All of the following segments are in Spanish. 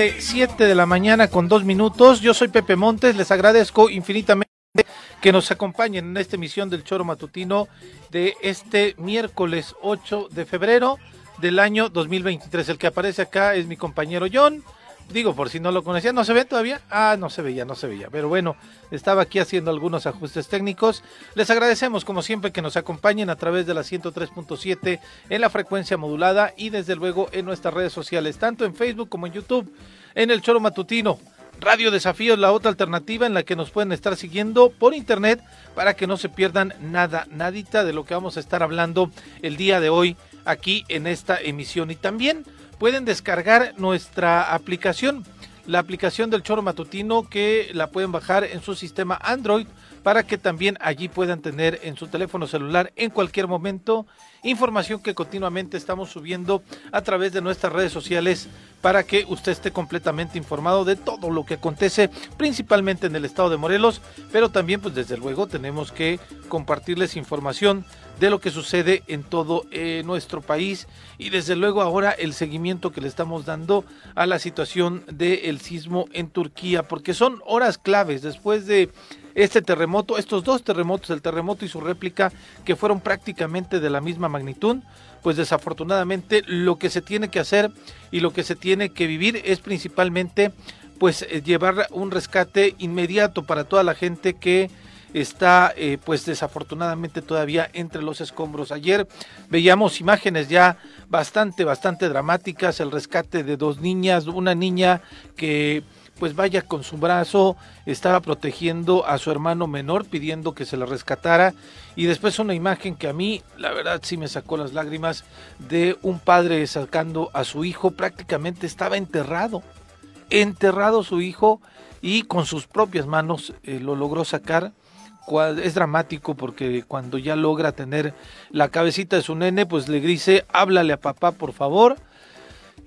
Siete, de la mañana con dos minutos. Yo soy Pepe Montes. Les agradezco infinitamente que nos acompañen en esta emisión del Choro Matutino de este miércoles 8 de febrero del año 2023. El que aparece acá es mi compañero John. Digo, por si no lo conocían, ¿no se ve todavía? Ah, no se veía, no se veía. Pero bueno, estaba aquí haciendo algunos ajustes técnicos. Les agradecemos, como siempre, que nos acompañen a través de la 103.7 en la frecuencia modulada y desde luego en nuestras redes sociales, tanto en Facebook como en YouTube, en el Choro Matutino. Radio Desafío es la otra alternativa en la que nos pueden estar siguiendo por internet para que no se pierdan nada, nadita de lo que vamos a estar hablando el día de hoy aquí en esta emisión. Y también pueden descargar nuestra aplicación, la aplicación del Choro Matutino que la pueden bajar en su sistema Android para que también allí puedan tener en su teléfono celular en cualquier momento información que continuamente estamos subiendo a través de nuestras redes sociales para que usted esté completamente informado de todo lo que acontece principalmente en el estado de Morelos, pero también pues desde luego tenemos que compartirles información de lo que sucede en todo eh, nuestro país y desde luego ahora el seguimiento que le estamos dando a la situación del sismo en Turquía, porque son horas claves después de este terremoto, estos dos terremotos, el terremoto y su réplica, que fueron prácticamente de la misma magnitud, pues desafortunadamente lo que se tiene que hacer y lo que se tiene que vivir es principalmente pues eh, llevar un rescate inmediato para toda la gente que está eh, pues desafortunadamente todavía entre los escombros. Ayer veíamos imágenes ya bastante, bastante dramáticas, el rescate de dos niñas, una niña que pues vaya con su brazo, estaba protegiendo a su hermano menor pidiendo que se le rescatara. Y después una imagen que a mí la verdad sí me sacó las lágrimas de un padre sacando a su hijo, prácticamente estaba enterrado, enterrado su hijo y con sus propias manos eh, lo logró sacar. Es dramático porque cuando ya logra tener la cabecita de su nene, pues le dice, háblale a papá por favor.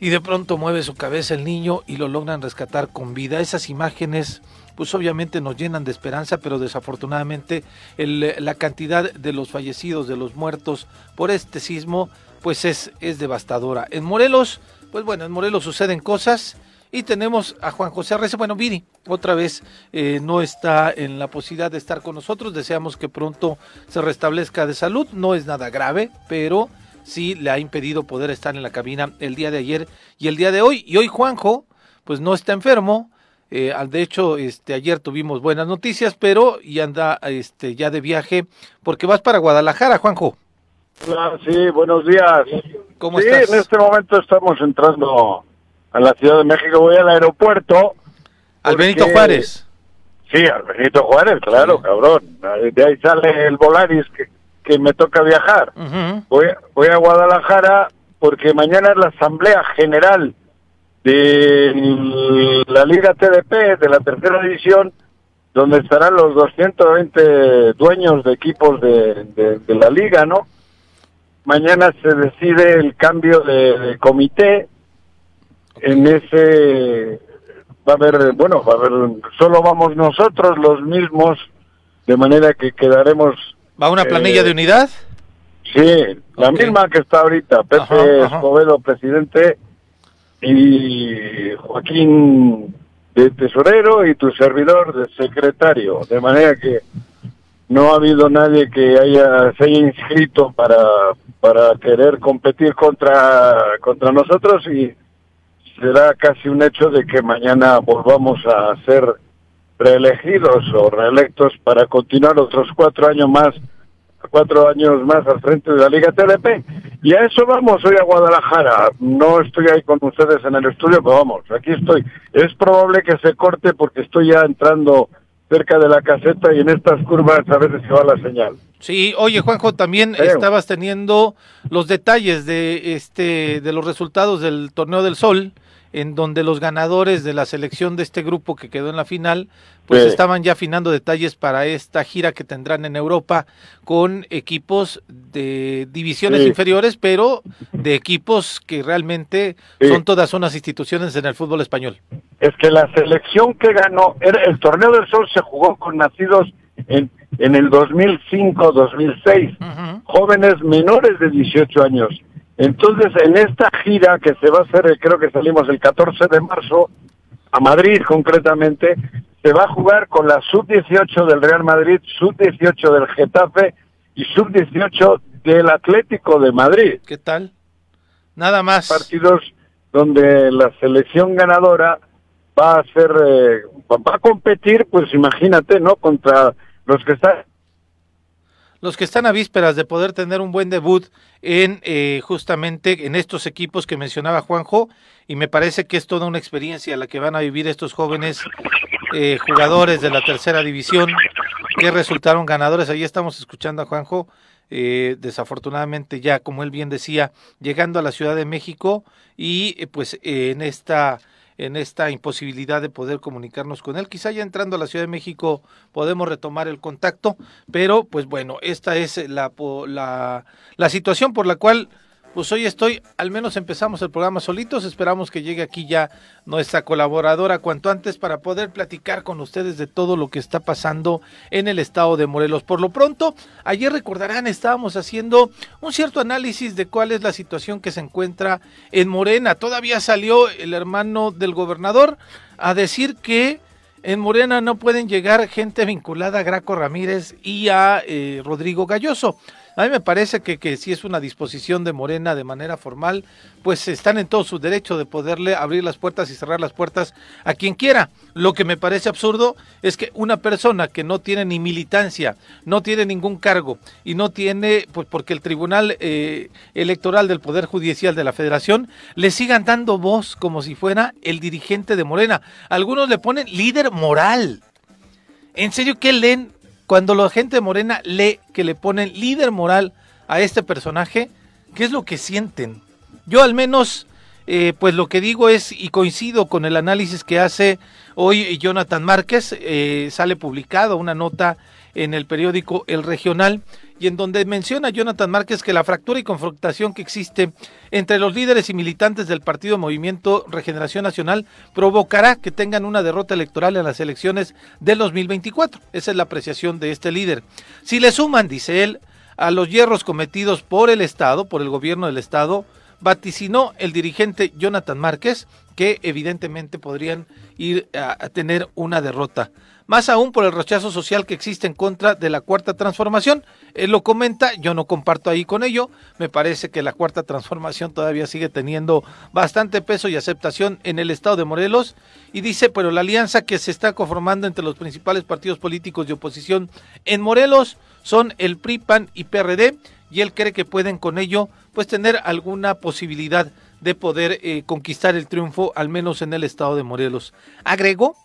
Y de pronto mueve su cabeza el niño y lo logran rescatar con vida. Esas imágenes, pues obviamente nos llenan de esperanza, pero desafortunadamente la cantidad de los fallecidos, de los muertos por este sismo, pues es, es devastadora. En Morelos, pues bueno, en Morelos suceden cosas y tenemos a Juan José Arrece. Bueno, Viri, otra vez eh, no está en la posibilidad de estar con nosotros. Deseamos que pronto se restablezca de salud. No es nada grave, pero sí le ha impedido poder estar en la cabina el día de ayer y el día de hoy. Y hoy Juanjo, pues no está enfermo. Eh, de hecho, este, ayer tuvimos buenas noticias, pero y anda este, ya de viaje porque vas para Guadalajara, Juanjo. Hola, sí, buenos días. ¿Cómo sí, estás? en este momento estamos entrando a la Ciudad de México, voy al aeropuerto. ¿Al Benito Juárez? Sí, al Benito Juárez, claro, cabrón. De ahí sale el Volaris que, que me toca viajar. voy, voy a Guadalajara porque mañana es la Asamblea General de la Liga TDP, de la tercera división, donde estarán los 220 dueños de equipos de, la liga, ¿no? Mañana se decide el cambio de, comité. En ese va a haber, bueno, va a haber, solo vamos nosotros los mismos, de manera que quedaremos. ¿Va una planilla eh, de unidad? Sí, la misma que está ahorita, Pepe Escobedo, presidente, y Joaquín de tesorero y tu servidor de secretario, de manera que no ha habido nadie que haya se haya inscrito para para querer competir contra contra nosotros y será casi un hecho de que mañana volvamos a ser reelegidos o reelectos para continuar otros cuatro años más cuatro años más al frente de la Liga TLP. Y a eso vamos hoy a Guadalajara. No estoy ahí con ustedes en el estudio, pero vamos, aquí estoy. Es probable que se corte porque estoy ya entrando cerca de la caseta y en estas curvas a veces se va la señal. Sí, oye Juanjo, también estabas teniendo los detalles de este de los resultados del torneo del Sol en donde los ganadores de la selección de este grupo que quedó en la final, pues estaban ya afinando detalles para esta gira que tendrán en Europa con equipos de divisiones inferiores, pero de equipos que realmente son todas unas instituciones en el fútbol español. Es que la selección que ganó, el torneo del Sol se jugó con nacidos en, en el 2005-2006, jóvenes menores de 18 años entonces, en esta gira que se va a hacer, creo que salimos el 14 de marzo, a Madrid concretamente, se va a jugar con la sub-18 del Real Madrid, sub-18 del Getafe y sub-18 del Atlético de Madrid. ¿Qué tal? Nada más. Partidos donde la selección ganadora va a hacer, eh, va a competir, pues imagínate, ¿no? Contra los que están los que están a vísperas de poder tener un buen debut en eh, justamente en estos equipos que mencionaba Juanjo y me parece que es toda una experiencia la que van a vivir estos jóvenes eh, jugadores de la tercera división que resultaron ganadores. Ahí estamos escuchando a Juanjo, eh, desafortunadamente ya, como él bien decía, llegando a la Ciudad de México y pues en esta en esta imposibilidad de poder comunicarnos con él. Quizá ya entrando a la Ciudad de México podemos retomar el contacto, pero pues bueno, esta es la, la, la situación por la cual pues hoy estoy, al menos empezamos el programa solitos, esperamos que llegue aquí ya nuestra colaboradora cuanto antes para poder platicar con ustedes de todo lo que está pasando en el estado de Morelos. Por lo pronto, ayer recordarán, estábamos haciendo un cierto análisis de cuál es la situación que se encuentra en Morena. Todavía salió el hermano del gobernador a decir que en Morena no pueden llegar gente vinculada a Graco Ramírez y a eh, Rodrigo Galloso. A mí me parece que, que si es una disposición de Morena de manera formal, pues están en todo su derecho de poderle abrir las puertas y cerrar las puertas a quien quiera. Lo que me parece absurdo es que una persona que no tiene ni militancia, no tiene ningún cargo y no tiene, pues porque el Tribunal eh, Electoral del Poder Judicial de la Federación le sigan dando voz como si fuera el dirigente de Morena. Algunos le ponen líder moral. ¿En serio qué leen cuando la gente de Morena lee que le ponen líder moral a este personaje, ¿qué es lo que sienten? Yo al menos, eh, pues lo que digo es, y coincido con el análisis que hace hoy Jonathan Márquez, eh, sale publicado una nota en el periódico El Regional, y en donde menciona Jonathan Márquez que la fractura y confrontación que existe entre los líderes y militantes del Partido Movimiento Regeneración Nacional provocará que tengan una derrota electoral en las elecciones del 2024. Esa es la apreciación de este líder. Si le suman, dice él, a los hierros cometidos por el Estado, por el gobierno del Estado, vaticinó el dirigente Jonathan Márquez que evidentemente podrían ir a, tener una derrota más aún por el rechazo social que existe en contra de la cuarta transformación. Él lo comenta, yo no comparto ahí con ello, me parece que la cuarta transformación todavía sigue teniendo bastante peso y aceptación en el estado de Morelos y dice, pero la alianza que se está conformando entre los principales partidos políticos de oposición en Morelos son el PRI, PAN y PRD y él cree que pueden con ello pues tener alguna posibilidad de poder eh, conquistar el triunfo, al menos en el estado de Morelos. Agregó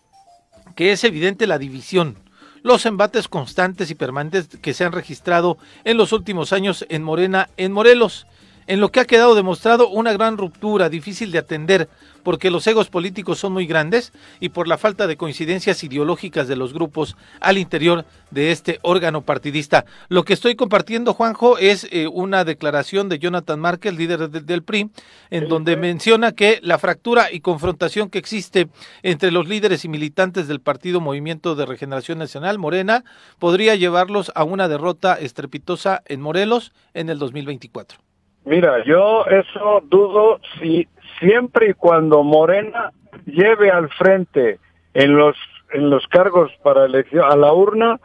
que es evidente la división, los embates constantes y permanentes que se han registrado en los últimos años en Morena, en Morelos. En lo que ha quedado demostrado una gran ruptura, difícil de atender, porque los egos políticos son muy grandes y por la falta de coincidencias ideológicas de los grupos al interior de este órgano partidista. Lo que estoy compartiendo, Juanjo, es eh, una declaración de Jonathan Márquez, líder del PRI, en donde menciona que la fractura y confrontación que existe entre los líderes y militantes del Partido Movimiento de Regeneración Nacional, Morena, podría llevarlos a una derrota estrepitosa en Morelos en el 2024. Mira, yo eso dudo si siempre y cuando Morena lleve al frente en los en los cargos para elección a la urna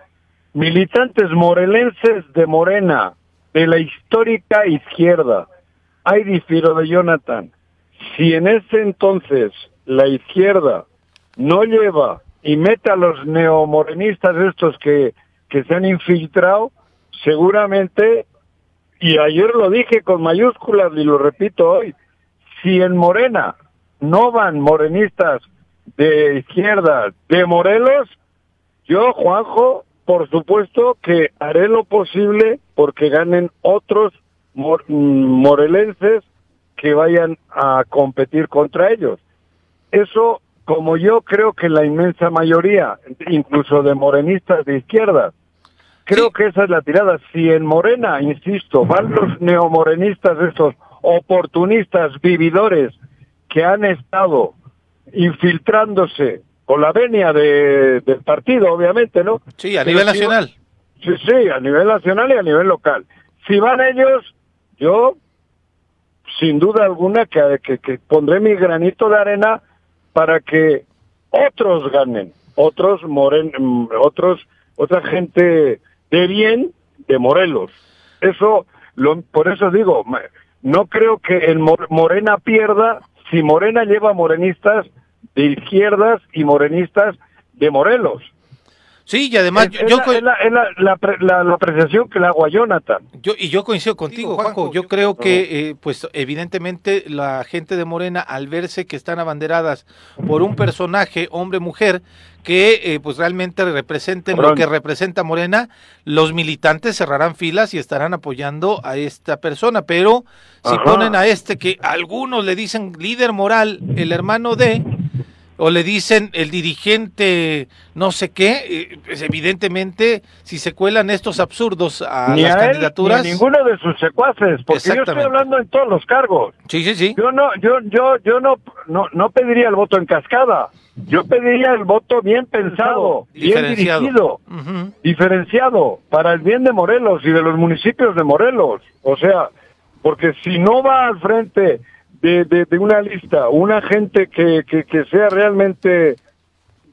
militantes morelenses de Morena, de la histórica izquierda. Hay difiero de Jonathan. Si en ese entonces la izquierda no lleva y mete a los neomorenistas estos que, que se han infiltrado, seguramente, y ayer lo dije con mayúsculas y lo repito hoy, si en Morena no van morenistas de izquierda de Morelos, yo, Juanjo, por supuesto que haré lo posible porque ganen otros morelenses que vayan a competir contra ellos. Eso, como yo creo que la inmensa mayoría, incluso de morenistas de izquierda, creo que esa es la tirada. Si en Morena, insisto, van los neomorenistas, estos oportunistas, vividores, que han estado infiltrándose con la venia de, del partido, obviamente, ¿no? Sí, a nivel nacional. Sí, sí, a nivel nacional y a nivel local. Si van ellos, yo, sin duda alguna, que, que, pondré mi granito de arena para que otros ganen, otros moren, mm, otros, otra gente de bien de Morelos. Eso, lo, por eso digo, no creo que el Morena pierda si Morena lleva morenistas de izquierdas y morenistas de Morelos. Sí, y además es, yo... Es, la, la, apreciación que le hago a Jonathan. Yo, y yo coincido contigo, Juanjo. Yo creo que, eh, pues evidentemente, la gente de Morena, al verse que están abanderadas por un personaje, hombre-mujer, que eh, pues realmente representen lo que representa Morena, los militantes cerrarán filas y estarán apoyando a esta persona. Pero si ponen a este que algunos le dicen líder moral, el hermano de o le dicen el dirigente no sé qué, eh, pues evidentemente si se cuelan estos absurdos a las candidaturas. ni a ninguno de sus secuaces, porque yo estoy hablando en todos los cargos. Sí, sí, sí. Yo no, yo, yo, yo no, no, no pediría el voto en cascada. Yo pediría el voto bien pensado, bien dirigido, diferenciado para el bien de Morelos y de los municipios de Morelos. O sea, porque si no va al frente de, de, una lista, una gente que, que, sea realmente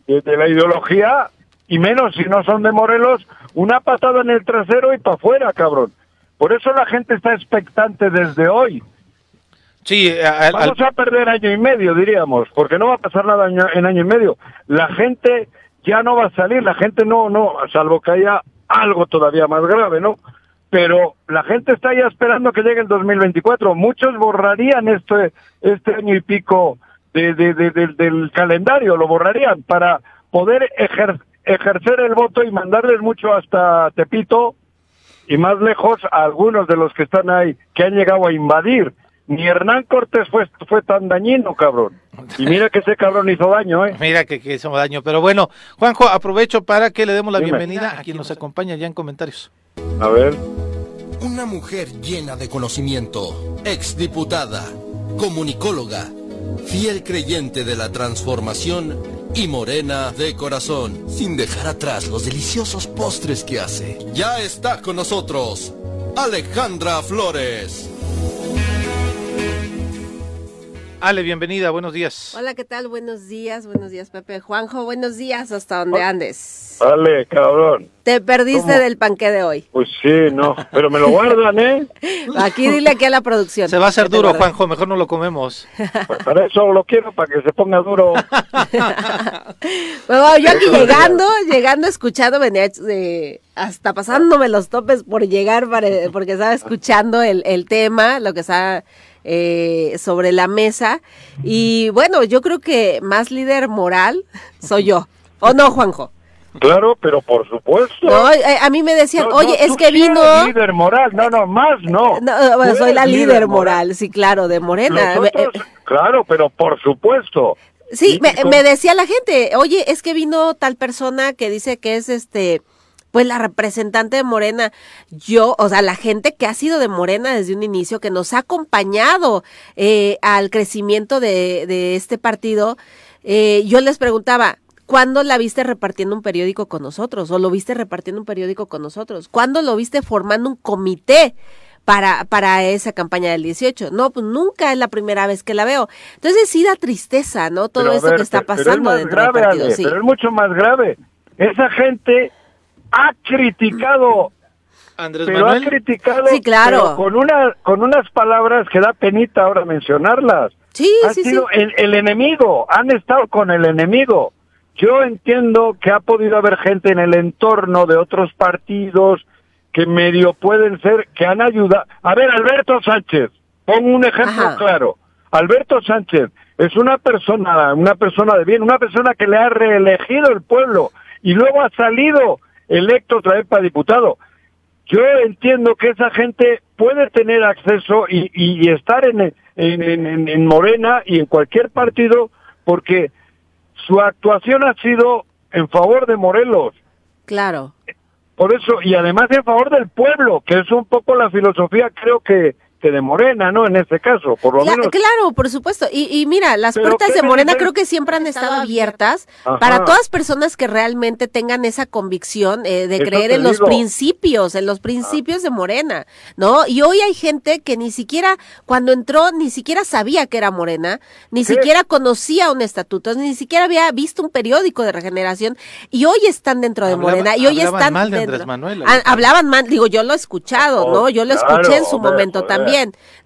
de, la ideología, y menos si no son de Morelos, una patada en el trasero y para afuera, cabrón. Por eso la gente está expectante desde hoy. Sí, vamos a perder año y medio, diríamos, porque no va a pasar nada en año y medio. La gente ya no va a salir, la gente no, no, salvo que haya algo todavía más grave, ¿no? Pero la gente está ya esperando que llegue el 2024. Muchos borrarían este, este año y pico de, del calendario, lo borrarían para poder ejercer el voto y mandarles mucho hasta Tepito y más lejos a algunos de los que están ahí, que han llegado a invadir. Ni Hernán Cortés fue, fue tan dañino, cabrón. Y mira que ese cabrón hizo daño, ¿eh? Mira que, que hizo daño. Pero bueno, Juanjo, aprovecho para que le demos la bienvenida a quien nos acompaña ya en comentarios. A ver. Una mujer llena de conocimiento, exdiputada, comunicóloga, fiel creyente de la transformación y morena de corazón, sin dejar atrás los deliciosos postres que hace. Ya está con nosotros, Alejandra Flores. Ale, bienvenida, buenos días. Hola, ¿qué tal? Buenos días, buenos días, Pepe. Juanjo, buenos días, hasta donde andes. Dale, cabrón. Te perdiste del panque de hoy. Pues sí, no, pero me lo guardan, ¿eh? Aquí dile aquí a la producción. Se va a hacer duro, Juanjo, mejor no lo comemos. Pues para eso lo quiero, para que se ponga duro. bueno, yo aquí llegando, llegando, escuchando, venía hasta pasándome los topes por llegar, porque estaba escuchando el, el tema, lo que estaba eh, sobre la mesa. Y bueno, yo creo que más líder moral soy yo. ¿O no, Juanjo? Claro, pero por supuesto. Eh, a mí me decían, oye, es que vino... líder moral, no, no, más no. bueno, soy la líder, moral. sí, claro, de Morena. Eh, claro, pero por supuesto. Sí, me, me, decía la gente, oye, es que vino tal persona que dice que es este pues la representante de Morena, yo, o sea, la gente que ha sido de Morena desde un inicio, que nos ha acompañado eh, al crecimiento de, de este partido, eh, yo les preguntaba, ¿cuándo la viste repartiendo un periódico con nosotros? ¿O lo viste repartiendo un periódico con nosotros? ¿Cuándo lo viste formando un comité? Para, para esa campaña del 18. No, pues nunca es la primera vez que la veo. Entonces sí da tristeza, ¿no? Todo eso que está pasando dentro del partido. sí. Pero es mucho más grave. Esa gente ha criticado Andrés pero Manuel. ha criticado sí, claro. con una con unas palabras que da penita ahora mencionarlas. Sí, ha sí, sido sí. El, el, enemigo, han estado con el enemigo. Yo entiendo que ha podido haber gente en el entorno de otros partidos que medio pueden ser que han ayudado. A ver, Alberto Sánchez, pongo un ejemplo Ajá. claro. Alberto Sánchez es una persona, una persona de bien, una persona que le ha reelegido el pueblo y luego ha salido electo otra vez para diputado. Yo entiendo que esa gente puede tener acceso y, y, y estar en, en, en, en, Morena y en cualquier partido porque su actuación ha sido en favor de Morelos. Claro. Por eso, y además en favor del pueblo, que es un poco la filosofía, creo que, que de Morena, ¿no? En este caso, por lo Cla menos. Claro, por supuesto. Y, y mira, las Pero puertas ¿qué de Morena creo que siempre han estado abiertas Ajá. para todas personas que realmente tengan esa convicción eh, de Eso creer en los principios, en los principios de Morena, ¿no? Y hoy hay gente que ni siquiera, cuando entró, ni siquiera sabía que era Morena, ni ¿Qué? siquiera conocía un estatuto, ni siquiera había visto un periódico de regeneración, y hoy están dentro de Morena, y hoy hablaban están mal de dentro. Andrés Manuel, Ah, hablaban mal, digo, yo lo he escuchado, Oh, ¿no? Yo lo claro, escuché en su hombre, momento joder. también,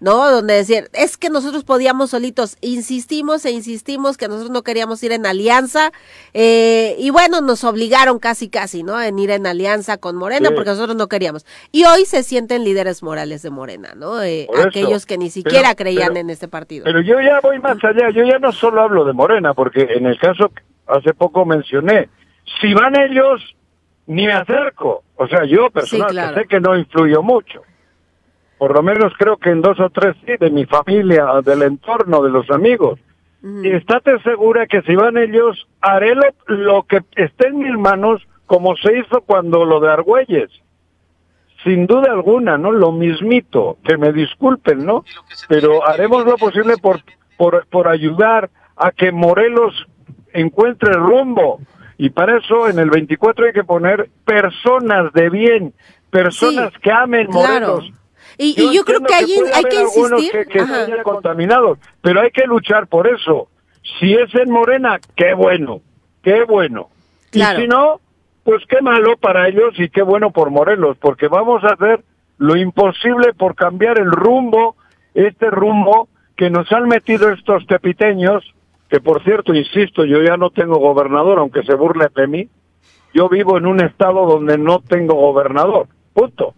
¿no? Donde decir, es que nosotros podíamos solitos, insistimos e insistimos que nosotros no queríamos ir en alianza, eh, y bueno, nos obligaron casi casi, ¿no? En ir en alianza con Morena, Sí. porque nosotros no queríamos. Y hoy se sienten líderes morales de Morena, ¿no? Eh, eso. aquellos que ni siquiera Pero- creían pero- en este partido. Pero yo ya voy más allá, yo ya no solo hablo de Morena, porque en el caso que hace poco mencioné, si van ellos, ni me acerco. O sea, yo personal, claro. que sé que no influyo mucho. Por lo menos creo que en dos o tres sí, de mi familia, del entorno, de los amigos. Y estate segura que si van ellos, haré lo, lo que esté en mis manos, como se hizo cuando lo de Argüelles. Sin duda alguna, ¿no? Lo mismito, que me disculpen, ¿no? Pero haremos lo posible por, por, por ayudar a que Morelos encuentre rumbo. Y para eso en el 24 hay que poner personas de bien, personas Sí, que amen claro. Y, y yo creo que hay, hay que insistir. que, contaminados, pero hay que luchar por eso. Si es en Morena, qué bueno, qué bueno. Claro. Y si no, pues qué malo para ellos y qué bueno por Morelos, porque vamos a hacer lo imposible por cambiar el rumbo, este rumbo que nos han metido estos tepiteños, que por cierto, insisto, yo ya no tengo gobernador, aunque se burlen de mí, yo vivo en un estado donde no tengo gobernador, punto.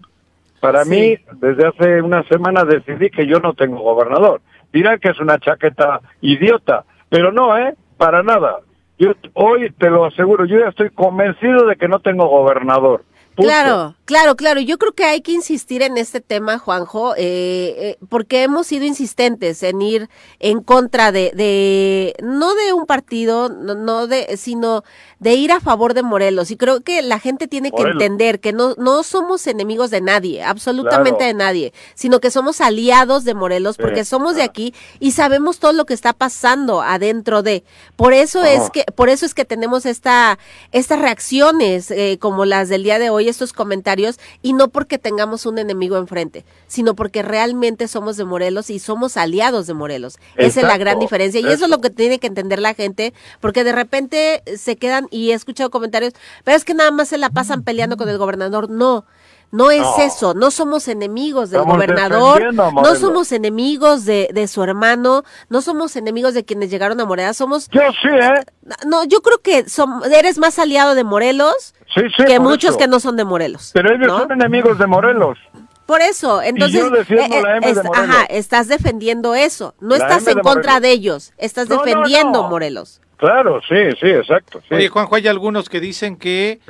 Para Sí. mí, desde hace una semana decidí que yo no tengo gobernador. Dirán que es una chaqueta idiota, pero no, ¿eh? Para nada. Yo hoy te lo aseguro, yo ya estoy convencido de que no tengo gobernador. Punto. Claro, claro, claro. Yo creo que hay que insistir en este tema, Juanjo, eh, eh, porque hemos sido insistentes en ir en contra de, de no de un partido, no, no de, sino de ir a favor de Morelos. Y creo que la gente tiene que entender que no, no somos enemigos de nadie, absolutamente Claro. de nadie, sino que somos aliados de Morelos, Sí, porque somos de aquí y sabemos todo lo que está pasando adentro de. Por eso es que, por eso es que tenemos esta, estas reacciones eh, como las del día de hoy, estos comentarios, y no porque tengamos un enemigo enfrente, sino porque realmente somos de Morelos y somos aliados de Morelos. Esa es la gran diferencia. Y eso es lo que tiene que entender la gente, porque de repente se quedan, y he escuchado comentarios, pero es que nada más se la pasan peleando con el gobernador. No. No es No. eso, no somos enemigos del Estamos gobernador, no Morelos. somos enemigos de, de su hermano, no somos enemigos de quienes llegaron a Morena, somos Yo sí, ¿eh? no, yo creo que eres más aliado de Morelos Sí, sí. que muchos eso. que no son de Morelos. Pero ellos ¿no? son enemigos de Morelos. Por eso, entonces, yo defiendo la M de Morelos. ajá, estás defendiendo eso. No La estás M en de contra Morelos. de ellos, estás No, defendiendo. Morelos. Claro, sí, sí, exacto. Sí. Oye, Juanjo, hay algunos que dicen que,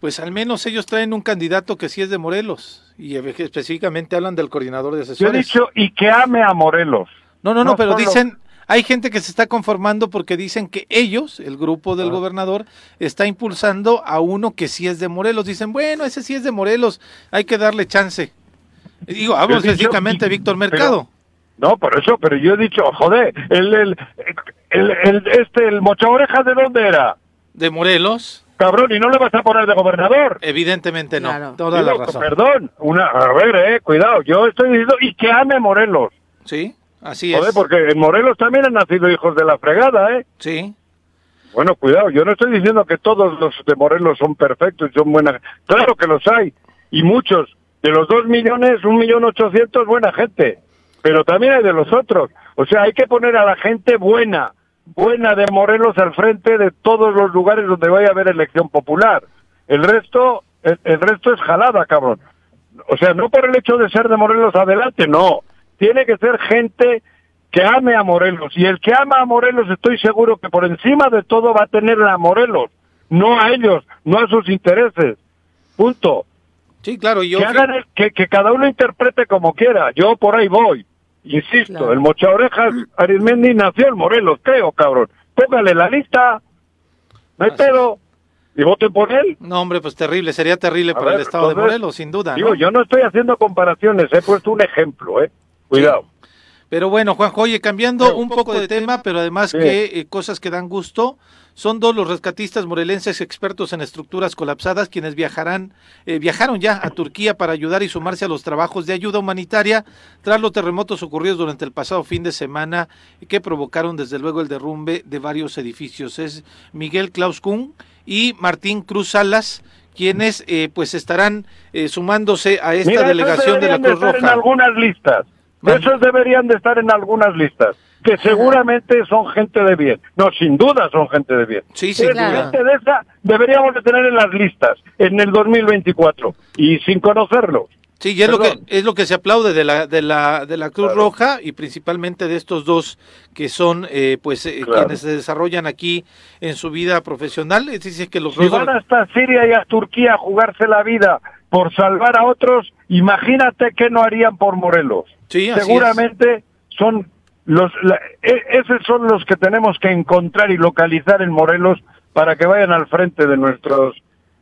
pues al menos ellos traen un candidato que sí es de Morelos y específicamente hablan del coordinador de asesores. Yo he dicho y que ame a Morelos. No, no, no, pero dicen, hay gente que se está conformando porque dicen que ellos, el grupo del ah. gobernador, está impulsando a uno que sí es de Morelos. Dicen, bueno, ese sí es de Morelos, hay que darle chance. Digo, hablo específicamente de Víctor Mercado. No, por eso, pero yo he dicho, joder, el, el, el, este, el mocha oreja, ¿de dónde era? De Morelos. Cabrón, ¿y no le vas a poner de gobernador? Evidentemente no, toda la razón. Perdón, una, a ver, eh, cuidado, yo estoy diciendo, y que ame Morelos. Sí, así es. Joder, porque en Morelos también han nacido hijos de la fregada, ¿eh? Sí. Bueno, cuidado, yo no estoy diciendo que todos los de Morelos son perfectos, son buenas. Claro que los hay, y muchos. De los dos millones, un millón ochocientos, buena gente. Pero también hay de los otros. O sea, hay que poner a la gente buena buena de Morelos al frente de todos los lugares donde vaya a haber elección popular. El resto, el, resto es jalada, cabrón. O sea, no por el hecho de ser de Morelos adelante, no. Tiene que ser gente que ame a Morelos. Y el que ama a Morelos, estoy seguro que por encima de todo va a tener a Morelos, no a ellos, no a sus intereses. Punto. Sí, claro, yo... Que, que, que cada uno interprete como quiera. Yo por ahí voy. Insisto, el mocha orejas Arismendi nació en Morelos, creo, cabrón. Póngale la lista, no hay pedo, y voten por él. No, hombre, pues terrible, sería terrible para el estado de Morelos, sin duda. Digo, yo no estoy haciendo comparaciones, he puesto un ejemplo, ¿eh? Cuidado. Pero bueno, Juanjo, oye, cambiando un, poco, de, tema, pero además que eh, cosas que dan gusto, son dos los rescatistas morelenses expertos en estructuras colapsadas quienes viajarán, eh, viajaron ya a Turquía para ayudar y sumarse a los trabajos de ayuda humanitaria tras los terremotos ocurridos durante el pasado fin de semana que provocaron desde luego el derrumbe de varios edificios. Es Miguel Klaus Kuhn y Martín Cruz Salas quienes eh, pues estarán sumándose a esta delegación de la Cruz Roja. En algunas listas. Esos deberían de estar en algunas listas, que seguramente son gente de bien. No, sin duda son gente de bien. Sí, sí, Gente de esa deberíamos de tener en las listas en el 2024 y sin conocerlos. Sí, y es lo que es lo que se aplaude de la de la de la Cruz Roja y principalmente de estos dos que son eh, pues eh, quienes se desarrollan aquí en su vida profesional. Es decir, que los si van hasta Siria y a Turquía a jugarse la vida por salvar a otros, imagínate qué no harían por Morelos. Sí, Seguramente son los, e, esos son los que tenemos que encontrar y localizar en Morelos para que vayan al frente de nuestros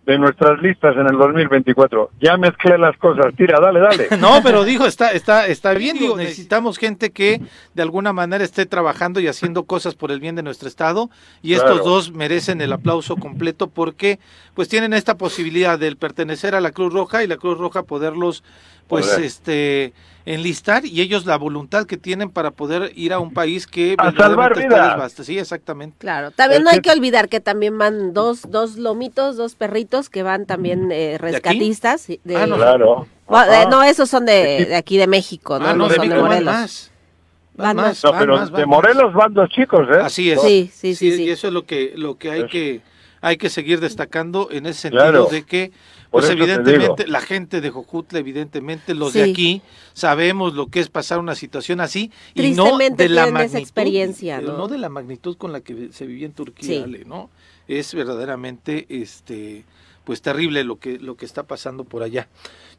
de nuestras listas en el 2024. Ya mezclé las cosas. Tira, dale, dale. no, pero dijo, está, está, está bien. Digo, necesitamos gente que de alguna manera esté trabajando y haciendo cosas por el bien de nuestro estado. Y estos dos merecen el aplauso completo porque, pues, tienen esta posibilidad de pertenecer a la Cruz Roja y la Cruz Roja poderlos, pues, este enlistar y ellos la voluntad que tienen para poder ir a un país que a salvar vidas. Sí, exactamente. Claro, también no hay que olvidar que también van dos dos lomitos, dos perritos que van también eh, rescatistas. ¿De ah, no, claro. no, esos son de, aquí de México, ¿no? Ah, no, son de, Morelos. Van más. no, pero de Morelos van dos chicos, ¿eh? Así es. Sí, sí, sí. Y eso es lo que lo que hay que hay que seguir destacando en ese sentido de que pues evidentemente la gente de Jojutla, evidentemente los de aquí sabemos lo que es pasar una situación así y no de la magnitud, experiencia, ¿no? de la magnitud con la que se vivía en Turquía, ¿no? Es verdaderamente este pues terrible lo que lo que está pasando por allá.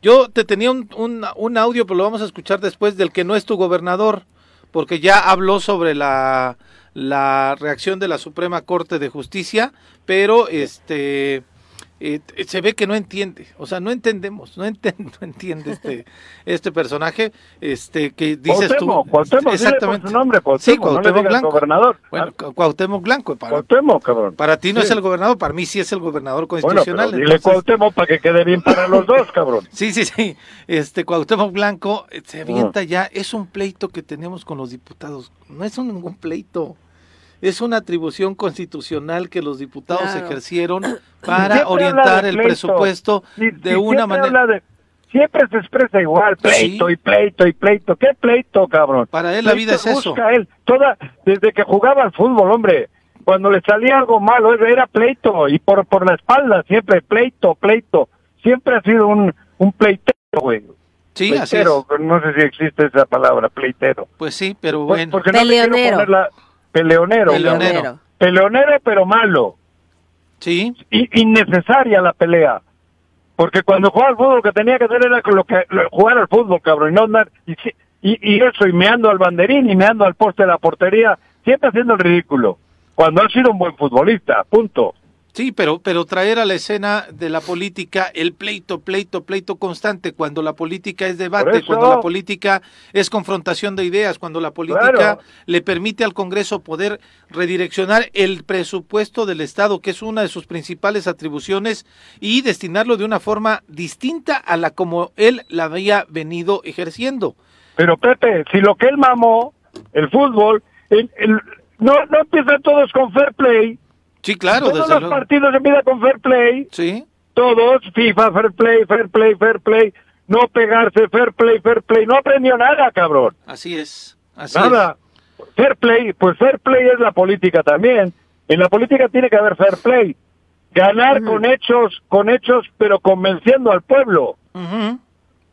Yo te tenía un, un, un audio, pero lo vamos a escuchar después del que no es tu gobernador, porque ya habló sobre la la reacción de la Suprema Corte de Justicia, pero este eh, se ve que no entiende, o sea, no entendemos, no entiende, no entiende este, este personaje, este, que dices tú. Cuauhtémoc, exactamente. su nombre, sí, Cuauhtémoc Blanco. Gobernador. Bueno, Cuauhtémoc Blanco. Para, Cuauhtémoc, cabrón. Para ti no es el gobernador, para mí sí es el gobernador constitucional. Bueno, dile Cuauhtémoc para que quede bien para los dos, cabrón. sí, sí, sí. Este, Cuauhtémoc Blanco eh, se avienta ah. ya, es un pleito que tenemos con los diputados, no es un, ningún pleito es una atribución constitucional que los diputados ejercieron para orientar el presupuesto de una manera. siempre se expresa igual, pleito y pleito y pleito. ¿Qué pleito, cabrón? Para él la vida es eso. Él. Toda, desde que jugaba al fútbol, hombre, cuando le salía algo malo, era pleito y por, por la espalda, siempre pleito, pleito. Siempre ha sido un, un pleitero, güey. Sí, así es. no sé si existe esa palabra, pleitero. Pues sí, pero bueno. Porque no peleonero. Peleonero. Peleonero, pero malo. Sí. Y, innecesaria la pelea. Porque cuando jugaba al fútbol lo que tenía que hacer era lo que, jugar al fútbol, cabrón, y no andar, y, y, y eso, y meando al banderín, y meando al poste de la portería, siempre haciendo el ridículo. Cuando ha sido un buen futbolista, punto. Sí, pero, pero traer a la escena de la política el pleito, pleito, pleito constante, cuando la política es debate, cuando la política es confrontación de ideas, cuando la política le permite al Congreso poder redireccionar el presupuesto del Estado, que es una de sus principales atribuciones, y destinarlo de una forma distinta a la como él la había venido ejerciendo. Pero Pepe, si lo que él mamó, el fútbol, no, no empieza todos con fair play Sí, claro. Todos los partidos empiezan con fair play. Sí. Todos, FIFA, fair play, fair play, fair play. No pegarse, fair play, fair play. No aprendió nada, cabrón. Así es. Así nada. Fair play, pues fair play es la política también. En la política tiene que haber fair play. Ganar con hechos, con hechos, pero convenciendo al pueblo.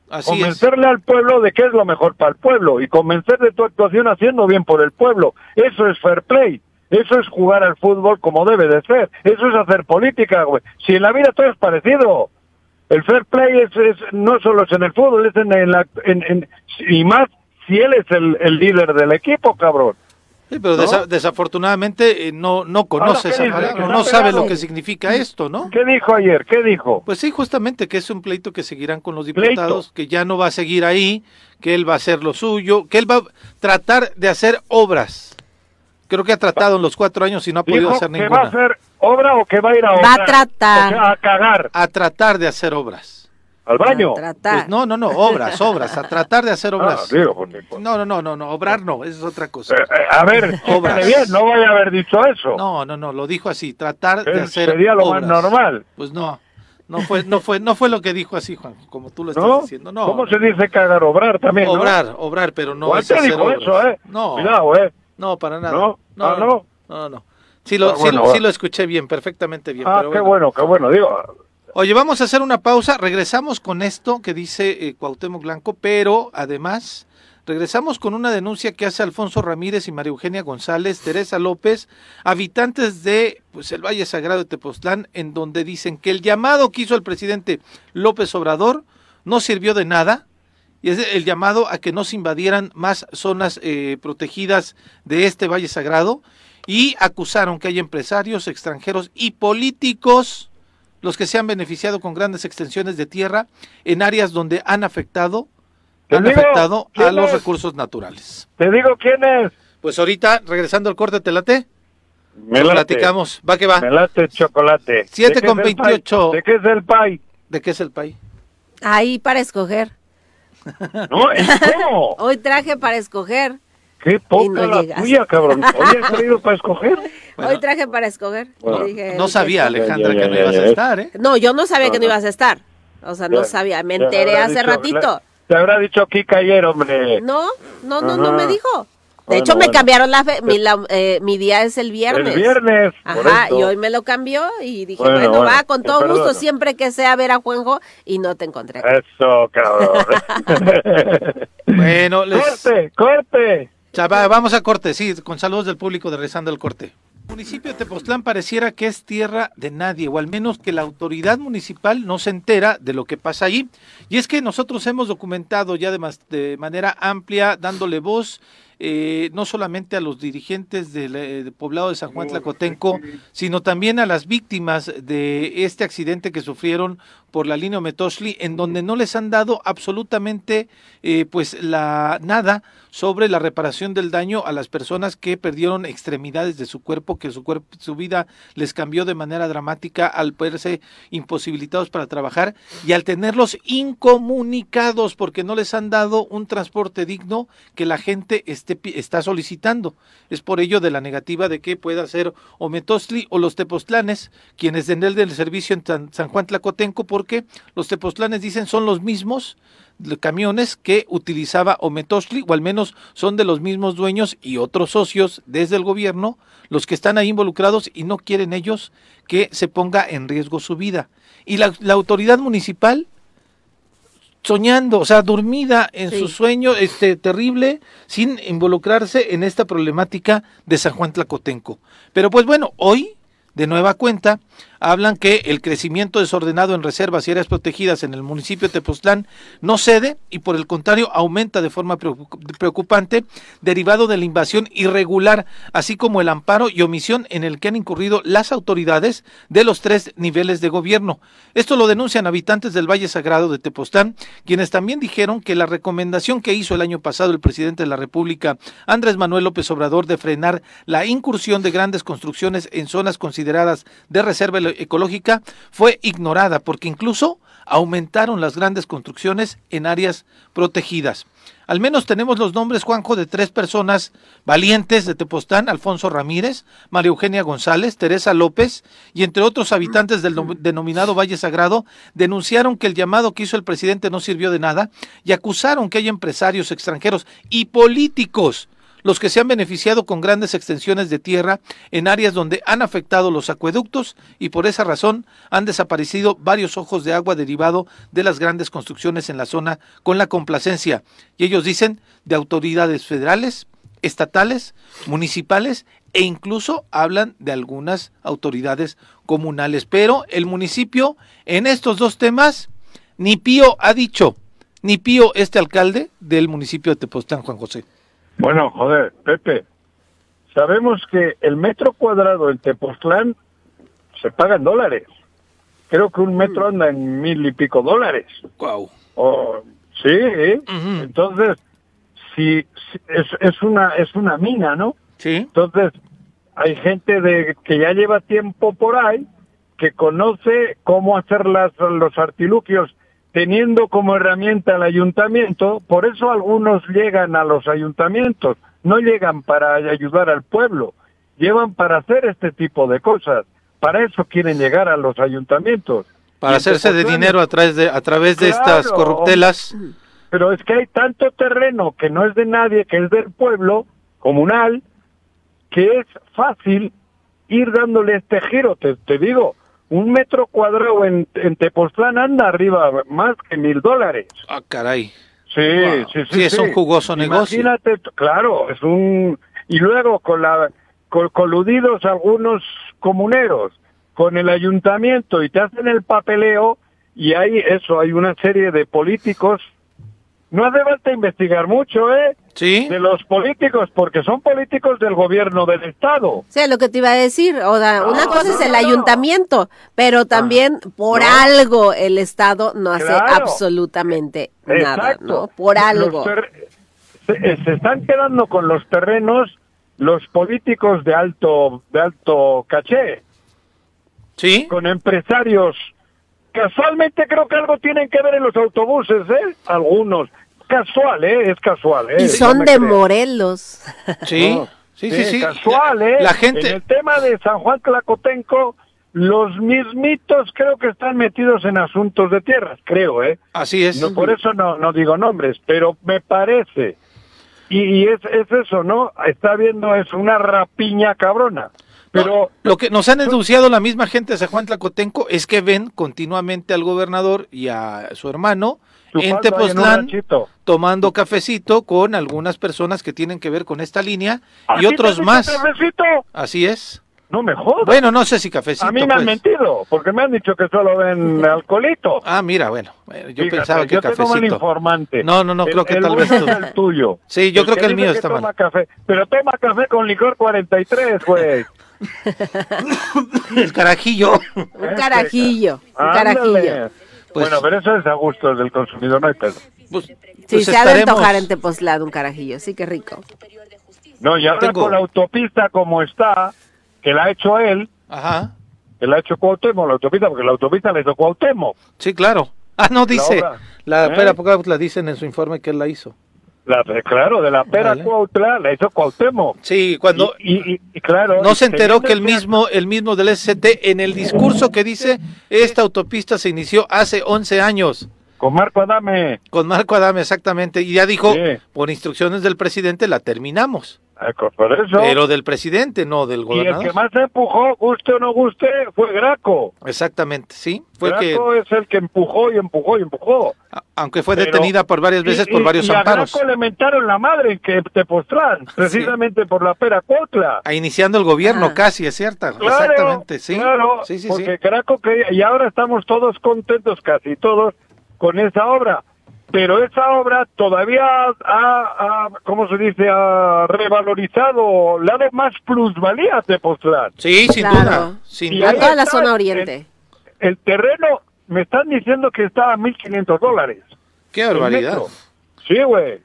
Así Convencerle al pueblo de qué es lo mejor para el pueblo y convencer de tu actuación haciendo bien por el pueblo. Eso es fair play. Eso es jugar al fútbol como debe de ser. Eso es hacer política, güey. Si en la vida todo es parecido. El fair play es, no solo es en el fútbol, es en, la, en, y más si él es el, líder del equipo, cabrón. Sí, pero desafortunadamente eh, no no conoce esa palabra, no sabe lo que significa esto, ¿no? ¿Qué dijo ayer? ¿Qué dijo? Pues sí, justamente que es un pleito que seguirán con los diputados, que ya no va a seguir ahí, que él va a hacer lo suyo, que él va a tratar de hacer obras Creo que ha tratado en los cuatro años y no ha podido hacer ninguna. ¿Va a hacer obra o que va a ir a Va a tratar. a cagar. A tratar de hacer obras. ¿Al baño? Pues no, no, no, obras, obras, a tratar de hacer ah, obras. no, no, no, no, no, obrar no, eso es otra cosa. Eh, eh, a ver, obras. bien, no voy a haber dicho eso. No, no, no, lo dijo así, tratar de hacer Sería lo más normal. Pues no. No fue, no fue, no fue lo que dijo así, Juan, como tú lo estás diciendo. No. ¿Cómo se dice cagar? Obrar también. Obrar, obrar, pero no. es hacer dijo eso, eh? No. Cuidado, eh. No, para nada. No, no. Ah, no. No, no. Sí lo, ah, sí, lo escuché bien, perfectamente bien. Ah, qué bueno. qué bueno, digo. Oye, vamos a hacer una pausa, regresamos con esto que dice eh, Cuauhtémoc Blanco, pero además regresamos con una denuncia que hace Alfonso Ramírez y María Eugenia González, Teresa López, habitantes de pues, el Valle Sagrado de Tepoztlán, en donde dicen que el llamado que hizo el presidente López Obrador no sirvió de nada, y es el llamado a que no se invadieran más zonas eh, protegidas de este Valle Sagrado y acusaron que hay empresarios extranjeros y políticos los que se han beneficiado con grandes extensiones de tierra en áreas donde han afectado han afectado a los recursos naturales. Te digo quién es. Pues ahorita, regresando al corte, ¿te late? Me platicamos, va que va. Me late chocolate. 7 con 28. ¿De qué es el pay? ¿De qué es el pay? Ahí para escoger. No, ¿cómo? Hoy traje para escoger. Qué poca la tuya, cabrón. Hoy has traído para escoger. Hoy traje para escoger. no sabía, Alejandra, que no ibas a estar, ¿eh? No, yo no sabía que no ibas a estar. O sea, no sabía. Me enteré hace ratito. te habrá dicho Kika ayer, hombre. No, no, no, no me dijo. De hecho, me cambiaron la, fe, mi, eh, mi, día es el viernes. El viernes. Ajá, y hoy me lo cambió y dije, bueno, va, con todo gusto, siempre que sea ver a Juanjo y no te encontré. Eso, cabrón. bueno, les... Corte, corte. vamos a corte, sí, con saludos del público de Rezando el Corte. El municipio de Tepoztlán pareciera que es tierra de nadie, o al menos que la autoridad municipal no se entera de lo que pasa allí. Y es que nosotros hemos documentado ya de, de manera amplia, dándole voz eh, no solamente a los dirigentes del, eh, poblado de San Juan Tlacotenco, sino también a las víctimas de este accidente que sufrieron por la línea Metoshli, en donde no les han dado absolutamente eh, pues la nada sobre la reparación del daño a las personas que perdieron extremidades de su cuerpo, que su cuerpo, su vida les cambió de manera dramática al verse imposibilitados para trabajar y al tenerlos incomunicados porque no les han dado un transporte digno que la gente esté, está solicitando. Es por ello de la negativa de que pueda ser o Metosli o los Tepoztlanes quienes den el del servicio en San Juan Tlacotenco porque los Tepoztlanes dicen son los mismos camiones que utilizaba Ometosli, o al menos son de los mismos dueños y otros socios desde el gobierno, los que están ahí involucrados y no quieren ellos que se ponga en riesgo su vida. Y la, autoridad municipal soñando, o sea, dormida en su sueño este terrible sin involucrarse en esta problemática de San Juan Tlacotenco. Pero pues bueno, hoy de nueva cuenta hablan que el crecimiento desordenado en reservas y áreas protegidas en el municipio de Tepoztlán no cede y por el contrario aumenta de forma preocupante derivado de la invasión irregular, así como el amparo y omisión en el que han incurrido las autoridades de los tres niveles de gobierno. Esto lo denuncian habitantes del Valle Sagrado de Tepoztlán, quienes también dijeron que la recomendación que hizo el año pasado el presidente de la República, Andrés Manuel López Obrador, de frenar la incursión de grandes construcciones en zonas consideradas de reserva ecológica fue ignorada porque incluso aumentaron las grandes construcciones en áreas protegidas. Al menos tenemos los nombres, Juanjo, de tres personas valientes de Tepostán, Alfonso Ramírez, María Eugenia González, Teresa López y entre otros habitantes del denominado Valle Sagrado, denunciaron que el llamado que hizo el presidente no sirvió de nada y acusaron que hay empresarios extranjeros y políticos los que se han beneficiado con grandes extensiones de tierra en áreas donde han afectado los acueductos y por esa razón han desaparecido varios ojos de agua derivado de las grandes construcciones en la zona con la complacencia, y ellos dicen, de autoridades federales, estatales, municipales e incluso hablan de algunas autoridades comunales. Pero el municipio en estos dos temas, ni Pío ha dicho, ni Pío este alcalde del municipio de Tepoztlán, Juan José. Bueno, joder, Pepe, sabemos que el metro cuadrado en Tepoztlán se paga en dólares. Creo que un metro anda en mil y pico dólares. Wow. sí, entonces, si, es, es, una es una mina, ¿no? Sí. Entonces, hay gente de que ya lleva tiempo por ahí que conoce cómo hacer las, los artilugios teniendo como herramienta el ayuntamiento, por eso algunos llegan a los ayuntamientos, no llegan para ayudar al pueblo, llevan para hacer este tipo de cosas, para eso quieren llegar a los ayuntamientos. Para hacerse de dinero a través de, a través de estas corruptelas. Pero es que hay tanto terreno que no es de nadie, que es del pueblo comunal, que es fácil ir dándole este giro, te, te digo, un metro cuadrado en, en Tepoztlán anda arriba más que mil dólares. Ah, caray. Sí, sí, sí, sí. es un jugoso negocio. Imagínate, claro, es un... Y luego con la coludidos algunos comuneros con el ayuntamiento y te hacen el papeleo y hay eso, hay una serie de políticos no hace falta investigar mucho, ¿eh? Sí. De los políticos, porque son políticos del gobierno del Estado. O sea, lo que te iba a decir, Oda, una cosa es el ayuntamiento, pero también por algo el Estado no hace absolutamente nada, ¿no? Por algo. Se, se, están quedando con los terrenos los políticos de alto, de alto caché. Sí. Con empresarios casualmente creo que algo tienen que ver en los autobuses, ¿eh? Algunos casual, ¿eh? Es casual, ¿eh? Y son de Morelos. Sí, sí, sí, sí. Casual, ¿eh? La gente... En el tema de San Juan Tlacotenco, los mismitos creo que están metidos en asuntos de tierras, creo, ¿eh? Así es. No, por eso no, no digo nombres, pero me parece. Y, es, es eso, ¿no? Está viendo es una rapiña cabrona. Pero lo que nos han denunciado la misma gente de San Juan Tlacotenco es que ven continuamente al gobernador y a su hermano en Tepoztlán tomando cafecito con algunas personas que tienen que ver con esta línea y otros más. Cafecito? Así es. No me jodas. Bueno, no sé si cafecito. A mí me han pues. mentido, porque me han dicho que solo ven alcoholito. Ah, mira, bueno, yo pensaba que yo cafecito. Tengo informante. No, no, no, creo que tal vez tú. el tuyo. Sí, yo creo que, el mío está toma mal. Café, pero toma café con licor 43, güey. el carajillo. Un carajillo, un carajillo. Pues, bueno, pero eso es a gusto del consumidor, no hay pedo. Pues, sí, pues se ha de antojar en Tepoztlán un carajillo, sí que rico. No, y ahora con la autopista como está, que la ha hecho él, Ajá. que la ha hecho Cuauhtémoc, la autopista, porque la autopista la hizo Cuauhtémoc. Sí, claro. Ah, no, dice. La, la ¿Eh? espera, porque la dicen en su informe que él la hizo. La, claro, de la pera Vale. Cuautla la hizo Cuauhtémoc. Sí, cuando Y, y- y claro. no se enteró que el mismo el mismo del SCT en el discurso que dice esta autopista se inició hace 11 años Con Marco Adame. con Marco Adame exactamente y ya dijo Sí. por instrucciones del presidente la terminamos. Por eso. Pero del presidente, no del y el gobernador. que más empujó, guste o no guste, fue Graco. Exactamente, sí. Fue que, Graco es el que empujó y empujó y empujó. a- aunque fue Pero- detenida por varias veces Y- por y- varios y a amparos. Graco le mentaron la madre en que Tepoztlán, precisamente por la pera Cuautla. A iniciando el gobierno Ah. casi, es cierta. Claro, Exactamente, sí. claro, sí, sí, sí. porque Graco quería, y ahora estamos todos contentos, casi todos, con esa obra. Pero esa obra todavía ha, ha- ¿cómo se dice?, ha revalorizado, le ha dado más plusvalía a Tepoztlán. Sí, sin Claro. duda, sin Y A ahí duda. toda la zona oriente. El terreno, me están diciendo que está a 1.500 dólares. Qué barbaridad. Sí, güey.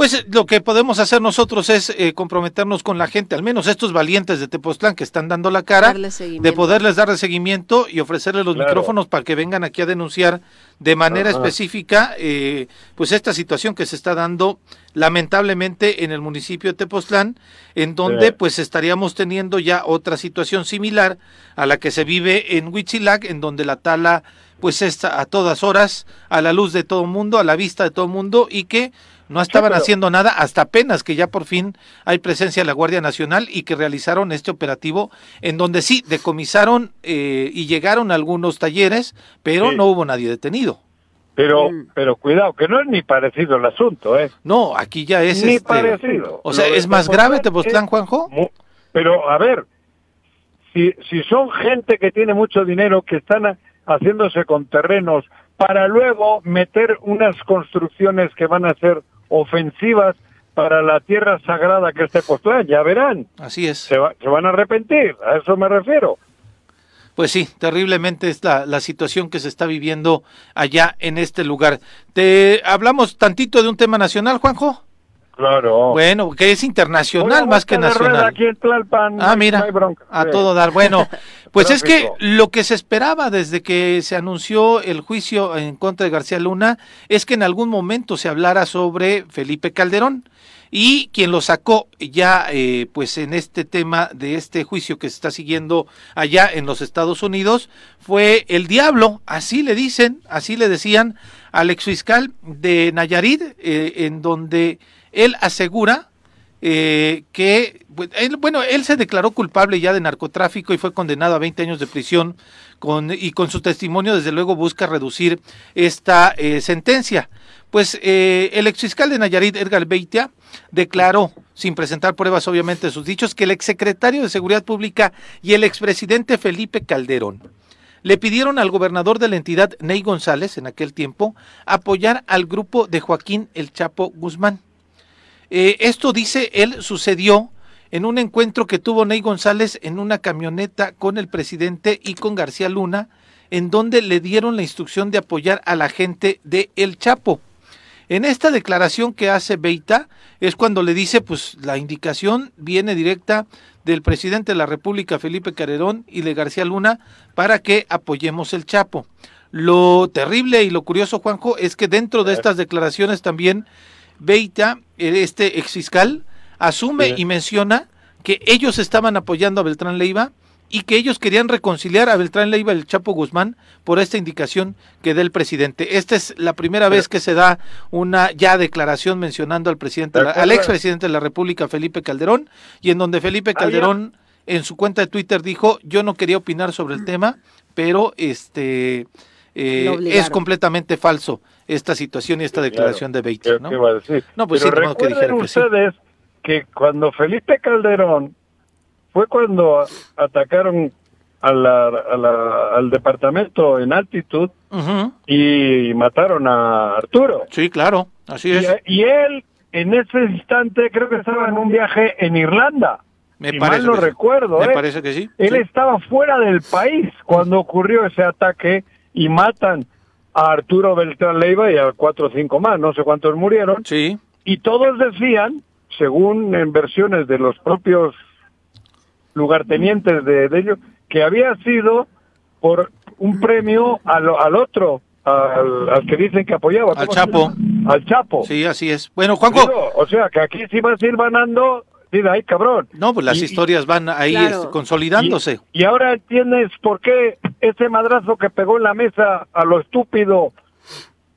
Pues eh, lo que podemos hacer nosotros es eh, comprometernos con la gente, al menos estos valientes de Tepoztlán que están dando la cara, de poderles darle seguimiento y ofrecerles los Claro. micrófonos para que vengan aquí a denunciar de manera Ajá. específica eh, pues esta situación que se está dando lamentablemente en el municipio de Tepoztlán, en donde Sí. pues estaríamos teniendo ya otra situación similar a la que se vive en Huitzilac, en donde la tala pues está a todas horas, a la luz de todo el mundo, a la vista de todo el mundo y que no estaban pero- haciendo nada hasta apenas que ya por fin hay presencia de la Guardia Nacional y que realizaron este operativo en donde sí decomisaron eh, y llegaron a algunos talleres, pero Sí. no hubo nadie detenido. Pero, Mm. pero cuidado, que no es ni parecido el asunto, ¿eh? No, aquí ya es ni este, parecido. O sea, Lo es más grave Tepoztlán, Juanjo. mu- Pero, a ver, si, si son gente que tiene mucho dinero, que están a- haciéndose con terrenos para luego meter unas construcciones que van a ser ofensivas para la tierra sagrada que es Tepoztlán, ya verán, Así es. se, va- se van a arrepentir, a eso me refiero. Pues sí, terriblemente es la, la situación que se está viviendo allá en este lugar. Te hablamos tantito de un tema nacional, Juanjo. Claro. Bueno, que es internacional más que nacional. Aquí en Tlalpan, Ah, mira, bronca. a Sí. todo dar. Bueno, pues es que lo que se esperaba desde que se anunció el juicio en contra de García Luna es que en algún momento se hablara sobre Felipe Calderón y quien lo sacó ya eh, pues en este tema de este juicio que se está siguiendo allá en los Estados Unidos fue el diablo, así le dicen, así le decían al exfiscal de Nayarit, eh, en donde él asegura eh, que, él- bueno, él se declaró culpable ya de narcotráfico y fue condenado a 20 años de prisión con, y con su testimonio desde luego busca reducir esta eh, sentencia. Pues eh, el exfiscal de Nayarit, Edgar Beitia, declaró, sin presentar pruebas obviamente de sus dichos, que el exsecretario de Seguridad Pública y el expresidente Felipe Calderón le pidieron al gobernador de la entidad, Ney González, en aquel tiempo, apoyar al grupo de Joaquín El Chapo Guzmán. Eh, esto, dice él, sucedió en un encuentro que tuvo Ney González en una camioneta con el presidente y con García Luna, en donde le dieron la instrucción de apoyar a la gente de El Chapo. En esta declaración que hace Beita es cuando le dice, pues la indicación viene directa del presidente de la República, Felipe Calderón, y de García Luna, para que apoyemos el Chapo. Lo terrible y lo curioso, Juanjo, es que dentro de estas declaraciones también Beita, eh, este exfiscal, asume Sí. y menciona que ellos estaban apoyando a Beltrán Leiva y que ellos querían reconciliar a Beltrán Leiva y el Chapo Guzmán por esta indicación que da el presidente. Esta es la primera vez que se da una ya declaración mencionando al presidente, de la- al expresidente de la República, Felipe Calderón, y en donde Felipe. Calderón en su cuenta de Twitter dijo, yo no quería opinar sobre el tema, pero este eh, es completamente falso esta situación y esta declaración de ¿Qué- ¿no? a decir? No, pues Pero sí, que recuerden dijera que sí. ustedes que cuando Felipe Calderón fue cuando atacaron a la- a la- al departamento en altitud y mataron a Arturo. Sí, claro, así Y, es. y él en ese instante creo que estaba en un viaje en Irlanda. Me si parece mal no que sí. recuerdo. Me ¿eh? parece que sí. Él sí. estaba fuera del país cuando ocurrió ese ataque y matan a Arturo Beltrán Leiva y a cuatro o cinco más, no sé cuántos murieron. Sí, Y todos decían, según en versiones de los propios lugartenientes de, de ellos, que había sido por un premio al, al otro, al, al que dicen que apoyaba. Al ¿cómo se Chapo. Al Chapo. sí, así es. Bueno, Juanjo, o sea, que aquí sí vas a ir ganando, ay cabrón. no, pues las Y- historias van ahí Claro. este, consolidándose. Y, y ahora entiendes por qué ese madrazo que pegó en la mesa a lo estúpido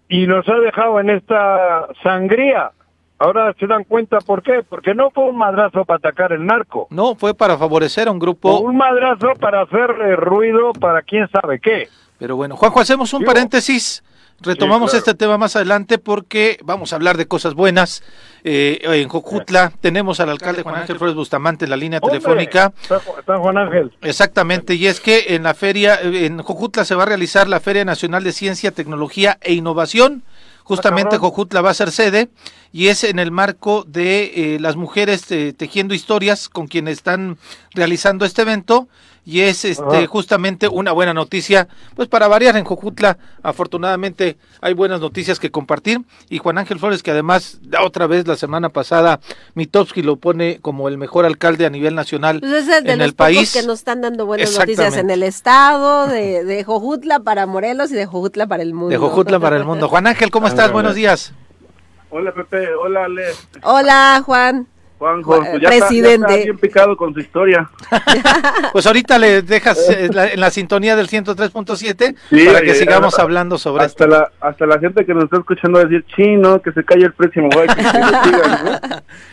y nos ha dejado en esta sangría Ahora se dan cuenta por qué, porque no fue un madrazo para atacar el narco. No, fue para favorecer a un grupo. un madrazo para hacer ruido para quién sabe qué. Pero bueno, Juanjo, hacemos un paréntesis. Retomamos este tema más adelante porque vamos a hablar de cosas buenas. Eh, en Jojutla tenemos al alcalde Juan Ángel Flores Bustamante en la línea telefónica. Está Juan Ángel. Exactamente, y es que en la feria, en Jojutla se va a realizar la Feria Nacional de Ciencia, Tecnología e Innovación. Justamente Jojutla va a ser sede y es en el marco de eh, las mujeres eh, tejiendo historias con quienes están realizando este evento y es este justamente una buena noticia, pues para variar en Jojutla, afortunadamente hay buenas noticias que compartir y Juan Ángel Flores que además otra vez la semana pasada Mitowski lo pone como el mejor alcalde a nivel nacional pues es de en los el país que nos están dando buenas noticias en el estado de, de Jojutla para Morelos y de Jojutla para el mundo. De Jojutla para el mundo. Juan Ángel, ¿cómo estás? Buenos días. Hola Pepe, hola Ale. Hola Juan. Juanjo, pues ya presidente. Está, bien picado con su historia. pues ahorita le dejas eh, en la sintonía del 103.7 para que sigamos hablando sobre hasta esto. La, hasta la gente que nos está escuchando decir, chino, que se calle el próximo güey,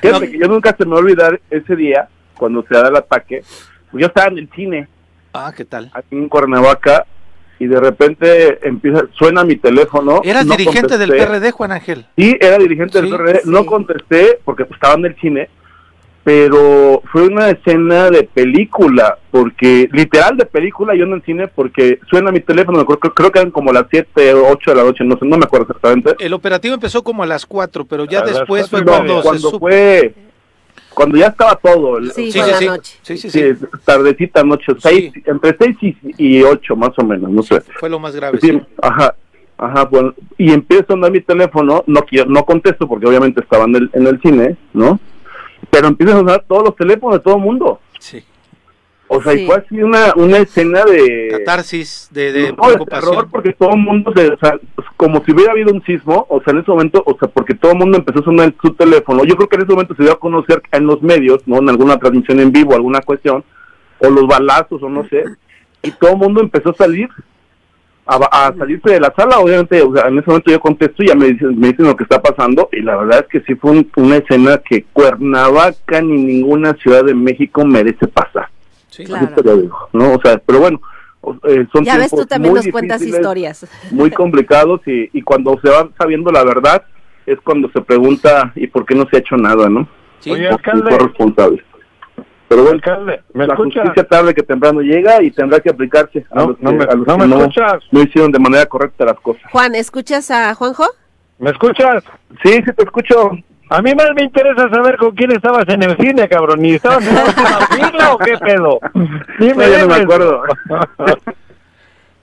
que, que yo nunca se me va a olvidar ese día, cuando se da el ataque, pues yo estaba en el cine. Ah, ¿qué tal? Aquí en Cuernavaca, y de repente empieza suena mi teléfono. ¿Eras dirigente del PRD, Juan Ángel? Sí, era dirigente del PRD. No contesté porque pues, estaba en el cine, pero fue una escena de película, porque literal de película, yo en el cine, porque suena mi teléfono, creo, creo que eran como las 7 o 8 de la noche, no sé, no me acuerdo exactamente. El operativo empezó como a las 4, pero ya después fue cuando, cuando fue cuando ya estaba todo. Sí, sí, sí, noche. sí, sí, sí, Tardecita noche, seis, entre 6 y 8 más o menos, no sé. Fue lo más grave. Ajá, ajá, bueno, y empiezo a andar mi teléfono, no no contesto porque obviamente estaba en el, en el cine, ¿no? Pero empiezan a sonar todos los teléfonos de todo el mundo. Sí. O sea, y fue así una, una escena de... Catarsis, de, de no, preocupación. porque todo el mundo, se, o sea, como si hubiera habido un sismo, o sea, en ese momento, o sea, porque todo el mundo empezó a sonar su teléfono. Yo creo que en ese momento se dio a conocer en los medios, ¿no? En alguna transmisión en vivo, alguna cuestión, o los balazos, o no sé, y todo el mundo empezó a salir, a, a salirse de la sala, obviamente, o sea, en ese momento yo contesto y ya me dicen, me dicen lo que está pasando, y la verdad es que sí fue una escena que Cuernavaca ni ninguna ciudad de México merece pasar. Sí, claro. ¿no? O sea, pero bueno, eh, son ya ves, tú también nos cuentas historias. Muy complicados y, y cuando se va sabiendo la verdad es cuando se pregunta y por qué no se ha hecho nada, ¿no? Sí. Oye, alcalde. responsable. Pero bueno, alcalde, ¿me la escucha? justicia tarde que temprano llega y tendrá que aplicarse no, a los no que, me, a los no que me escuchas. no hicieron de manera correcta las cosas. Juan, ¿escuchas a Juanjo? ¿Me escuchas? Sí, sí te escucho. A mí más me interesa saber con quién estabas en el cine, cabrón. ¿Ni estabas en la fila o qué pedo? Dime, No, yo no me acuerdo.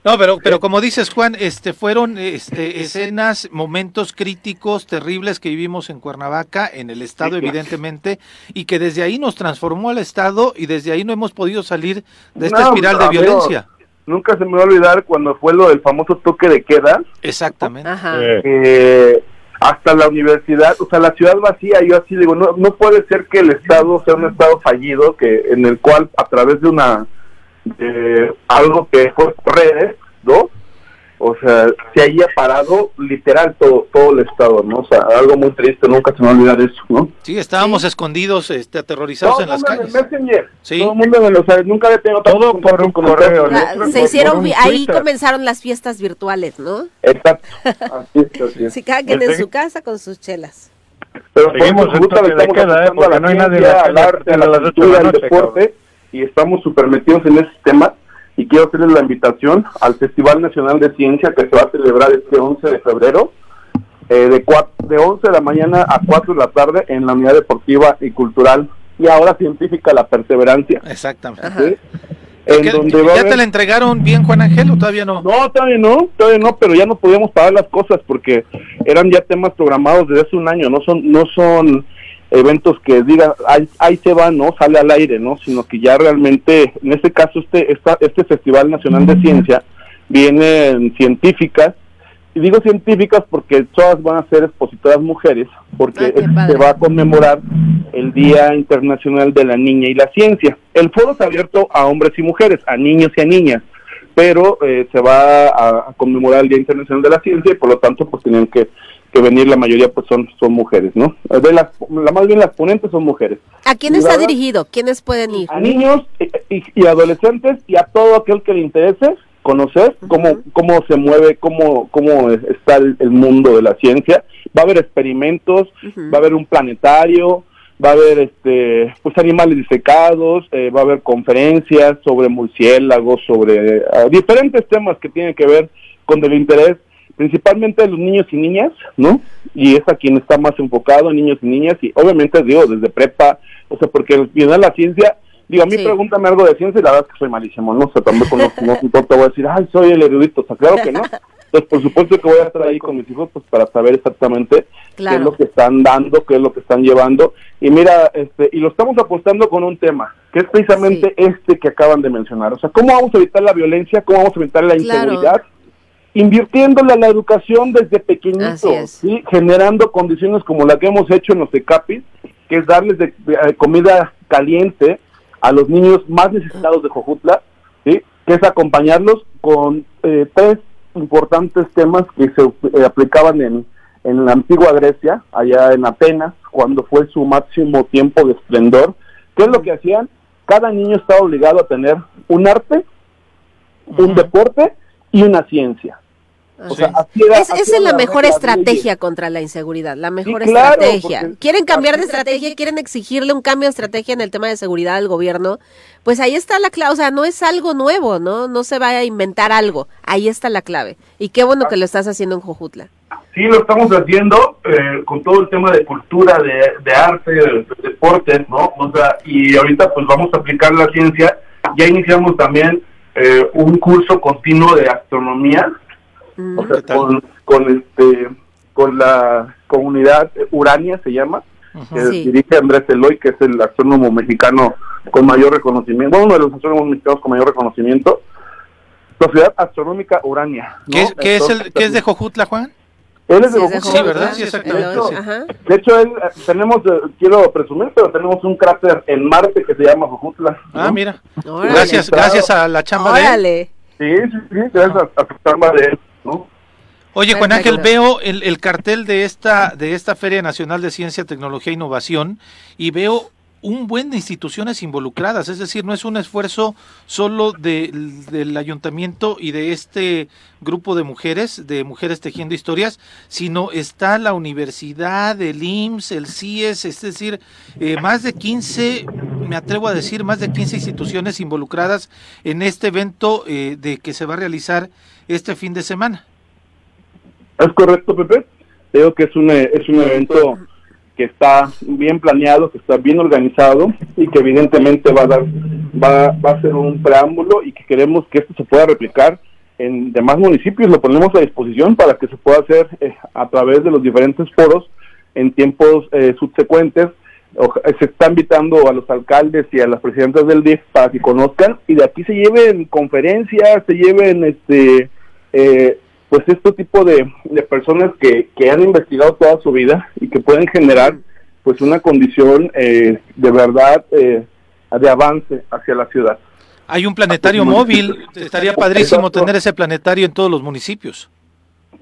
No, pero, pero como dices, Juan, este, fueron este, escenas, momentos críticos, terribles que vivimos en Cuernavaca, en el Estado, evidentemente, y que desde ahí nos transformó al Estado y desde ahí no hemos podido salir de esta No, espiral de amigo, violencia. Nunca se me va a olvidar cuando fue lo del famoso toque de queda. Exactamente. Ajá. eh, hasta la universidad, o sea, la ciudad vacía, yo así digo, no, no puede ser que el Estado sea un Estado fallido, que en el cual a través de una, de algo que fue redes, ¿no? O sea, se haya parado literal todo, todo el Estado, ¿no? O sea, algo muy triste, nunca se me va a olvidar eso, ¿no? Sí, estábamos escondidos, este, aterrorizados Todo en las calles. Messenger, Sí. todo el mundo en o sea, nunca había Todo por un correo. La- por- se hicieron, ahí Twitter. comenzaron las fiestas virtuales, ¿no? Exacto, así es, así es. Sí, cada quien en Este- su casa con sus chelas. Pero Seguimos por toque le estamos queda, ¿eh? Porque la no hay nadie la al arte, a la cultura, la al noche, deporte, y estamos súper metidos en ese tema. Y quiero hacerles la invitación al Festival Nacional de Ciencia que se va a celebrar este 11 de febrero, eh, de, de 11 de la mañana a 4 de la tarde en la Unidad Deportiva y Cultural y ahora científica La Perseverancia. Exactamente. ¿sí? En ¿Qué- donde ¿Ya haber- te la entregaron bien, Juan Ángel, o todavía no? no, todavía no, todavía no, pero ya no podíamos pagar las cosas porque eran ya temas programados desde hace un año, no son, no son eventos que digan, ahí, ahí se va, no, sale al aire, no, sino que ya realmente, en este caso, este, esta, este Festival Nacional de Ciencia, vienen científicas, y digo científicas porque todas van a ser expositoras mujeres, porque Ah, se va a conmemorar el Día Internacional de la Niña y la Ciencia. El foro está abierto a hombres y mujeres, a niños y a niñas, pero eh, se va a, a conmemorar el Día Internacional de la Ciencia y por lo tanto pues tenían que, que venir la mayoría pues son son mujeres, ¿no? De las la más bien las ponentes son mujeres. ¿A quién está dirigido? ¿Quiénes pueden ir? A niños y, adolescentes y a todo aquel que le interese conocer cómo cómo se mueve, cómo cómo está el, mundo de la ciencia. Va a haber experimentos, va a haber un planetario, va a haber este pues animales disecados, eh, va a haber conferencias sobre murciélagos, sobre ah, diferentes temas que tienen que ver con el interés principalmente de los niños y niñas, ¿no? Y es a quien está más enfocado, niños y niñas, y obviamente digo, desde prepa, o sea, porque al final la ciencia, digo, a mí pregúntame algo de ciencia y la verdad es que soy malísimo, ¿no? O sea, tampoco no, no, te voy a decir, ay, soy el erudito, o sea, claro que no. Entonces, por supuesto que voy a estar ahí con mis hijos, pues para saber exactamente qué es lo que están dando, qué es lo que están llevando. Y mira, este, y lo estamos apostando con un tema, que es precisamente este que acaban de mencionar. O sea, ¿cómo vamos a evitar la violencia? ¿Cómo vamos a evitar la inseguridad? Invirtiéndole a la educación desde pequeñitos, ¿sí? generando condiciones como la que hemos hecho en los ECAPIS, que es darles de, eh, comida caliente a los niños más necesitados de Jojutla, ¿sí? que es acompañarlos con eh, tres importantes temas que se eh, aplicaban en, en la antigua Grecia, allá en Atenas, cuando fue su máximo tiempo de esplendor. ¿Qué es lo que hacían? Cada niño estaba obligado a tener un arte, un deporte y una ciencia. O sea, es, esa es la, mejor estrategia contra la inseguridad, la mejor estrategia. Quieren cambiar de estrategia, quieren exigirle un cambio de estrategia en el tema de seguridad al gobierno. Pues ahí está la clave, o sea, no es algo nuevo, ¿no? No se va a inventar algo. Ahí está la clave. Y qué bueno que lo estás haciendo en Jojutla. Sí, lo estamos haciendo eh, con todo el tema de cultura, de, arte, de, deportes, ¿no? O sea, y ahorita pues vamos a aplicar la ciencia. Ya iniciamos también eh, un curso continuo de astronomía, o sea, con, con, este, con la comunidad Urania se llama, que dirige Andrés Eloy, que es el astrónomo mexicano con mayor reconocimiento, uno de los astrónomos mexicanos con mayor reconocimiento, Sociedad Astronómica Urania. ¿Qué, es, ¿qué es, el, ¿qué es de Jojutla, Juan? Él es de Sí, ¿verdad? Sí, exactamente. De hecho, él, eh, tenemos, eh, quiero presumir, pero tenemos un cráter en Marte que se llama Jojutla. Ah, mira. Gracias, gracias a la chamba de él. Sí, sí, sí, gracias a, a, la chamba de él, ¿no? Oye, Juan Ángel, veo el, el, cartel de esta, de esta Feria Nacional de Ciencia, Tecnología e Innovación y veo un buen de instituciones involucradas, es decir, no es un esfuerzo solo del ayuntamiento y de este grupo de mujeres, de mujeres tejiendo historias, sino está la universidad, el IMSS, el CIES, es decir, eh, más de 15, me atrevo a decir, más de 15 instituciones involucradas en este evento eh, de que se va a realizar este fin de semana. Es correcto, Pepe. Creo que es un, es un evento que está bien planeado, que está bien organizado y que evidentemente va a dar, va, va a ser un preámbulo y que queremos que esto se pueda replicar en demás municipios, lo ponemos a disposición para que se pueda hacer eh, a través de los diferentes foros en tiempos eh, subsecuentes. se está invitando a los alcaldes y a las presidentas del DIF para que conozcan y de aquí se lleven conferencias, se lleven este eh, pues este tipo de, personas que, que, han investigado toda su vida y que pueden generar pues una condición eh, de verdad eh, de avance hacia la ciudad. Hay un planetario móvil, estaría padrísimo tener ese planetario en todos los municipios.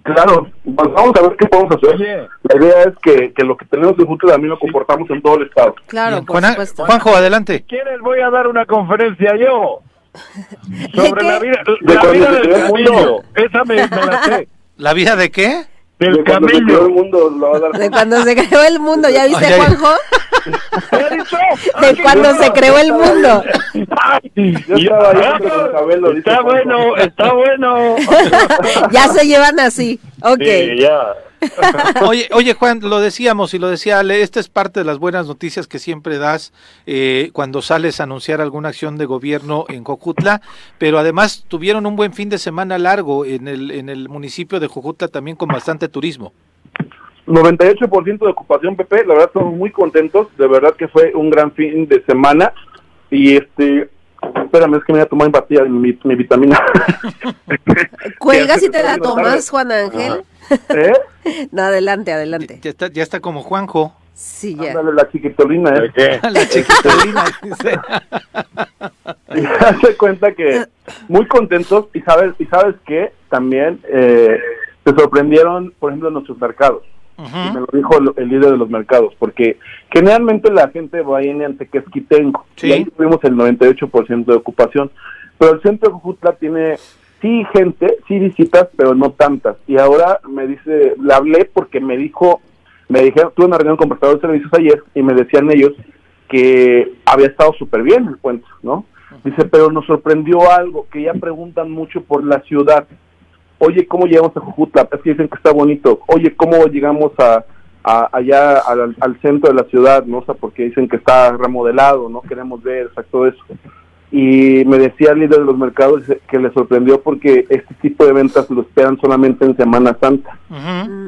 Claro, pues vamos a ver qué podemos hacer. La idea es que, que lo que tenemos en futuro también lo comportamos en todo el estado. Claro, Juanjo, adelante. ¿Quieres? Voy a dar una conferencia yo. Sobre la vida, la vida del camello. Esa me, la sé. ¿La vida de qué? Del camello. De cuando se creó el mundo, ¿ya viste, Juanjo? de cuando se creó el mundo. Está bueno, está bueno. ya se llevan así. Ok. ya. oye, oye, Juan, lo decíamos y lo decía Ale, esta es parte de las buenas noticias que siempre das eh, cuando sales a anunciar alguna acción de gobierno en Jojutla, pero además tuvieron un buen fin de semana largo en el, en el municipio de Jojutla también con bastante turismo. 98% de ocupación, Pepe, la verdad estamos muy contentos, de verdad que fue un gran fin de semana y este espérame, es que me voy a tomar mi, mi vitamina. Cuelgas y te la tomas, Juan Ángel. ¿Eh? No, adelante, adelante. Ya, está, ya está como Juanjo. Sí, ya. la chiquitolina, ¿eh? la chiquitolina, dice. y cuenta que muy contentos y sabes, y sabes que también eh, se sorprendieron, por ejemplo, en nuestros mercados. Y me lo dijo el, líder de los mercados, porque generalmente la gente va en Antequesquitengo, y ahí tuvimos el 98% de ocupación, pero el centro de Jujutla tiene sí gente, sí visitas, pero no tantas, y ahora me dice, le hablé porque me dijo, me dijeron, tuve una reunión con prestadores de servicios ayer, y me decían ellos que había estado súper bien el puente, ¿no? Dice, pero nos sorprendió algo, que ya preguntan mucho por la ciudad. Oye, ¿cómo llegamos a Jujutla? Es que dicen que está bonito. Oye, ¿cómo llegamos a, allá al, centro de la ciudad? ¿no? O sea, porque dicen que está remodelado, no queremos ver, todo eso. Y me decía el líder de los mercados que le sorprendió porque este tipo de ventas lo esperan solamente en Semana Santa.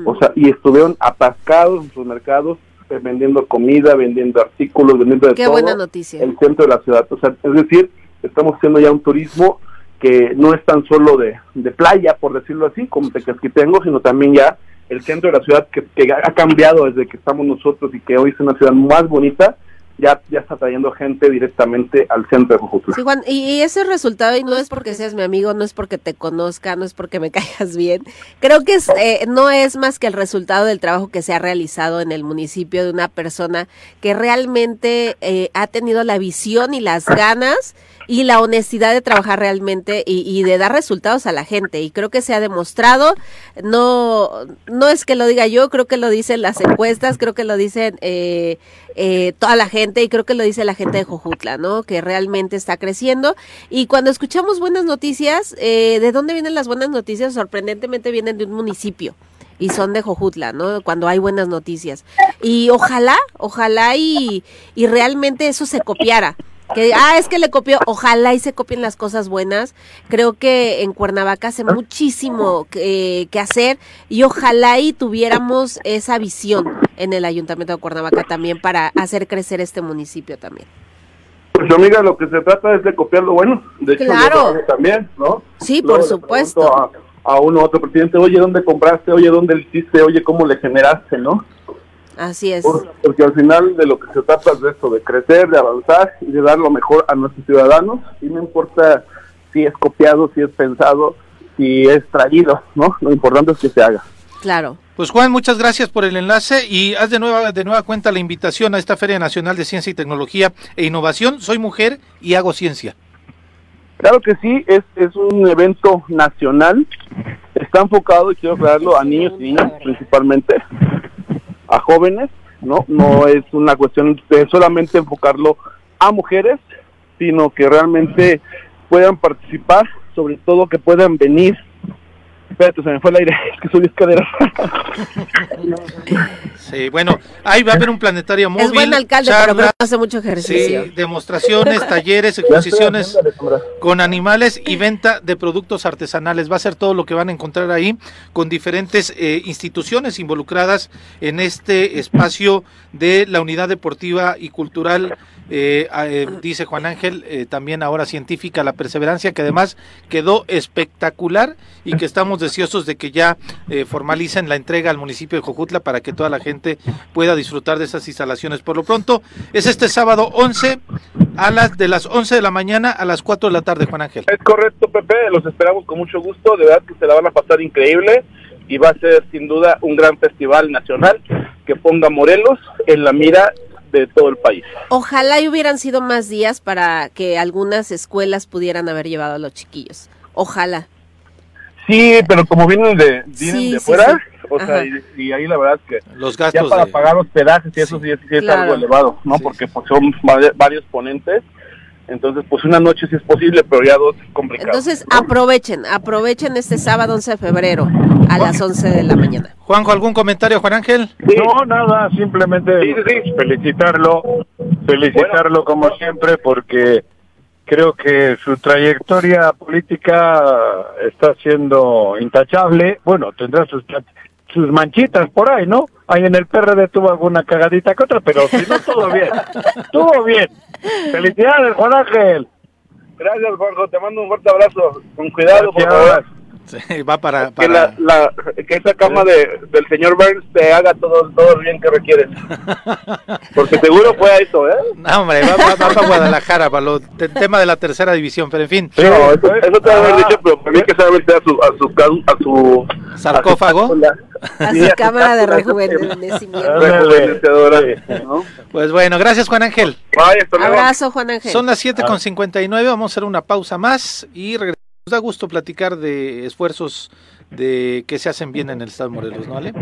O sea, y estuvieron atascados en sus mercados eh, vendiendo comida, vendiendo artículos, vendiendo de Qué buena noticia. el centro de la ciudad. O sea, es decir, estamos haciendo ya un turismo que no es tan solo de, de playa, por decirlo así, como tengo, sino también ya el centro de la ciudad que, que ha cambiado desde que estamos nosotros y que hoy es una ciudad más bonita ya, ya está trayendo gente directamente al centro de Jujutla. Sí, Juan, y, ese resultado, y no es porque seas mi amigo, no es porque te conozca, no es porque me caigas bien, creo que es, eh, no es más que el resultado del trabajo que se ha realizado en el municipio de una persona que realmente eh, ha tenido la visión y las ganas y la honestidad de trabajar realmente y, de dar resultados a la gente. Y creo que se ha demostrado, no, no es que lo diga yo, creo que lo dicen las encuestas, creo que lo dicen eh, eh, toda la gente y creo que lo dice la gente de Jojutla, ¿no? Que realmente está creciendo. Y cuando escuchamos buenas noticias, eh, ¿de dónde vienen las buenas noticias? Sorprendentemente vienen de un municipio y son de Jojutla, ¿no? Cuando hay buenas noticias. Y ojalá, ojalá y, y realmente eso se copiara que ah es que le copió ojalá y se copien las cosas buenas. Creo que en Cuernavaca hace muchísimo que, hacer y ojalá y tuviéramos esa visión en el ayuntamiento de Cuernavaca también para hacer crecer este municipio también. Pues amiga lo que se trata es de copiar lo bueno. De hecho claro. también no sí por supuesto. a, a uno otro presidente oye dónde compraste oye dónde le hiciste oye cómo le generaste no Así es. porque al final de lo que se trata es de esto, de crecer, de avanzar y de dar lo mejor a nuestros ciudadanos. Y no importa si es copiado, si es pensado, si es traído, ¿no? Lo importante es que se haga. Claro. Pues Juan, muchas gracias por el enlace y haz de nueva, de nueva cuenta la invitación a esta Feria Nacional de Ciencia y Tecnología e Innovación. Soy mujer y hago ciencia. Claro que sí, es, es un evento nacional, está enfocado, y quiero aclararlo, a niños y niñas principalmente, a jóvenes, ¿no? No es una cuestión de solamente enfocarlo a mujeres, sino que realmente puedan participar, sobre todo que puedan venir Espérate, se me fue el aire, es que soy escalera. sí, bueno, ahí va a haber un planetario móvil. Es buen alcalde, pero hace mucho ejercicio. Sí, demostraciones, talleres, exposiciones con animales y venta de productos artesanales. Va a ser todo lo que van a encontrar ahí con diferentes eh, instituciones involucradas en este espacio de la unidad deportiva y cultural eh, eh, dice Juan Ángel, eh, también ahora científica, la perseverancia, que además quedó espectacular y que estamos deseosos de que ya formalicen la entrega al municipio de Jojutla para que toda la gente pueda disfrutar de esas instalaciones. Por lo pronto, es este sábado 11 a las de las 11 de la mañana a las 4 de la tarde, Juan Ángel. Es correcto, Pepe, los esperamos con mucho gusto, de verdad que se la van a pasar increíble y va a ser sin duda un gran festival nacional que ponga Morelos en la mira de todo el país. Ojalá y hubieran sido más días para que algunas escuelas pudieran haber llevado a los chiquillos. Ojalá. Sí, pero como vienen de, vienen de fuera, o sea, y, ahí la verdad es que los gastos ya para pagar hospedajes y eso sí, es algo elevado, ¿no? Porque pues son varios ponentes entonces, pues una noche sí es posible, pero ya dos es complicado. Entonces, aprovechen, aprovechen este sábado 11 de febrero a las 11 de la mañana. Juanjo, ¿algún comentario, Juan Ángel? No, nada, simplemente felicitarlo, felicitarlo como siempre, porque creo que su trayectoria política está siendo intachable. Bueno, tendrá sus sus manchitas por ahí, ¿no? Ahí en el PRD tuvo alguna cagadita que otra, pero si no, todo bien. Todo bien. Felicidades, Juan Ángel. Gracias, Juanjo. Te mando un fuerte abrazo. Con cuidado, por favor. Va para, Que, la, la, que esa cama de, del señor Burns te haga todo, todo el bien que requieres. Porque seguro fue a eso, ¿eh? No, hombre, va, va- va para Guadalajara, para lo, el tema de la tercera división, pero en fin. No, eso, eso te va a haber dicho, pero para mí que se va a meter a su, a su, ca- a su ¿Sarcófago? A Sí, su a su cámara de rejuvenecimiento. rejuvenecedora, ¿no? Pues bueno, gracias Juan Ángel. Luego. Abrazo, Juan Ángel. Son las 7.59, vamos a hacer una pausa más y regresamos. Nos da gusto platicar de esfuerzos de que se hacen bien en el estado de Morelos, ¿no, Ale?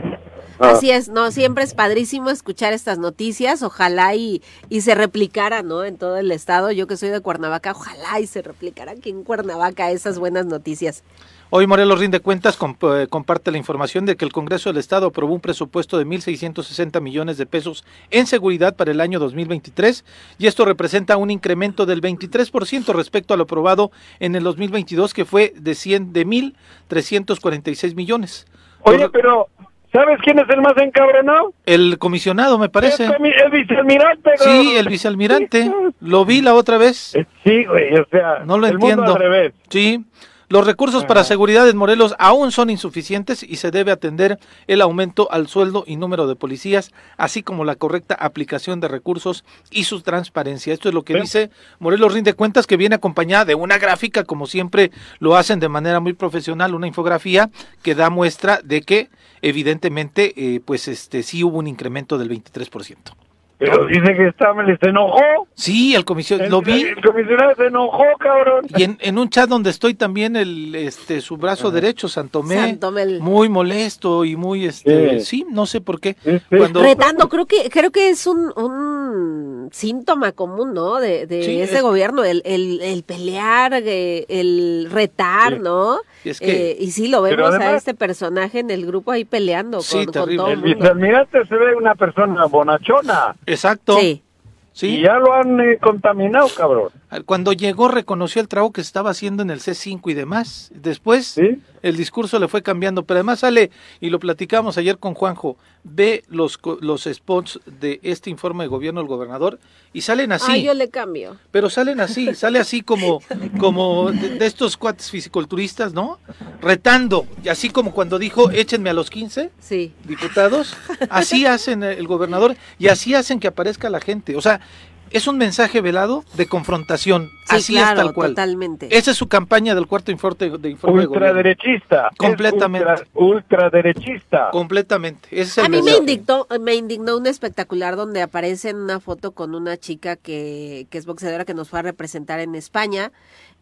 Así es, no, siempre es padrísimo escuchar estas noticias, ojalá y, y se replicara, ¿no? En todo el estado, yo que soy de Cuernavaca, ojalá y se replicara aquí en Cuernavaca esas buenas noticias. Hoy Morelos rinde cuentas, comp- eh, comparte la información de que el Congreso del Estado aprobó un presupuesto de 1.660 millones de pesos en seguridad para el año 2023 y esto representa un incremento del 23% respecto a lo aprobado en el 2022 que fue de 100 de 1.346 millones. Oye, pero ¿sabes quién es el más encabronado? El comisionado me parece. El vicealmirante. Sí, cabrón. el vicealmirante. Lo vi la otra vez. Sí, güey, o sea, No lo el mundo entiendo. al revés. Sí. Los recursos para seguridad en Morelos aún son insuficientes y se debe atender el aumento al sueldo y número de policías, así como la correcta aplicación de recursos y su transparencia. Esto es lo que Sí. dice Morelos Rinde Cuentas, que viene acompañada de una gráfica, como siempre lo hacen de manera muy profesional, una infografía que da muestra de que evidentemente eh, pues este sí hubo un incremento del 23%. Pero dice que Stamel se enojó. Sí, el comisión El, lo vi el comisionado se enojó, cabrón. y en, en un chat donde estoy también el este su brazo derecho Santomé Santomé, el- muy molesto y muy este Sí. sí, no sé por qué Sí, sí. cuando Retando, creo que creo que es un, un síntoma común, ¿no? De, de Sí, ese es- gobierno, el, el, el pelear, eh, el retar, Sí. ¿No? Es que- Eh, y sí, lo vemos a este personaje en el grupo ahí peleando Sí, con, con terrible. todo el mundo. vicealmirante se ve una persona bonachona. exacto Sí. sí Y ya lo han eh, contaminado, cabrón. cuando llegó reconoció el trabajo que estaba haciendo en el C5 y demás después ¿Sí? El discurso le fue cambiando pero además sale y lo platicamos ayer con Juanjo ve los los spots de este informe de gobierno del gobernador y salen así Ah, yo le cambio. Pero salen así, sale así como, como de, de estos cuates fisiculturistas, ¿no? Retando, y así como cuando dijo, échenme a los 15 Sí. diputados, así hacen el gobernador y así hacen que aparezca la gente. O sea, es un mensaje velado de confrontación, Sí, así claro, es tal cual. totalmente. Esa es su campaña del cuarto informe de informe. Ultraderechista. Completamente. ultra- ultraderechista. Completamente. Ese es el A mí me indignó, me indignó un espectacular donde aparece en una foto con una chica que, que es boxeadora que nos fue a representar en España.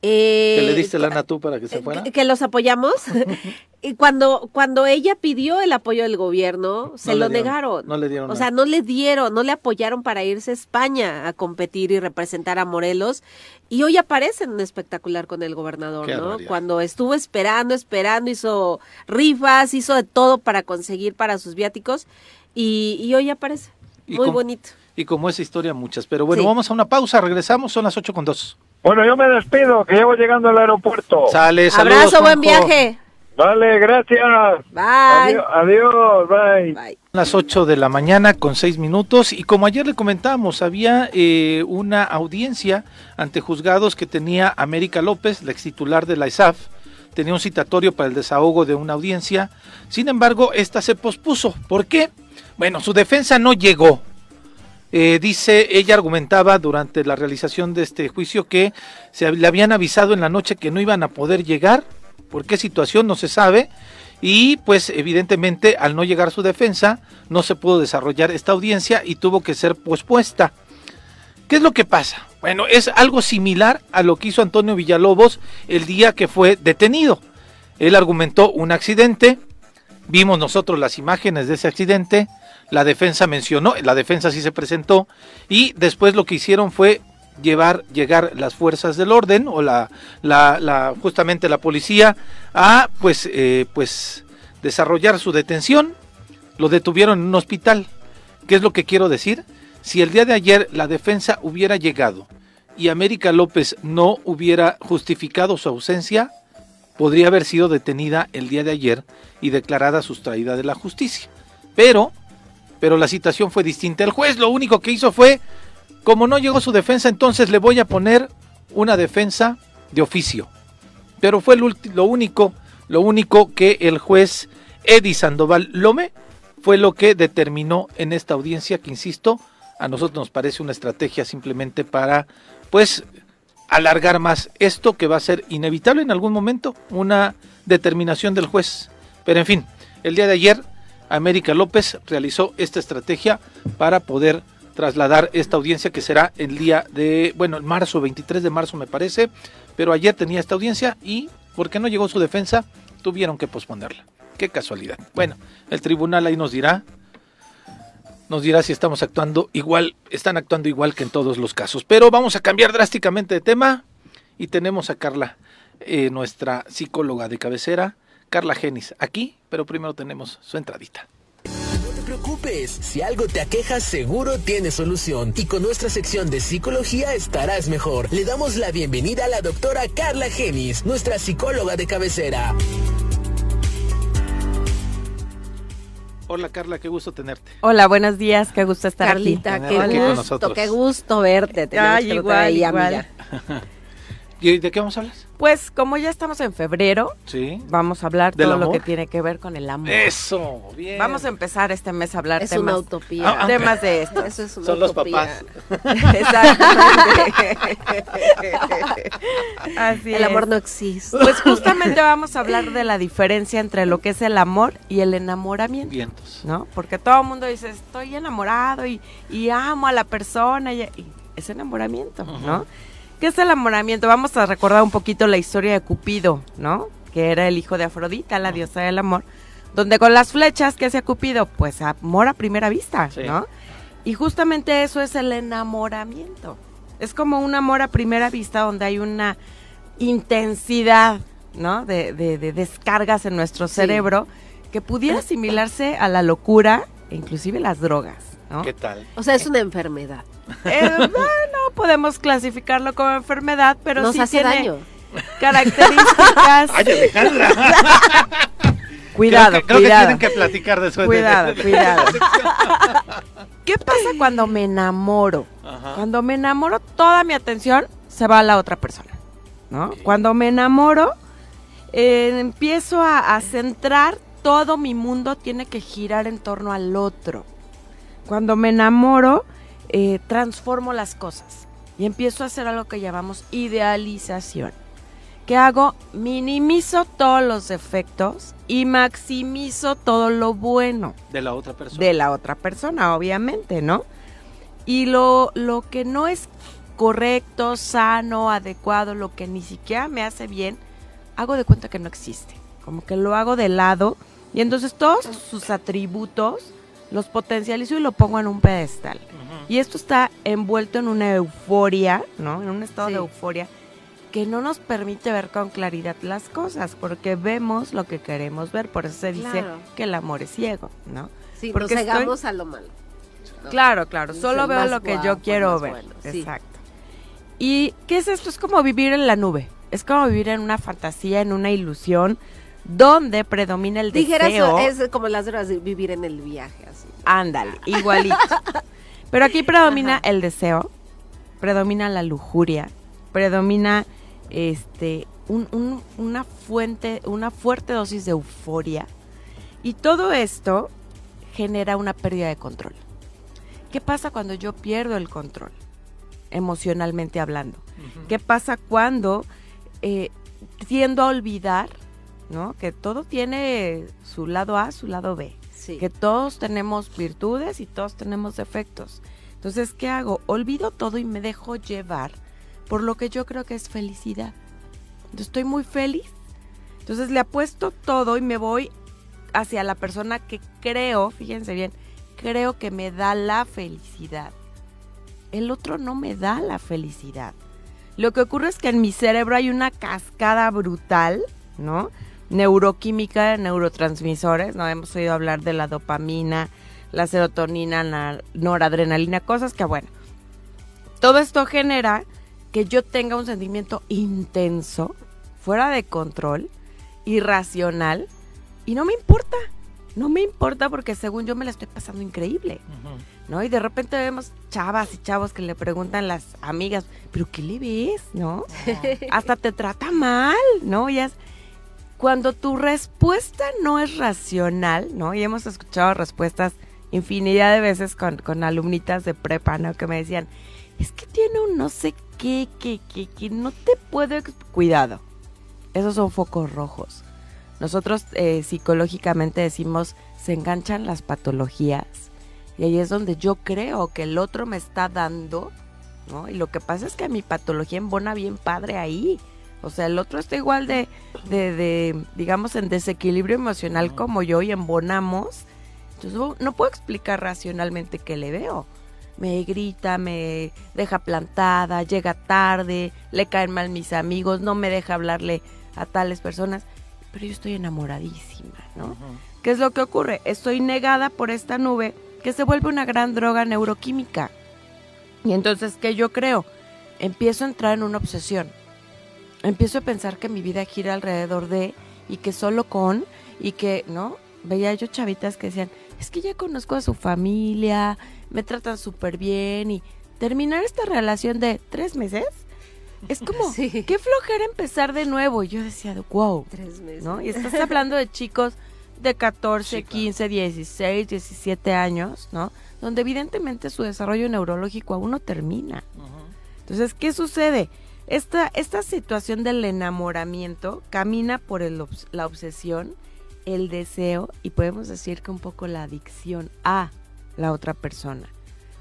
Eh, Que le diste lana tú para que se fuera. que, que los apoyamos. y cuando, cuando ella pidió el apoyo del gobierno, se No lo dieron, negaron. no le dieron O nada. sea, no le dieron, no le apoyaron para irse a España a competir y representar a Morelos. Y hoy aparece en un espectacular con el gobernador, Qué ¿no? barbaridad. Cuando estuvo esperando, esperando, hizo rifas, hizo de todo para conseguir para sus viáticos. Y, y hoy aparece. Y Muy bonito. Y como esa historia, muchas. Pero bueno, Sí. vamos a una pausa, regresamos, son las 8 con 2. Bueno, yo me despido, que llevo llegando al aeropuerto. Sale, saludos. Abrazo, buen Juanjo. viaje. Vale, gracias. Bye. Adiós, adiós, bye. Bye. Las 8 de la mañana con 6 minutos y como ayer le comentábamos, había eh, una audiencia ante juzgados que tenía América López, la ex titular de la ISAF, tenía un citatorio para el desahogo de una audiencia, sin embargo, esta se pospuso. ¿Por qué? Bueno, su defensa no llegó. Eh, dice, ella argumentaba durante la realización de este juicio que se le habían avisado en la noche que no iban a poder llegar, por qué situación no se sabe, y pues evidentemente al no llegar su defensa no se pudo desarrollar esta audiencia y tuvo que ser pospuesta. ¿Qué es lo que pasa? Bueno, es algo similar a lo que hizo Antonio Villalobos el día que fue detenido. Él argumentó un accidente, vimos nosotros las imágenes de ese accidente, la defensa mencionó, la defensa sí se presentó y después lo que hicieron fue llevar llegar las fuerzas del orden o la, justamente la policía a pues eh, pues desarrollar su detención. Lo detuvieron en un hospital. Qué es lo que quiero decir si el día de ayer la defensa hubiera llegado y América López no hubiera justificado su ausencia podría haber sido detenida el día de ayer y declarada sustraída de la justicia. Pero pero la citación fue distinta el juez lo único que hizo fue como no llegó su defensa, entonces le voy a poner una defensa de oficio. Pero fue lo único, Lo único que el juez Eddie Sandoval Lome fue lo que determinó en esta audiencia que, insisto, a nosotros nos parece una estrategia simplemente para, pues, alargar más esto que va a ser inevitable en algún momento, una determinación del juez. Pero en fin, el día de ayer América López realizó esta estrategia para poder trasladar esta audiencia que será el día de, bueno, el marzo, 23 de marzo me parece, pero ayer tenía esta audiencia y porque no llegó su defensa, tuvieron que posponerla. Qué casualidad. Bueno, el tribunal ahí nos dirá, nos dirá si estamos actuando igual, están actuando igual que en todos los casos. Pero vamos a cambiar drásticamente de tema y tenemos a Carla, eh, nuestra psicóloga de cabecera, Carla Genis, aquí, pero primero tenemos su entradita preocupes, si algo te aqueja seguro tiene solución y con nuestra sección de psicología estarás mejor. Le damos la bienvenida a la doctora Carla Genis, nuestra psicóloga de cabecera. Hola Carla, qué gusto tenerte. Hola, buenos días, qué gusto estar Carlita, aquí. qué gusto, qué gusto verte. Ay, igual, igual. ¿Y de qué vamos a hablar? Pues como ya estamos en febrero, ¿Sí? vamos a hablar todo lo que tiene que ver con el amor. Eso, bien. Vamos a empezar este mes a hablar es temas, una utopía. Ah, temas de esto. Eso es una Son utopía. los papás. Exactamente. Así El es. amor no existe. Pues justamente vamos a hablar de la diferencia entre lo que es el amor y el enamoramiento. Vientos. ¿No? Porque todo el mundo dice, estoy enamorado y, y amo a la persona. Y, y es enamoramiento, ¿no? ¿Qué es el enamoramiento? Vamos a recordar un poquito la historia de Cupido, ¿no? Que era el hijo de Afrodita, la diosa del amor. Donde con las flechas, ¿qué hacía Cupido? Pues amor a primera vista, Sí. ¿no? Y justamente eso es el enamoramiento. Es como un amor a primera vista donde hay una intensidad, ¿no? De, de- de descargas en nuestro Sí. cerebro que pudiera asimilarse a la locura e inclusive las drogas, ¿no? ¿Qué tal? O sea, es una enfermedad. Eh, bueno, podemos clasificarlo como enfermedad, pero Nos sí hace tiene daño. características. Ay, Alejandra. cuidado, creo que, creo que cuidado. tienen que platicar después de- Cuidado, de, de- cuidado. ¿Qué pasa cuando me enamoro? Ajá. Cuando me enamoro, toda mi atención se va a la otra persona, ¿no? Cuando me enamoro, eh, empiezo a, a centrar todo mi mundo tiene que girar en torno al otro. Cuando me enamoro, eh, transformo las cosas y empiezo a hacer algo que llamamos idealización. ¿Qué hago? Minimizo todos los defectos y maximizo todo lo bueno de la otra persona. de la otra persona, obviamente, ¿no? Y lo, lo que no es correcto, sano, adecuado, lo que ni siquiera me hace bien, hago de cuenta que no existe. Como que lo hago de lado y entonces todos sus atributos los potencializo y lo pongo en un pedestal. Y esto está envuelto en una euforia, ¿no? En un estado Sí. de euforia que no nos permite ver con claridad las cosas, porque vemos lo que queremos ver, por eso se dice Claro. que el amor es ciego, ¿no? Sí, Porque nos estoy- cegamos a lo malo. ¿no? Claro, claro, solo veo lo que yo quiero ver. bueno, sí. Exacto. ¿Y qué es esto? Es como vivir en la nube, es como vivir en una fantasía, en una ilusión, donde predomina el Dijeras, deseo. es como las drogas de vivir en el viaje, así. Ándale, igualito. Pero aquí predomina el deseo, predomina la lujuria, predomina este un- un- una fuente, una fuerte dosis de euforia. Y todo esto genera una pérdida de control. ¿Qué pasa cuando yo pierdo el control? Emocionalmente hablando. ¿Qué pasa cuando eh, tiendo a olvidar, ¿no? Que todo tiene su lado A, su lado B Sí. que todos tenemos virtudes y todos tenemos defectos. Entonces, ¿qué hago? Olvido todo y me dejo llevar por lo que yo creo que es felicidad. Entonces, estoy muy feliz. Entonces, le apuesto todo y me voy hacia la persona que creo, fíjense bien, creo que me da la felicidad. El otro no me da la felicidad. Lo que ocurre es que en mi cerebro hay una cascada brutal, ¿no? Neuroquímica neurotransmisores, ¿no? Hemos oído hablar de la dopamina, la serotonina, la noradrenalina, cosas que, bueno, todo esto genera que yo tenga un sentimiento intenso, fuera de control, irracional, y no me importa. No me importa porque según yo me la estoy pasando increíble. ¿no? Y de repente vemos chavas y chavos que le preguntan las amigas, ¿pero qué le ves? ¿No? Hasta te trata mal, ¿no? Ya es- cuando tu respuesta no es racional, ¿no? Y hemos escuchado respuestas infinidad de veces con, con alumnitas de prepa, ¿no? Que me decían, es que tiene un no sé qué, que, que, que no te puedo... Cuidado, esos son focos rojos. Nosotros eh, psicológicamente decimos, se enganchan las patologías. Y ahí es donde yo creo que el otro me está dando, ¿no? Y lo que pasa es que mi patología embona bien padre ahí. O sea, el otro está igual de, de, de digamos, en desequilibrio emocional como yo y embonamos. Entonces no puedo explicar racionalmente qué le veo. Me grita, me deja plantada, llega tarde, le caen mal mis amigos, no me deja hablarle a tales personas, pero yo estoy enamoradísima, ¿no? ¿Qué es lo que ocurre? Estoy negada por esta nube que se vuelve una gran droga neuroquímica. Y entonces, ¿qué yo creo? Empiezo a entrar en una obsesión empiezo a pensar que mi vida gira alrededor de y que solo con y que, ¿no? Veía yo chavitas que decían, es que ya conozco a su familia, me tratan súper bien y terminar esta relación de tres meses es como, qué flojera empezar de nuevo. Y yo decía, wow, tres meses. ¿no? Y estás hablando de chicos de 14, 15, 16, 17 años, ¿no? Donde evidentemente su desarrollo neurológico aún no termina. Entonces, ¿qué sucede? Esta, esta situación del enamoramiento camina por la obsesión, el deseo y podemos decir que un poco la adicción a la otra persona.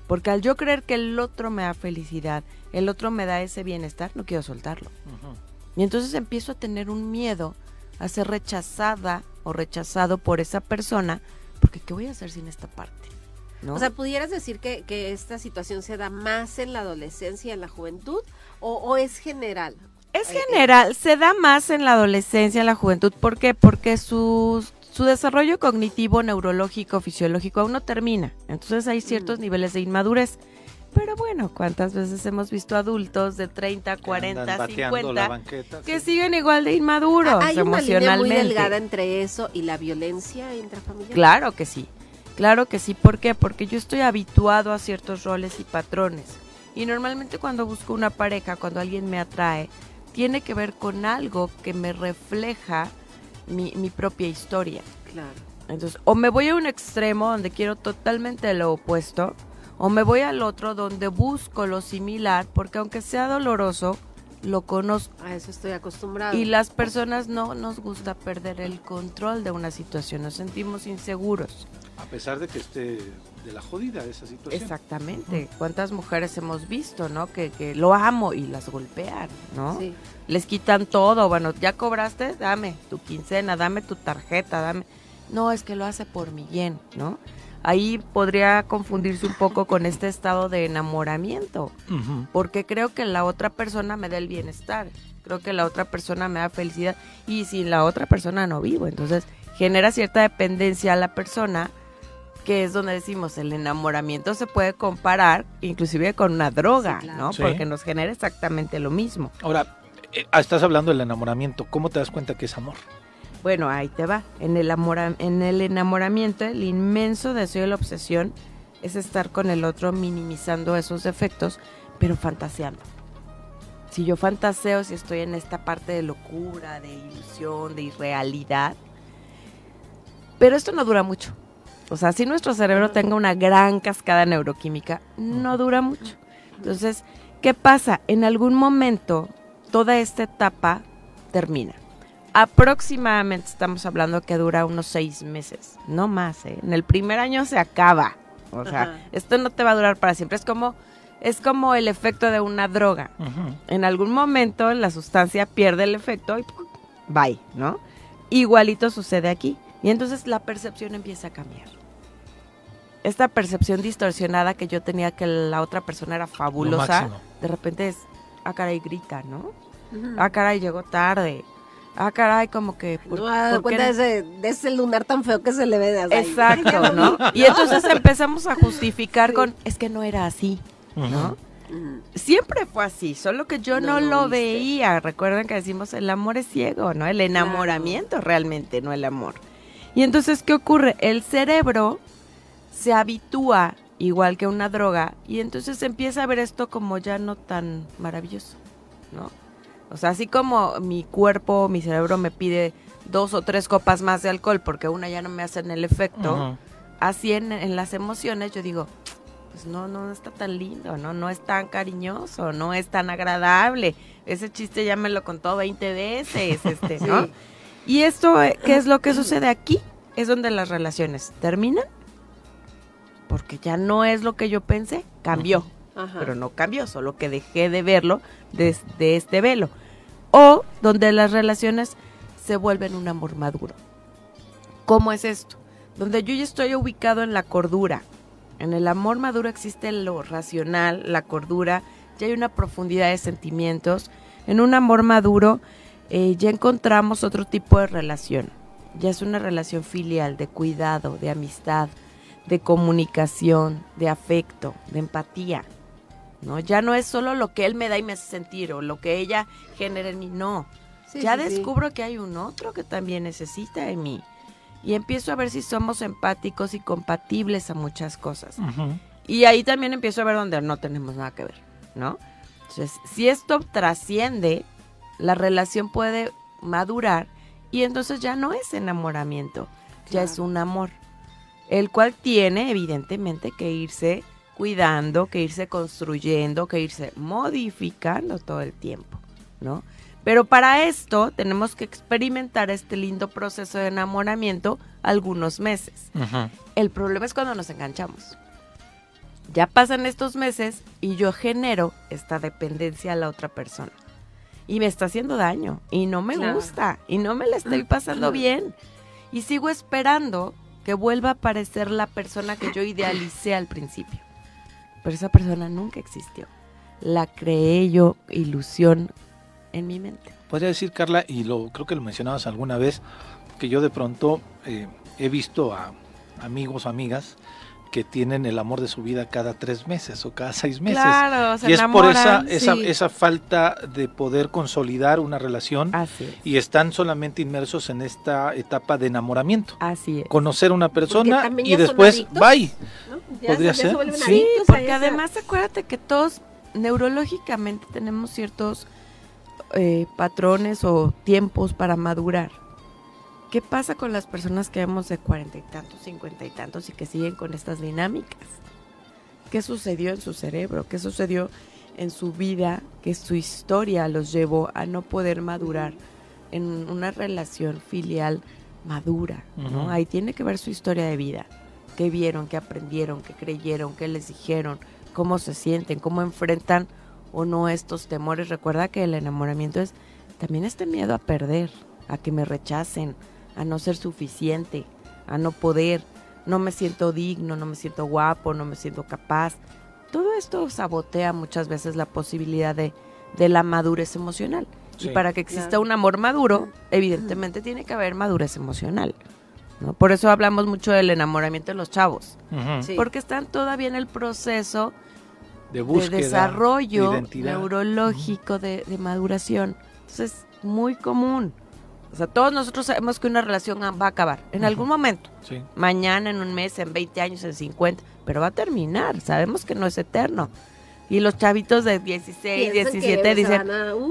Porque al yo creer que el otro me da felicidad, el otro me da ese bienestar, no quiero soltarlo. Y entonces empiezo a tener un miedo a ser rechazada o rechazado por esa persona, porque ¿qué voy a hacer sin esta parte? O sea, ¿pudieras decir que, que, esta situación se da más en la adolescencia, en la juventud, o, es general? Es eh, eh. general, se da más en la adolescencia, en la juventud. ¿Por qué? Porque su, su desarrollo cognitivo, neurológico, fisiológico aún no termina. Entonces hay ciertos mm. niveles de inmadurez. Pero bueno, ¿cuántas veces hemos visto adultos de 30, 40, 50 que siguen igual de inmaduros ¿Hay emocionalmente? Una línea muy delgada entre eso y la violencia intrafamiliar? Claro que sí. Claro que sí, ¿por qué? Porque yo estoy habituado a ciertos roles y patrones. Y normalmente cuando busco una pareja, cuando alguien me atrae, tiene que ver con algo que me refleja mi, propia historia. Claro. Entonces, o me voy a un extremo donde quiero totalmente lo opuesto, o me voy al otro donde busco lo similar, porque aunque sea doloroso, lo conozco. A eso estoy acostumbrado. Y las personas no nos gusta perder el control de una situación, nos sentimos inseguros. A pesar de que esté de la jodida esa situación. Exactamente. ¿Cuántas mujeres hemos visto, no? Que, que lo amo y las golpean, ¿no? Sí. Les quitan todo. Bueno, ya cobraste, dame tu quincena, dame tu tarjeta, dame. No, es que lo hace por mi bien, ¿no? Ahí podría confundirse un poco con este estado de enamoramiento, porque creo que la otra persona me da el bienestar, creo que la otra persona me da felicidad y sin la otra persona no vivo, entonces genera cierta dependencia a la persona que es donde decimos el enamoramiento se puede comparar inclusive con una droga, ¿no? Porque nos genera exactamente lo mismo. Ahora, eh, ah, estás hablando del enamoramiento, ¿cómo te das cuenta que es amor? Bueno, ahí te va. En el, en el enamoramiento, el inmenso deseo y la obsesión es estar con el otro minimizando esos defectos, pero fantaseando. Si yo fantaseo, si estoy en esta parte de locura, de ilusión, de irrealidad, pero esto no dura mucho. O sea, si nuestro cerebro tenga una gran cascada neuroquímica, no dura mucho. Entonces, ¿qué pasa? En algún momento, toda esta etapa termina. Aproximadamente estamos hablando que dura unos seis meses, no más. ¿eh? En el primer año se acaba. O sea, esto no te va a durar para siempre. Es como, es como el efecto de una droga. En algún momento la sustancia pierde el efecto y bye, ¿no? Igualito sucede aquí. Y entonces la percepción empieza a cambiar. Esta percepción distorsionada que yo tenía que la otra persona era fabulosa, de repente es, ah, caray, grita, ¿no? Ah, caray, llegó tarde. Ah, caray, como que... no ha cuenta de, ese, lunar tan feo que se le ve de allá. Exacto, ¿no? Y entonces empezamos a justificar con, es que no era así, ¿no? Siempre fue así, solo que yo no, lo, veía. Recuerden que decimos el amor es ciego, ¿no? El enamoramiento realmente, no el amor. Y entonces, ¿qué ocurre? El cerebro se habitúa igual que una droga y entonces empieza a ver esto como ya no tan maravilloso, ¿no? O sea, así como mi cuerpo, mi cerebro me pide dos o tres copas más de alcohol porque una ya no me hacen el efecto, así en, en, las emociones yo digo, pues no, no está tan lindo, ¿no? No es tan cariñoso, no es tan agradable. Ese chiste ya me lo contó 20 veces, este, ¿no? Y esto, eh, ¿qué es lo que sucede aquí? Es donde las relaciones terminan porque ya no es lo que yo pensé, cambió. Pero no cambió, solo que dejé de verlo desde este velo. O donde las relaciones se vuelven un amor maduro. ¿Cómo es esto? Donde yo ya estoy ubicado en la cordura. En el amor maduro existe lo racional, la cordura, ya hay una profundidad de sentimientos. En un amor maduro eh, ya encontramos otro tipo de relación. Ya es una relación filial, de cuidado, de amistad, de comunicación, de afecto, de empatía. ¿no? Ya no es solo lo que él me da y me hace sentir o lo que ella genera en mí, no. ya descubro que hay un otro que también necesita de mí. Y empiezo a ver si somos empáticos y compatibles a muchas cosas. Y ahí también empiezo a ver donde no tenemos nada que ver, ¿no? Entonces, si esto trasciende, la relación puede madurar y entonces ya no es enamoramiento, ya es un amor, el cual tiene evidentemente que irse cuidando, que irse construyendo, que irse modificando todo el tiempo, ¿no? Pero para esto tenemos que experimentar este lindo proceso de enamoramiento algunos meses. El problema es cuando nos enganchamos. Ya pasan estos meses y yo genero esta dependencia a la otra persona. Y me está haciendo daño y no me gusta y no me la estoy pasando bien. Y sigo esperando que vuelva a aparecer la persona que yo idealicé al principio pero esa persona nunca existió. La creé yo, ilusión en mi mente. Podría decir, Carla, y lo creo que lo mencionabas alguna vez, que yo de pronto eh, he visto a amigos o amigas que tienen el amor de su vida cada tres meses o cada seis meses. Claro, y es por esa, esa, esa falta de poder consolidar una relación y están solamente inmersos en esta etapa de enamoramiento. Así es. Conocer una persona y después bye. Podría ser. Sí, porque además acuérdate que todos neurológicamente tenemos ciertos eh, patrones o tiempos para madurar. ¿Qué pasa con las personas que vemos de cuarenta y tantos, cincuenta y tantos y que siguen con estas dinámicas? ¿Qué sucedió en su cerebro? ¿Qué sucedió en su vida? Que su historia los llevó a no poder madurar en una relación filial madura. ¿no? Ahí tiene que ver su historia de vida. ¿Qué vieron? ¿Qué aprendieron? ¿Qué creyeron? ¿Qué les dijeron? ¿Cómo se sienten? ¿Cómo enfrentan o no estos temores? Recuerda que el enamoramiento es también este miedo a perder, a que me rechacen, a no ser suficiente, a no poder, no me siento digno, no me siento guapo, no me siento capaz. Todo esto sabotea muchas veces la posibilidad de, de la madurez emocional. y para que exista un amor maduro, evidentemente tiene que haber madurez emocional. ¿no? Por eso hablamos mucho del enamoramiento de los chavos. Porque están todavía en el proceso de, desarrollo neurológico, de, de maduración. Entonces, muy común. O sea, todos nosotros sabemos que una relación va a acabar en algún momento. Mañana, en un mes, en 20 años, en 50, pero va a terminar. Sabemos que no es eterno. Y los chavitos de 16, 17 dicen,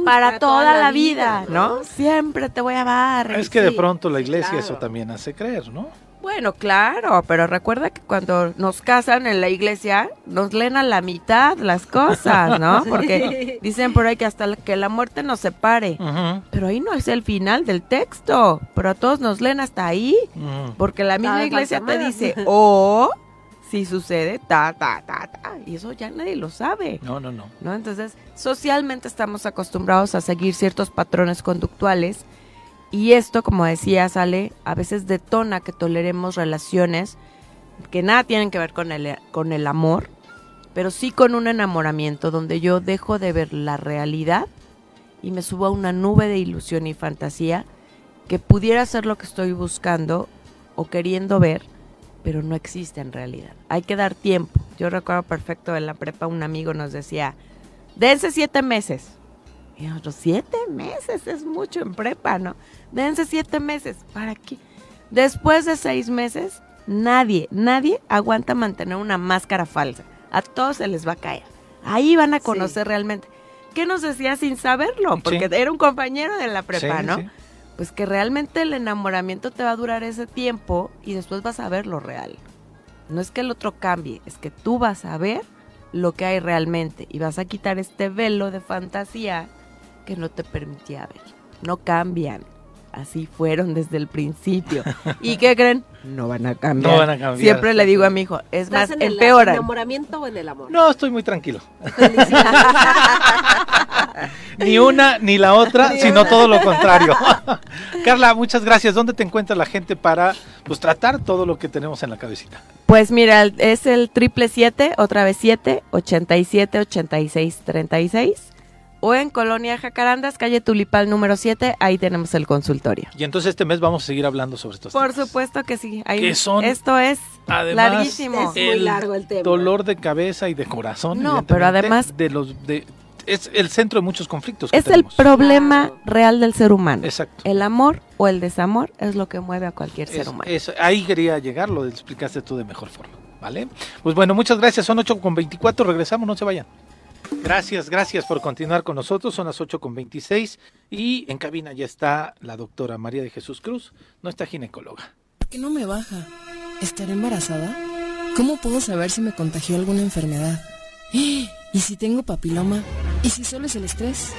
para, toda, la vida, ¿no? Siempre te voy a amar. Es que de pronto la iglesia eso también hace creer, ¿no? Bueno, claro, pero recuerda que cuando nos casan en la iglesia, nos leen a la mitad las cosas, ¿no? Porque dicen por ahí que hasta que la muerte nos separe. Pero ahí no es el final del texto. Pero a todos nos leen hasta ahí. Porque la misma iglesia te dice, o si sucede, ta, ta, ta, ta. Y eso ya nadie lo sabe. No, no, no. ¿no? Entonces, socialmente estamos acostumbrados a seguir ciertos patrones conductuales y esto, como decía Sale, a veces detona que toleremos relaciones que nada tienen que ver con el, con el amor, pero sí con un enamoramiento donde yo dejo de ver la realidad y me subo a una nube de ilusión y fantasía que pudiera ser lo que estoy buscando o queriendo ver, pero no existe en realidad. Hay que dar tiempo. Yo recuerdo perfecto en la prepa un amigo nos decía, dense siete meses. Y siete meses es mucho en prepa, ¿no? Dense siete meses. ¿Para qué? Después de seis meses, nadie, nadie aguanta mantener una máscara falsa. A todos se les va a caer. Ahí van a conocer realmente. ¿Qué nos decía sin saberlo? Porque era un compañero de la prepa, ¿no? pues que realmente el enamoramiento te va a durar ese tiempo y después vas a ver lo real. No es que el otro cambie, es que tú vas a ver lo que hay realmente y vas a quitar este velo de fantasía que no te permitía ver. No cambian. Así fueron desde el principio. ¿Y qué creen? No van a cambiar. No van a cambiar. Siempre le digo a mi hijo, es más, ¿Estás en el empeoran. enamoramiento o en el amor? No, estoy muy tranquilo. ni una ni la otra, Ni sino una. todo lo contrario. Carla, muchas gracias. ¿Dónde te encuentra la gente para pues tratar todo lo que tenemos en la cabecita? Pues mira, es el triple siete, otra vez siete, ochenta y siete, ochenta y seis, treinta y seis. O en Colonia Jacarandas, calle Tulipal número 7, ahí tenemos el consultorio. Y entonces este mes vamos a seguir hablando sobre estos Por temas. supuesto que sí. Ahí, Que son, esto es Además, larguísimo. Es muy largo el tema. Dolor de cabeza y de corazón. No, pero además- de los de es el centro de muchos conflictos. que Es el problema Claro. real del ser humano. Exacto. El amor o el desamor es lo que mueve a cualquier ser humano. es- ahí quería llegar, lo explicaste tú de mejor forma, ¿vale? Pues bueno, muchas gracias, son 8 con 24, regresamos, no se vayan. Gracias, gracias por continuar con nosotros, son las 8 con 26 y en cabina ya está la doctora María de Jesús Cruz, nuestra ginecóloga. ¿Por qué no me baja? ¿Estaré embarazada? ¿Cómo puedo saber si me contagió alguna enfermedad? ¿Y si tengo papiloma? ¿Y si solo es el estrés?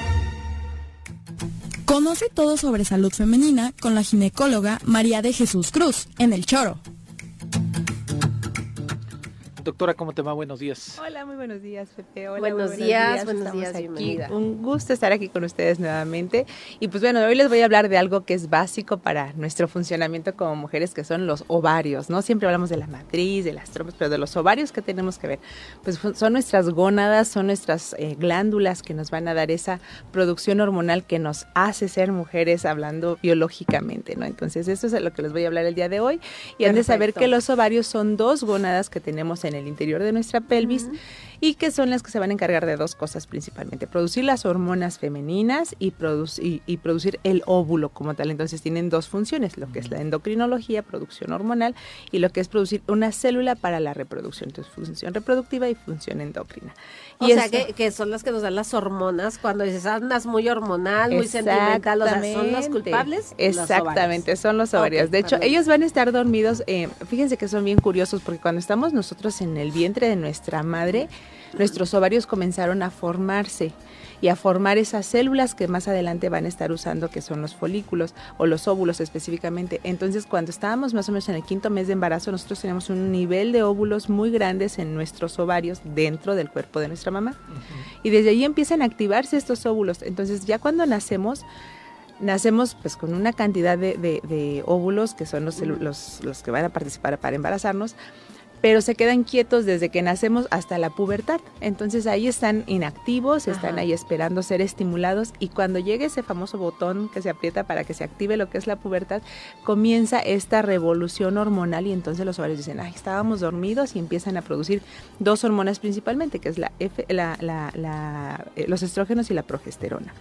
Conoce todo sobre salud femenina con la ginecóloga María de Jesús Cruz en El Choro. Doctora, ¿cómo te va? Buenos días. Hola, muy buenos días, Pepe. Hola, Buenos muy días, buenos Estamos días, aquí. bienvenida. Un gusto estar aquí con ustedes nuevamente. Y pues bueno, hoy les voy a hablar de algo que es básico para nuestro funcionamiento como mujeres, que son los ovarios, ¿no? Siempre hablamos de la matriz, de las trompas, pero de los ovarios que tenemos que ver. Pues son nuestras gónadas, son nuestras eh, glándulas que nos van a dar esa producción hormonal que nos hace ser mujeres hablando biológicamente, ¿no? Entonces, eso es de lo que les voy a hablar el día de hoy. Y han de saber Perfecto. que los ovarios son dos gónadas que tenemos en el interior de nuestra pelvis y que son las que se van a encargar de dos cosas principalmente, producir las hormonas femeninas y, produc- y- y producir el óvulo como tal. Entonces tienen dos funciones, lo que es la endocrinología, producción hormonal, y lo que es producir una célula para la reproducción, entonces función reproductiva y función endocrina. O Y sea, que, que son las que nos dan las hormonas cuando dices, andas muy hormonal, muy sentimental, o sea, son las culpables. Exactamente, son los ovarios. De hecho, ellos van a estar dormidos. eh, fíjense que son bien curiosos porque cuando estamos nosotros en el vientre de nuestra madre, nuestros ovarios comenzaron a formarse y a formar esas células que más adelante van a estar usando, que son los folículos o los óvulos específicamente. Entonces, cuando estábamos más o menos en el quinto mes de embarazo, nosotros tenemos un nivel de óvulos muy grandes en nuestros ovarios dentro del cuerpo de nuestra mamá. Y desde ahí empiezan a activarse estos óvulos. Entonces, ya cuando nacemos, nacemos pues con una cantidad de, de- de óvulos que son los, los, los que van a participar para embarazarnos, pero se quedan quietos desde que nacemos hasta la pubertad. Entonces ahí están inactivos, están ahí esperando ser estimulados y cuando llegue ese famoso botón que se aprieta para que se active lo que es la pubertad, comienza esta revolución hormonal y entonces los ovarios dicen, ay, estábamos dormidos y empiezan a producir dos hormonas principalmente, que es la F- la- la- la- eh, los estrógenos y la progesterona.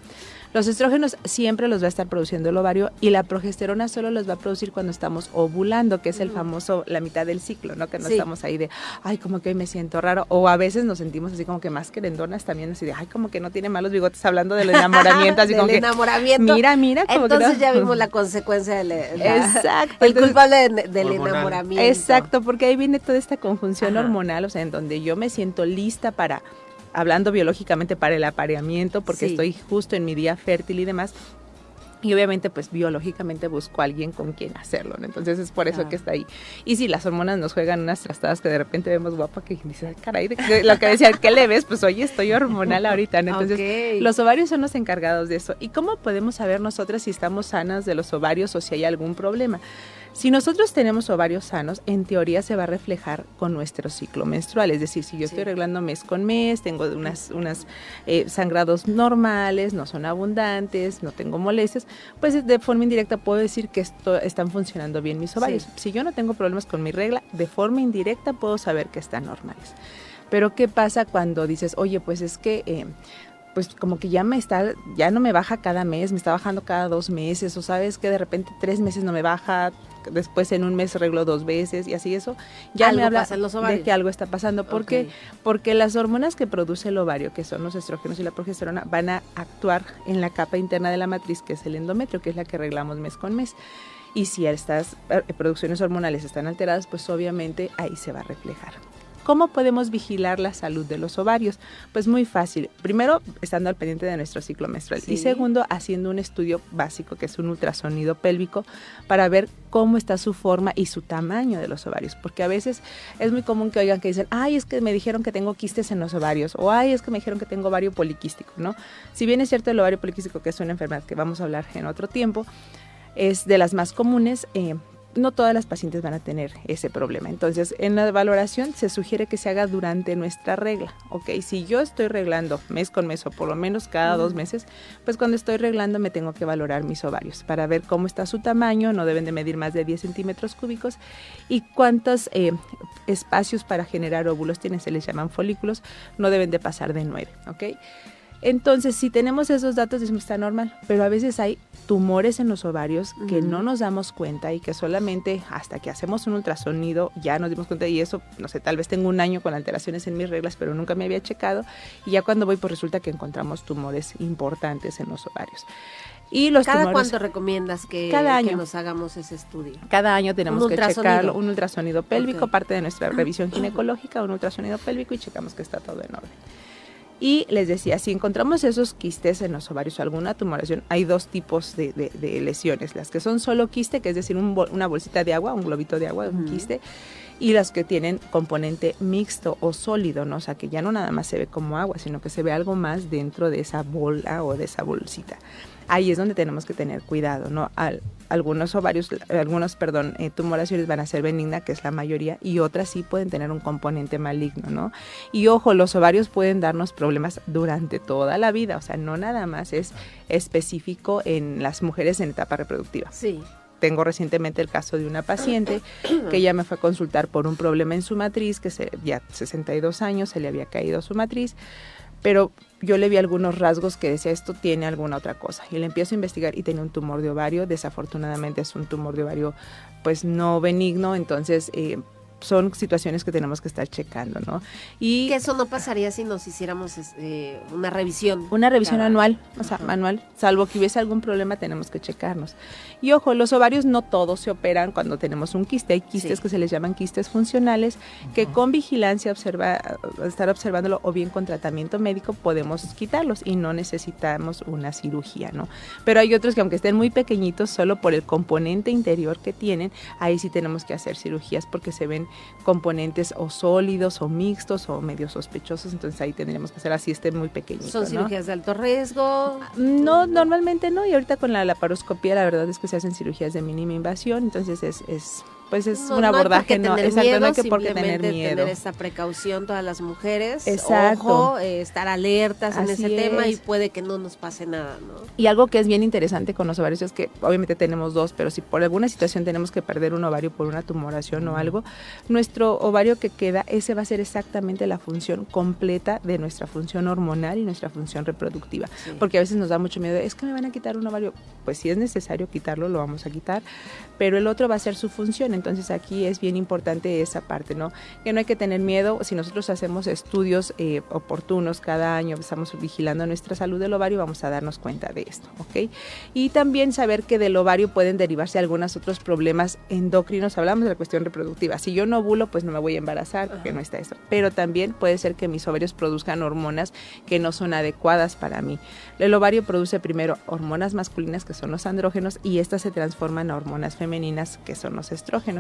Los estrógenos siempre los va a estar produciendo el ovario y la progesterona solo los va a producir cuando estamos ovulando, que es el famoso la mitad del ciclo, ¿no? Que no Sí. estamos ahí de, ay, como que hoy me siento raro. O a veces nos sentimos así como que más querendonas también, así de, ay, como que no tiene malos bigotes hablando del enamoramiento, así Del como que. enamoramiento. Mira, mira, como que Entonces no". ya vimos la consecuencia del Exacto. el entonces- culpable de- del Hormonal. enamoramiento. Exacto, porque ahí viene toda esta conjunción Ajá. hormonal, o sea, en donde yo me siento lista para, hablando biológicamente, para el apareamiento, porque Sí. estoy justo en mi día fértil y demás. Y obviamente, pues biológicamente busco a alguien con quien hacerlo, ¿no? Entonces es por eso que está ahí. Y si las hormonas nos juegan unas trastadas que de repente vemos guapa, que dices, ay, caray, lo que decía, ¿qué le ves? Pues oye, estoy hormonal ahorita, ¿no? Entonces, los ovarios son los encargados de eso. ¿Y cómo podemos saber nosotras si estamos sanas de los ovarios o si hay algún problema? Si nosotros tenemos ovarios sanos, en teoría se va a reflejar con nuestro ciclo menstrual. Es decir, si yo estoy arreglando mes con mes, tengo unas, unas eh, sangrados normales, no son abundantes, no tengo molestias, pues de forma indirecta puedo decir que esto, están funcionando bien mis ovarios. Sí. Si yo no tengo problemas con mi regla, de forma indirecta puedo saber que están normales. Pero ¿qué pasa cuando dices, oye, pues es que... eh, pues como que ya me está, ya no me baja cada mes, me está bajando cada dos meses, o sabes que de repente tres meses no me baja, después en un mes arreglo dos veces y así eso, ya me habla de que algo está pasando. ¿Por qué? Porque las hormonas que produce el ovario, que son los estrógenos y la progesterona, van a actuar en la capa interna de la matriz, que es el endometrio, que es la que arreglamos mes con mes. Y si estas eh, producciones hormonales están alteradas, pues obviamente ahí se va a reflejar. ¿Cómo podemos vigilar la salud de los ovarios? Pues muy fácil. Primero, estando al pendiente de nuestro ciclo menstrual. Y segundo, haciendo un estudio básico, que es un ultrasonido pélvico, para ver cómo está su forma y su tamaño de los ovarios. Porque a veces es muy común que oigan que dicen, ay, es que me dijeron que tengo quistes en los ovarios, o ay, es que me dijeron que tengo ovario poliquístico, ¿no? Si bien es cierto el ovario poliquístico, que es una enfermedad que vamos a hablar en otro tiempo, es de las más comunes. Eh, no todas las pacientes van a tener ese problema. Entonces, en la valoración se sugiere que se haga durante nuestra regla. Ok, si yo estoy reglando mes con mes o por lo menos cada dos meses, pues cuando estoy reglando me tengo que valorar mis ovarios para ver cómo está su tamaño. No deben de medir más de 10 centímetros cúbicos y cuántos eh, espacios para generar óvulos tienen, se les llaman folículos, no deben de pasar de 9. Ok. Entonces, si tenemos esos datos, decimos está normal, pero a veces hay tumores en los ovarios que no nos damos cuenta y que solamente hasta que hacemos un ultrasonido ya nos dimos cuenta y eso, no sé, tal vez tengo un año con alteraciones en mis reglas, pero nunca me había checado y ya cuando voy pues resulta que encontramos tumores importantes en los ovarios. Y los ¿Cada cuánto recomiendas que, cada año, nos hagamos ese estudio? Cada año tenemos que checarlo, un ultrasonido pélvico, parte de nuestra revisión ginecológica, un ultrasonido pélvico y checamos que está todo en orden. Y les decía, si encontramos esos quistes en los ovarios o alguna tumoración, hay dos tipos de, lesiones. Las que son solo quiste, que es decir, una bolsita de agua, un globito de agua, un quiste, y las que tienen componente mixto o sólido, ¿no? O sea, que ya no nada más se ve como agua, sino que se ve algo más dentro de esa bola o de esa bolsita ahí es donde tenemos que tener cuidado, ¿no? algunos ovarios, algunos, perdón, eh, tumoraciones van a ser benigna, que es la mayoría, y otras sí pueden tener un componente maligno, ¿no? Y ojo, los ovarios pueden darnos problemas durante toda la vida, o sea, no nada más es específico en las mujeres en etapa reproductiva. Sí tengo recientemente el caso de una paciente que ya me fue a consultar por un problema en su matriz, que se, ya 62 años se le había caído su matriz, pero yo le vi algunos rasgos que decía esto tiene alguna otra cosa y le empiezo a investigar y tenía un tumor de ovario, desafortunadamente es un tumor de ovario pues no benigno, entonces eh, son situaciones que tenemos que estar checando, ¿no? Y que eso no pasaría si nos hiciéramos eh, una revisión. Una revisión anual, o sea, anual, salvo que hubiese algún problema tenemos que checarnos. Y ojo, los ovarios no todos se operan cuando tenemos un quiste, hay quistes que se les llaman quistes funcionales, que con vigilancia, observa, estar observándolo o bien con tratamiento médico podemos quitarlos y no necesitamos una cirugía, ¿no? Pero hay otros que aunque estén muy pequeñitos, solo por el componente interior que tienen, ahí sí tenemos que hacer cirugías porque se ven componentes o sólidos o mixtos o medio sospechosos, entonces ahí tendríamos que hacer así, esté muy pequeño. ¿Son cirugías de alto riesgo? No, normalmente no, y ahorita con la laparoscopía la verdad es que se hacen cirugías de mínima invasión, entonces es, es pues es un abordaje, no, exacto, no hay que por qué tener miedo. tener esta precaución todas las mujeres, exacto. ojo, eh, estar alertas en ese tema y puede que no nos pase nada, ¿no? Y algo que es bien interesante con los ovarios es que obviamente tenemos dos, pero si por alguna situación tenemos que perder un ovario por una tumoración o algo, nuestro ovario que queda, ese va a ser exactamente la función completa de nuestra función hormonal y nuestra función reproductiva, porque a veces nos da mucho miedo, es que me van a quitar un ovario, pues si es necesario quitarlo, lo vamos a quitar, pero el otro va a ser su función, entonces aquí es bien importante esa parte, ¿no? Que no hay que tener miedo, si nosotros hacemos estudios eh, oportunos cada año, estamos vigilando nuestra salud del ovario, vamos a darnos cuenta de esto, ¿ok? Y también saber que del ovario pueden derivarse algunos otros problemas endocrinos, hablamos de la cuestión reproductiva, si yo no ovulo, pues no me voy a embarazar, porque no está eso, pero también puede ser que mis ovarios produzcan hormonas que no son adecuadas para mí. El ovario produce primero hormonas masculinas, que son los andrógenos, y estas se transforman a hormonas femeninas, que son los estrógenos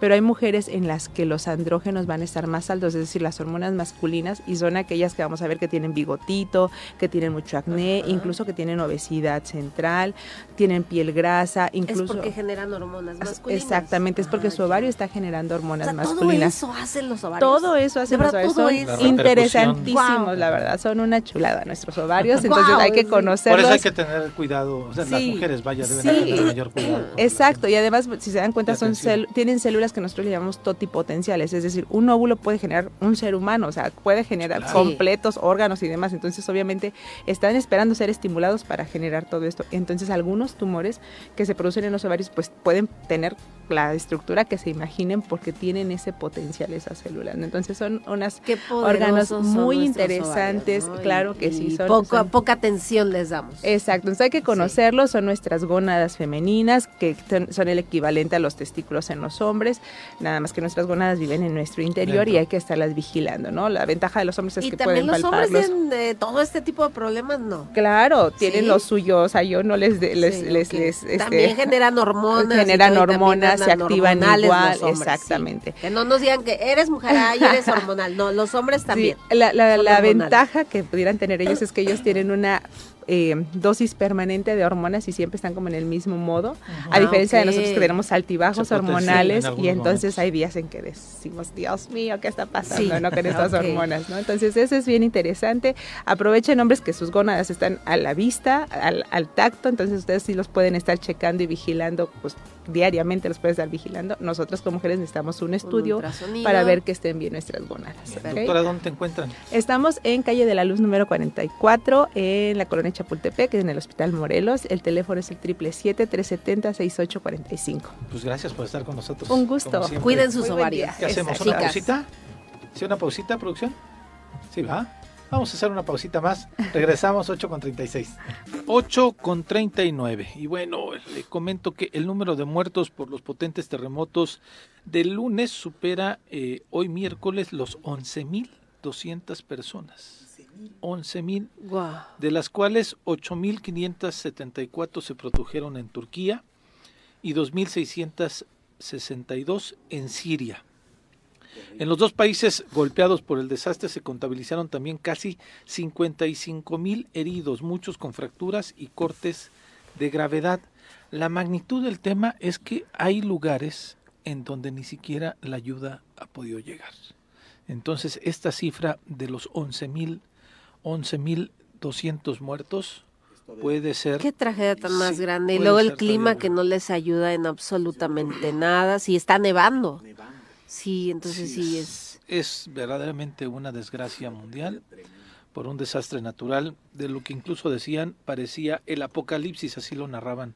pero hay mujeres en las que los andrógenos van a estar más altos, es decir, las hormonas masculinas, y son aquellas que vamos a ver que tienen bigotito, que tienen mucho acné, incluso que tienen obesidad central, tienen piel grasa, incluso... Es porque generan hormonas masculinas. Exactamente, es porque su ovario está generando hormonas masculinas. Todo eso hacen los ovarios. Todo eso hacen los ovarios. Son interesantísimos, la verdad, son una chulada nuestros ovarios, entonces hay que conocerlos. Por eso hay que tener cuidado, o sea, las mujeres, vaya, deben tener mayor cuidado. Exacto, y además, si se dan cuenta, son, tienen células que nosotros le llamamos totipotenciales, es decir, un óvulo puede generar un ser humano, o sea, puede generar completos órganos y demás, entonces obviamente están esperando ser estimulados para generar todo esto. Entonces algunos tumores que se producen en los ovarios pues pueden tener la estructura que se imaginen porque tienen ese potencial esas células. Entonces son unas órganos muy interesantes, claro que sí. Son, poco, poca atención les damos. Exacto, entonces hay que conocerlos, son nuestras gónadas femeninas que son el equivalente a los testículos en los hombres, nada más que nuestras gónadas viven en nuestro interior y hay que estarlas vigilando, ¿no? La ventaja de los hombres es que pueden los hombres tienen de todo este tipo de problemas, ¿no? Claro, tienen los suyos, o sea, yo no les... les, les, este, También generan hormonas. Generan hormonas, se activan igual, exactamente. Que no nos digan que eres mujer, ay, eres hormonal, no, los hombres también. la, la, la ventaja que pudieran tener ellos es que ellos tienen una eh, dosis permanente de hormonas y siempre están como en el mismo modo, a diferencia de nosotros que tenemos altibajos hormonales y entonces hay días en que decimos, Dios mío, ¿qué está pasando no, con estas hormonas? ¿no? Entonces eso es bien interesante. Aprovechen hombres que sus gónadas están a la vista, al, al tacto, entonces ustedes sí los pueden estar checando y vigilando pues diariamente los puedes estar vigilando. Nosotros como mujeres necesitamos un estudio para ver que estén bien nuestras gonadas. Doctora, ¿dónde te encuentran? Estamos en calle de la Luz número 44, en la colonia Chapultepec, en el Hospital Morelos. El teléfono es el 777-370-6845. Pues gracias por estar con nosotros. Un gusto. Cuiden sus ovarios. ¿Qué hacemos? ¿Una pausita? ¿Sí, una pausita, producción? Sí, va. Vamos a hacer una pausita más. Regresamos 8 con 36. 8 con 39. Y bueno, le comento que el número de muertos por los potentes terremotos del lunes supera eh, hoy miércoles los 11.200 personas. 11.000, wow. de las cuales 8.574 se produjeron en Turquía y 2.662 en Siria. En los dos países golpeados por el desastre se contabilizaron también casi 55 mil heridos, muchos con fracturas y cortes de gravedad. La magnitud del tema es que hay lugares en donde ni siquiera la ayuda ha podido llegar. Entonces, esta cifra de los 11 mil, 11 mil 200 muertos puede ser. Qué tragedia tan más grande. Y luego el clima que no les ayuda en absolutamente nada. Si está nevando. Sí, entonces sí, es... Es verdaderamente una desgracia mundial por un desastre natural, de lo que incluso decían parecía el apocalipsis, así lo narraban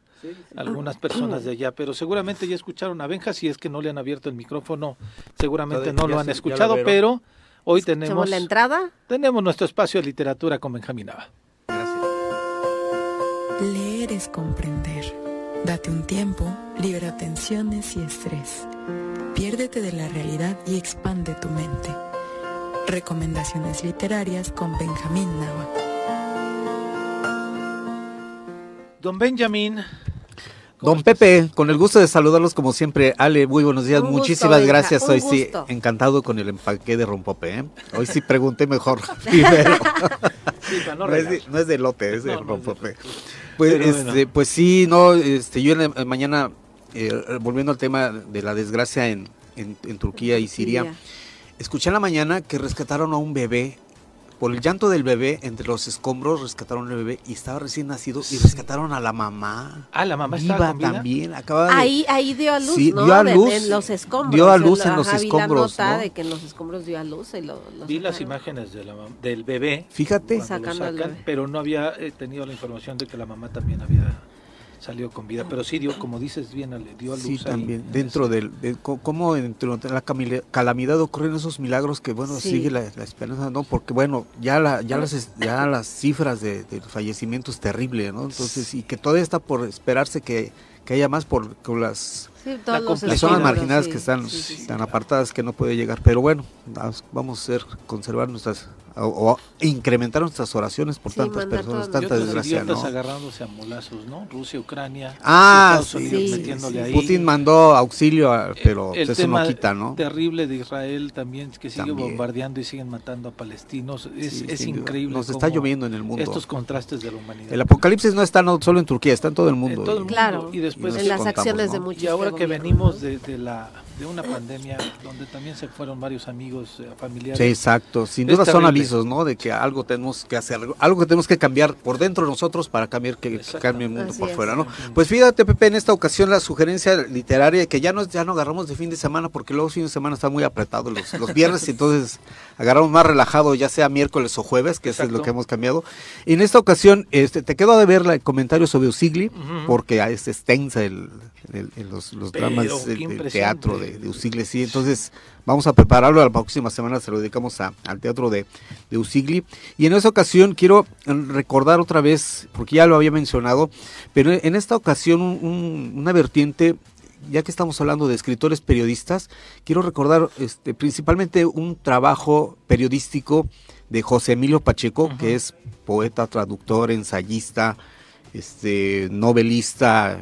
algunas personas de allá, pero seguramente ya escucharon a Benja, si es que no le han abierto el micrófono, seguramente no lo han escuchado, pero hoy tenemos la entrada. Tenemos nuestro espacio de literatura con Benjamín Nava. Leer es comprender. Date un tiempo, libera tensiones y estrés. Piérdete de la realidad y expande tu mente. Recomendaciones literarias con Benjamín Nava. Don Benjamín. Don Pepe, con el gusto de saludarlos como siempre. Ale, muy buenos días, muchísimas gracias. Hoy sí, encantado con el empaque de rompope. ¿eh? Hoy sí pregunté mejor primero. no, es de, lote, es de rompope. Pues, este, pues sí, no, este, yo en la mañana eh, volviendo al tema de la desgracia en, en, Turquía y Siria, escuché en la mañana que rescataron a un bebé. Por el llanto del bebé, entre los escombros, rescataron al bebé y estaba recién nacido y rescataron a la mamá. Ah, la mamá estaba con también. ahí, ahí dio a luz, ¿no? Dio a luz. en los escombros. Dio a luz en los escombros. ¿no? de que en los escombros dio a luz. Y lo, Vi las imágenes de la, del bebé. Fíjate. Pero no había eh, tenido la información de que la mamá también había salió con vida, pero sí dio, como dices bien, le dio a luz. Sí, también, dentro del, de, cómo dentro de la calamidad ocurren esos milagros que, bueno, sigue la, esperanza, ¿no? Porque, bueno, ya la, ya las, ya las cifras de, de fallecimientos terribles, ¿no? Entonces, y que todavía está por esperarse que, que haya más por con las las zonas marginadas que están tan apartadas que no puede llegar, pero bueno, vamos a ser, conservar nuestras o, incrementar nuestras oraciones por tantas personas, tanta desgracia, ¿no? agarrándose a molazos, ¿no? Rusia, Ucrania, ah, Estados Unidos metiéndole ahí. Putin mandó auxilio, pero eso no quita, ¿no? terrible de Israel también, que sigue bombardeando y siguen matando a palestinos. Es, increíble. Nos está lloviendo en el mundo. Estos contrastes de la humanidad. El apocalipsis no está no solo en Turquía, está en todo el mundo. En todo el mundo. Claro. Y después en las acciones de muchos. Y ahora que venimos de, de la de una pandemia donde también se fueron varios amigos, eh, familiares. Sí, exacto. Sin duda son avisos, ¿no? De que algo tenemos que hacer, algo que tenemos que cambiar por dentro de nosotros para cambiar que, cambie el mundo por fuera, ¿no? Pues fíjate, Pepe, en esta ocasión la sugerencia literaria que ya no ya no agarramos de fin de semana porque luego fin de semana está muy apretado los, los viernes, entonces agarramos más relajado, ya sea miércoles o jueves, que eso es lo que hemos cambiado. Y en esta ocasión, este, te quedo de ver el comentario sobre Usigli, porque es extensa el, los, los dramas del teatro de, de Usigli, sí, entonces vamos a prepararlo, la próxima semana se lo dedicamos a, al teatro de, de Usigli. Y en esta ocasión quiero recordar otra vez, porque ya lo había mencionado, pero en esta ocasión una vertiente ya que estamos hablando de escritores periodistas, quiero recordar este, principalmente un trabajo periodístico de José Emilio Pacheco, que es poeta, traductor, ensayista, este, novelista,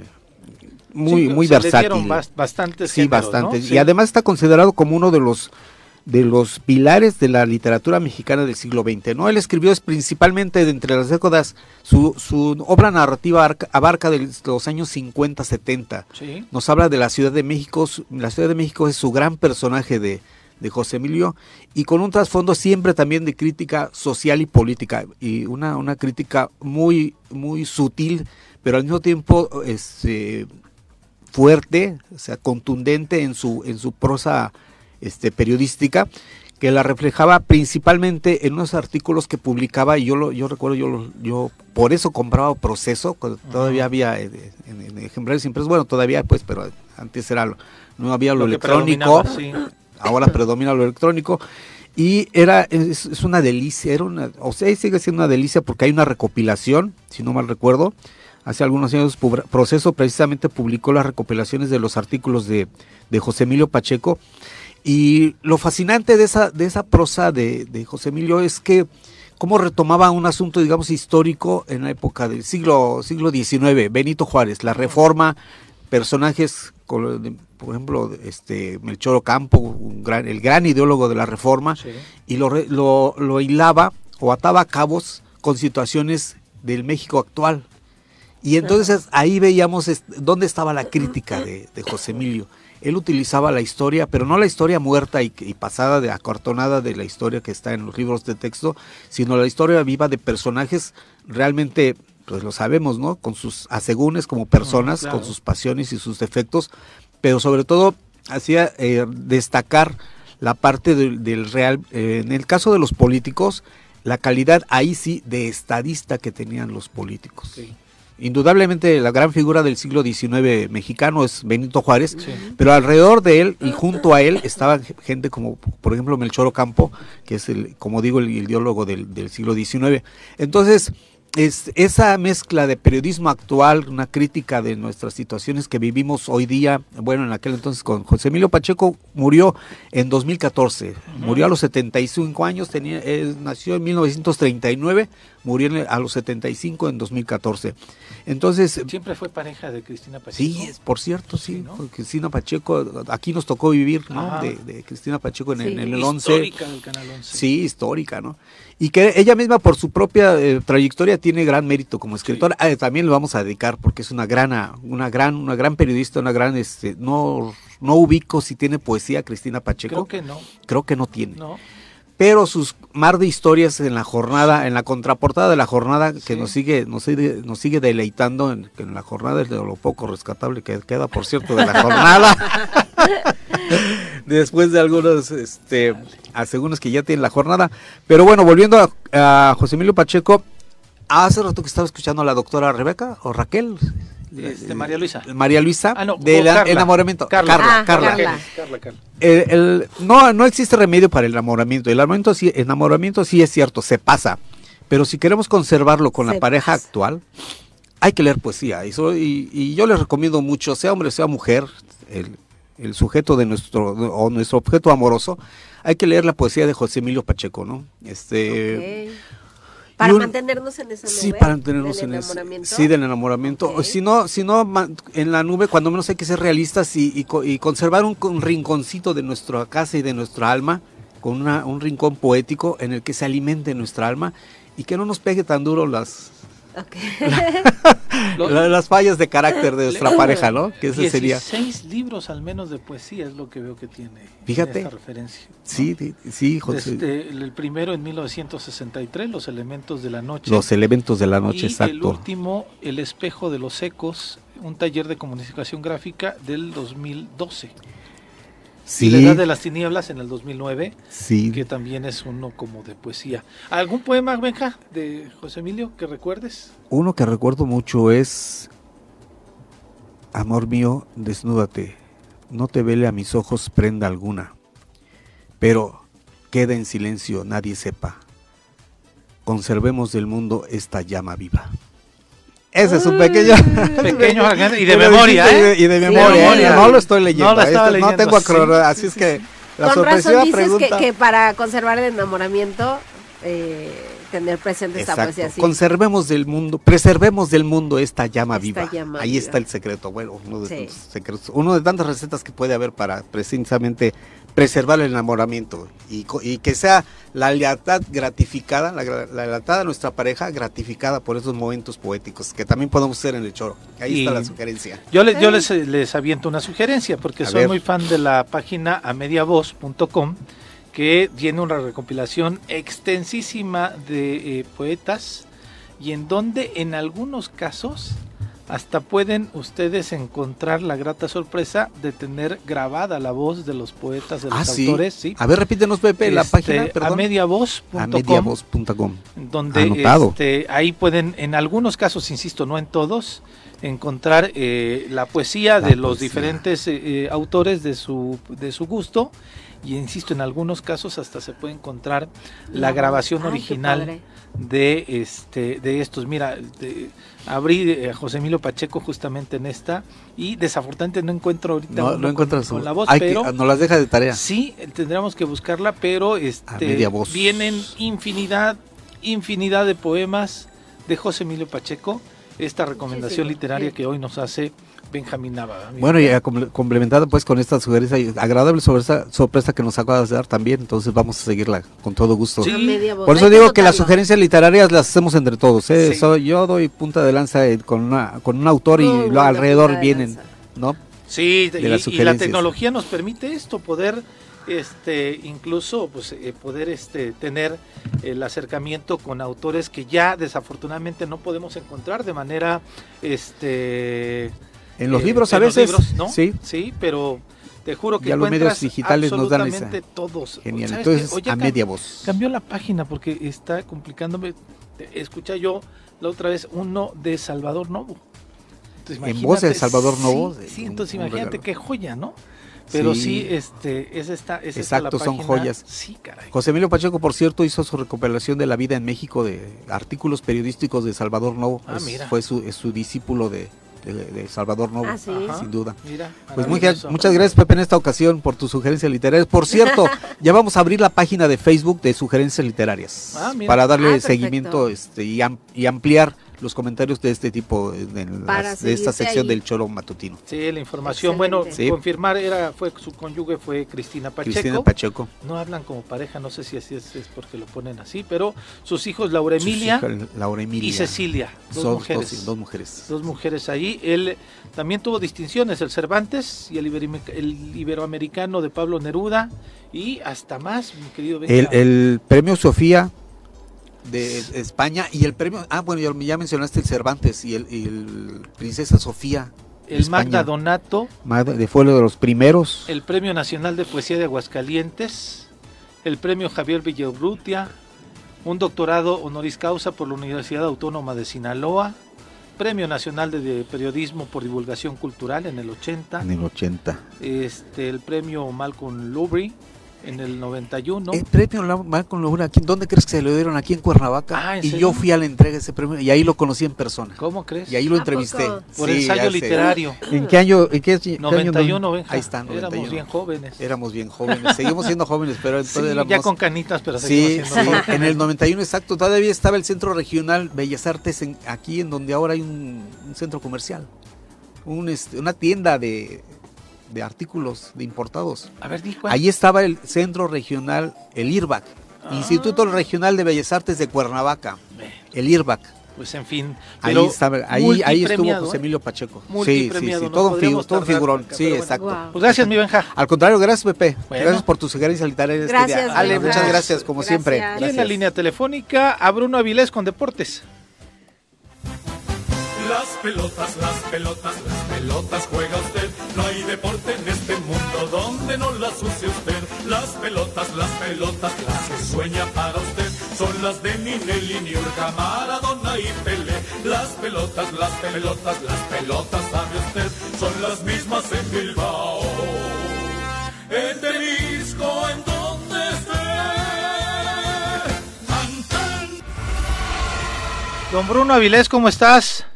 muy, muy versátil. Bastantes sí, bastante. Y además está considerado como uno de los de los pilares de la literatura mexicana del siglo XX. ¿no? Él escribió es principalmente de entre las décadas, su, su obra narrativa abarca de los años 50-70. Nos habla de la Ciudad de México, la Ciudad de México es su gran personaje de, de José Emilio y con un trasfondo siempre también de crítica social y política y una, una crítica muy, muy sutil, pero al mismo tiempo este, fuerte, o sea, contundente en su, en su prosa este, periodística, que la reflejaba principalmente en unos artículos que publicaba, y yo lo, yo recuerdo, yo, yo por eso compraba Proceso, cuando todavía había eh, en, ejemplares impresos, bueno, todavía pues, pero antes era no había lo, electrónico, ahora predomina lo electrónico, y era, es, es, una delicia, era una, o sea, sigue siendo una delicia porque hay una recopilación, si no mal recuerdo, hace algunos años Proceso precisamente publicó las recopilaciones de los artículos de, José Emilio Pacheco. Y lo fascinante de esa, de esa prosa de, José Emilio es que cómo retomaba un asunto, digamos, histórico en la época del siglo, siglo XIX, Benito Juárez, la reforma, personajes, por ejemplo, este Melchor Ocampo, un gran, el gran ideólogo de la reforma, y lo, lo, lo hilaba o ataba cabos con situaciones del México actual, y entonces ahí veíamos dónde estaba la crítica de, José Emilio. Él utilizaba la historia, pero no la historia muerta y, pasada de acortonada de la historia que está en los libros de texto, sino la historia viva de personajes realmente, pues lo sabemos, ¿no? Con sus asegúnes como personas, con sus pasiones y sus defectos, pero sobre todo hacía eh, destacar la parte del, real, eh, en el caso de los políticos, la calidad ahí sí de estadista que tenían los políticos. Sí. Indudablemente la gran figura del siglo XIX mexicano es Benito Juárez, pero alrededor de él y junto a él estaba gente como, por ejemplo, Melchor Ocampo, que es, el, como digo, el, ideólogo del, del siglo XIX. Entonces, es esa mezcla de periodismo actual, una crítica de nuestras situaciones que vivimos hoy día, bueno, en aquel entonces con José Emilio Pacheco murió en 2014, murió a los 75 años, tenía, nació en 1939, murió a los 75 en 2014. Entonces... Siempre fue pareja de Cristina Pacheco. Sí, por cierto, sí, Cristina Pacheco, aquí nos tocó vivir de, Cristina Pacheco en, el 11. Histórica del Canal 11. Sí, histórica, ¿no? Y que ella misma por su propia eh, trayectoria tiene gran mérito como escritora. Ah, también lo vamos a dedicar porque es una gran, una gran, una gran periodista, una gran, este, no, no ubico si tiene poesía Cristina Pacheco. Creo que no. Creo que no tiene. No pero sus mar de historias en la jornada, en la contraportada de la jornada que nos sigue, nos sigue, nos sigue deleitando en, la jornada es de lo poco rescatable que queda, por cierto, de la jornada. Después de algunos este asegúnes que ya tienen la jornada. Pero bueno, volviendo a, a José Emilio Pacheco, hace rato que estaba escuchando a la doctora Rebeca o Raquel, este, María Luisa. María Luisa. Ah, no, del enamoramiento. Carla. Carla. Carla. Carla. El, no, no existe remedio para el enamoramiento. El enamoramiento sí, enamoramiento sí es cierto, se pasa. Pero si queremos conservarlo con la pareja actual, hay que leer poesía. Y, y, yo les recomiendo mucho, sea hombre, sea mujer, el, el sujeto de nuestro, o nuestro objeto amoroso, hay que leer la poesía de José Emilio Pacheco, ¿no? Este. Para mantenernos en esa nube. Sí, para mantenernos en ese. Sí, del enamoramiento. Si no, si no, en la nube, cuando menos hay que ser realistas y, y, conservar un, rinconcito de nuestra casa y de nuestra alma, con una, un rincón poético en el que se alimente nuestra alma y que no nos pegue tan duro las, las fallas de carácter de nuestra pareja, ¿no? Que ese sería. Seis libros al menos de poesía es lo que veo que tiene. Fíjate. Esta referencia. Sí, sí, José. Este, el primero en 1963, Los elementos de la noche. Los elementos de la noche, y exacto. El último, El espejo de los ecos, un taller de comunicación gráfica del 2012. Sí. La edad de las tinieblas en el 2009, sí. que también es uno como de poesía. ¿Algún poema, Benja, de José Emilio, que recuerdes? Uno que recuerdo mucho es, Amor mío, desnúdate, no te vele a mis ojos prenda alguna, pero queda en silencio, nadie sepa. Conservemos del mundo esta llama viva. Ese es un pequeño. pequeño y de memoria, ¿eh? Y de, memoria. No lo estoy leyendo. No, no tengo acrobacia, sí, así es que la Con razón dices pregunta... que, que, para conservar el enamoramiento, eh, tener presente esta poesía así. Conservemos del mundo, preservemos del mundo esta llama esta viva. Llama Ahí viva. está el secreto. Bueno, uno de, sí. secretos, uno de tantas recetas que puede haber para precisamente preservar el enamoramiento y, y, que sea la lealtad gratificada, la, la, lealtad a nuestra pareja gratificada por esos momentos poéticos que también podemos hacer en el choro. Ahí y está la sugerencia. Yo, les, yo les, les aviento una sugerencia porque a soy ver. muy fan de la página amediavoz.com que tiene una recopilación extensísima de eh, poetas y en donde en algunos casos hasta pueden ustedes encontrar la grata sorpresa de tener grabada la voz de los poetas, de los ah, autores. ¿sí? A ver, repítenos, Pepe, la este, página. Perdón. Amediavoz.com. Donde este, ahí pueden, en algunos casos, insisto, no en todos, encontrar eh, la poesía la de los poesía. diferentes eh, autores de su, de su gusto. Y insisto, en algunos casos hasta se puede encontrar la grabación Ay, original de este de estos. Mira, de, abrí a José Emilio Pacheco justamente en esta y desafortunadamente no encuentro ahorita no, no con, con, la voz, Hay pero que, nos las deja de tarea. Sí, tendríamos que buscarla, pero este vienen infinidad infinidad de poemas de José Emilio Pacheco, esta recomendación sí, sí, literaria sí. que hoy nos hace Benjamín Nava. Bueno, y complementada pues con esta sugerencia agradable sorpresa, sorpresa que nos acaba de dar también, entonces vamos a seguirla con todo gusto. Sí. Por eso digo que las sugerencias literarias las hacemos entre todos. ¿eh? Sí. So, yo doy punta de lanza eh, con, una, con un autor y lo alrededor vienen, ¿no? Sí, y, y, la tecnología nos permite esto, poder este incluso pues eh, poder este tener el acercamiento con autores que ya desafortunadamente no podemos encontrar de manera este en los libros a veces, libros, ¿no? sí, sí, pero te juro que ya los medios digitales nos dan esa. todos. Genial. Entonces Oye, a media voz. Cambió la página porque está complicándome. Escucha yo la otra vez uno de Salvador Novo. Entonces, en voz de Salvador Novo. Sí, sí entonces imagínate qué joya, ¿no? Pero sí, sí este, es esta, es Exacto, esta son página. joyas. Sí, caray. José Emilio Pacheco, por cierto, hizo su recuperación de la vida en México de artículos periodísticos de Salvador Novo. Ah, es, mira. Fue su, es su discípulo de, de, de, Salvador Novo, ah, ¿sí? sin duda. Mira, pues muy, muchas gracias, Pepe, en esta ocasión por tu sugerencia literaria. Por cierto, ya vamos a abrir la página de Facebook de sugerencias literarias ah, para darle ah, seguimiento este, y, am y ampliar los comentarios de este tipo en las, de esta sección ahí. del choro matutino. Sí, la información. Bueno, sí. confirmar era fue su cónyuge fue Cristina Pacheco. Cristina Pacheco. No hablan como pareja, no sé si así es, es porque lo ponen así, pero sus hijos Laura Emilia, hijas, Laura Emilia y Cecilia, dos Son, mujeres. Dos, dos, mujeres. Dos mujeres ahí. Él también tuvo distinciones, el Cervantes y el, Ibero, el Iberoamericano de Pablo Neruda y hasta más, mi querido el, el premio Sofía de España y el premio, ah bueno, ya mencionaste el Cervantes y el, y el Princesa Sofía. El Magda Donato. de fue uno de los primeros. El Premio Nacional de Poesía de Aguascalientes. El Premio Javier Villaurrutia. Un doctorado honoris causa por la Universidad Autónoma de Sinaloa. Premio Nacional de Periodismo por Divulgación Cultural en el 80. En el 80. Este, el Premio Malcolm Lowry en el 91. El premio Malcolm Lowry, ¿dónde crees que se lo dieron? Aquí en Cuernavaca. Ah, ¿en y serio? yo fui a la entrega de ese premio y ahí lo conocí en persona. ¿Cómo crees? Y ahí lo entrevisté. Por sí, ensayo literario. ¿En qué año? En qué, qué 91, año? Benja. Ahí están. Éramos bien jóvenes. Éramos bien jóvenes. Seguimos siendo jóvenes, pero entonces sí, éramos... ya con canitas, pero sí, seguimos siendo sí. jóvenes. En el 91, exacto. Todavía estaba el Centro Regional Bellas Artes en, aquí, en donde ahora hay un, un centro comercial. Un, este, una tienda de, de artículos de importados. A ver, di Ahí estaba el centro regional, el IRBAC, ah. Instituto Regional de Bellas Artes de Cuernavaca, el IRBAC. pues en fin. Ahí, ahí, ahí estuvo José ¿eh? Emilio Pacheco. Sí, sí, sí, todo, un, todo un figurón. Sí, exacto. Pues gracias, mi Benja. Al contrario, gracias, Pepe. Gracias por tu sugerencia literaria en este día. Ale, muchas gracias, como siempre. Y en la línea telefónica a Bruno Avilés con Deportes. Las pelotas, las pelotas, las pelotas juega usted. No hay deporte en este mundo donde no las use usted. Las pelotas, las pelotas, las que sueña para usted. Son las de Ninelli, Niurka, Maradona y Pelé. Las pelotas, las pelotas, las pelotas, sabe usted. Son las mismas en Bilbao. En Tenisco, en donde esté. Don Bruno Avilés, ¿cómo estás?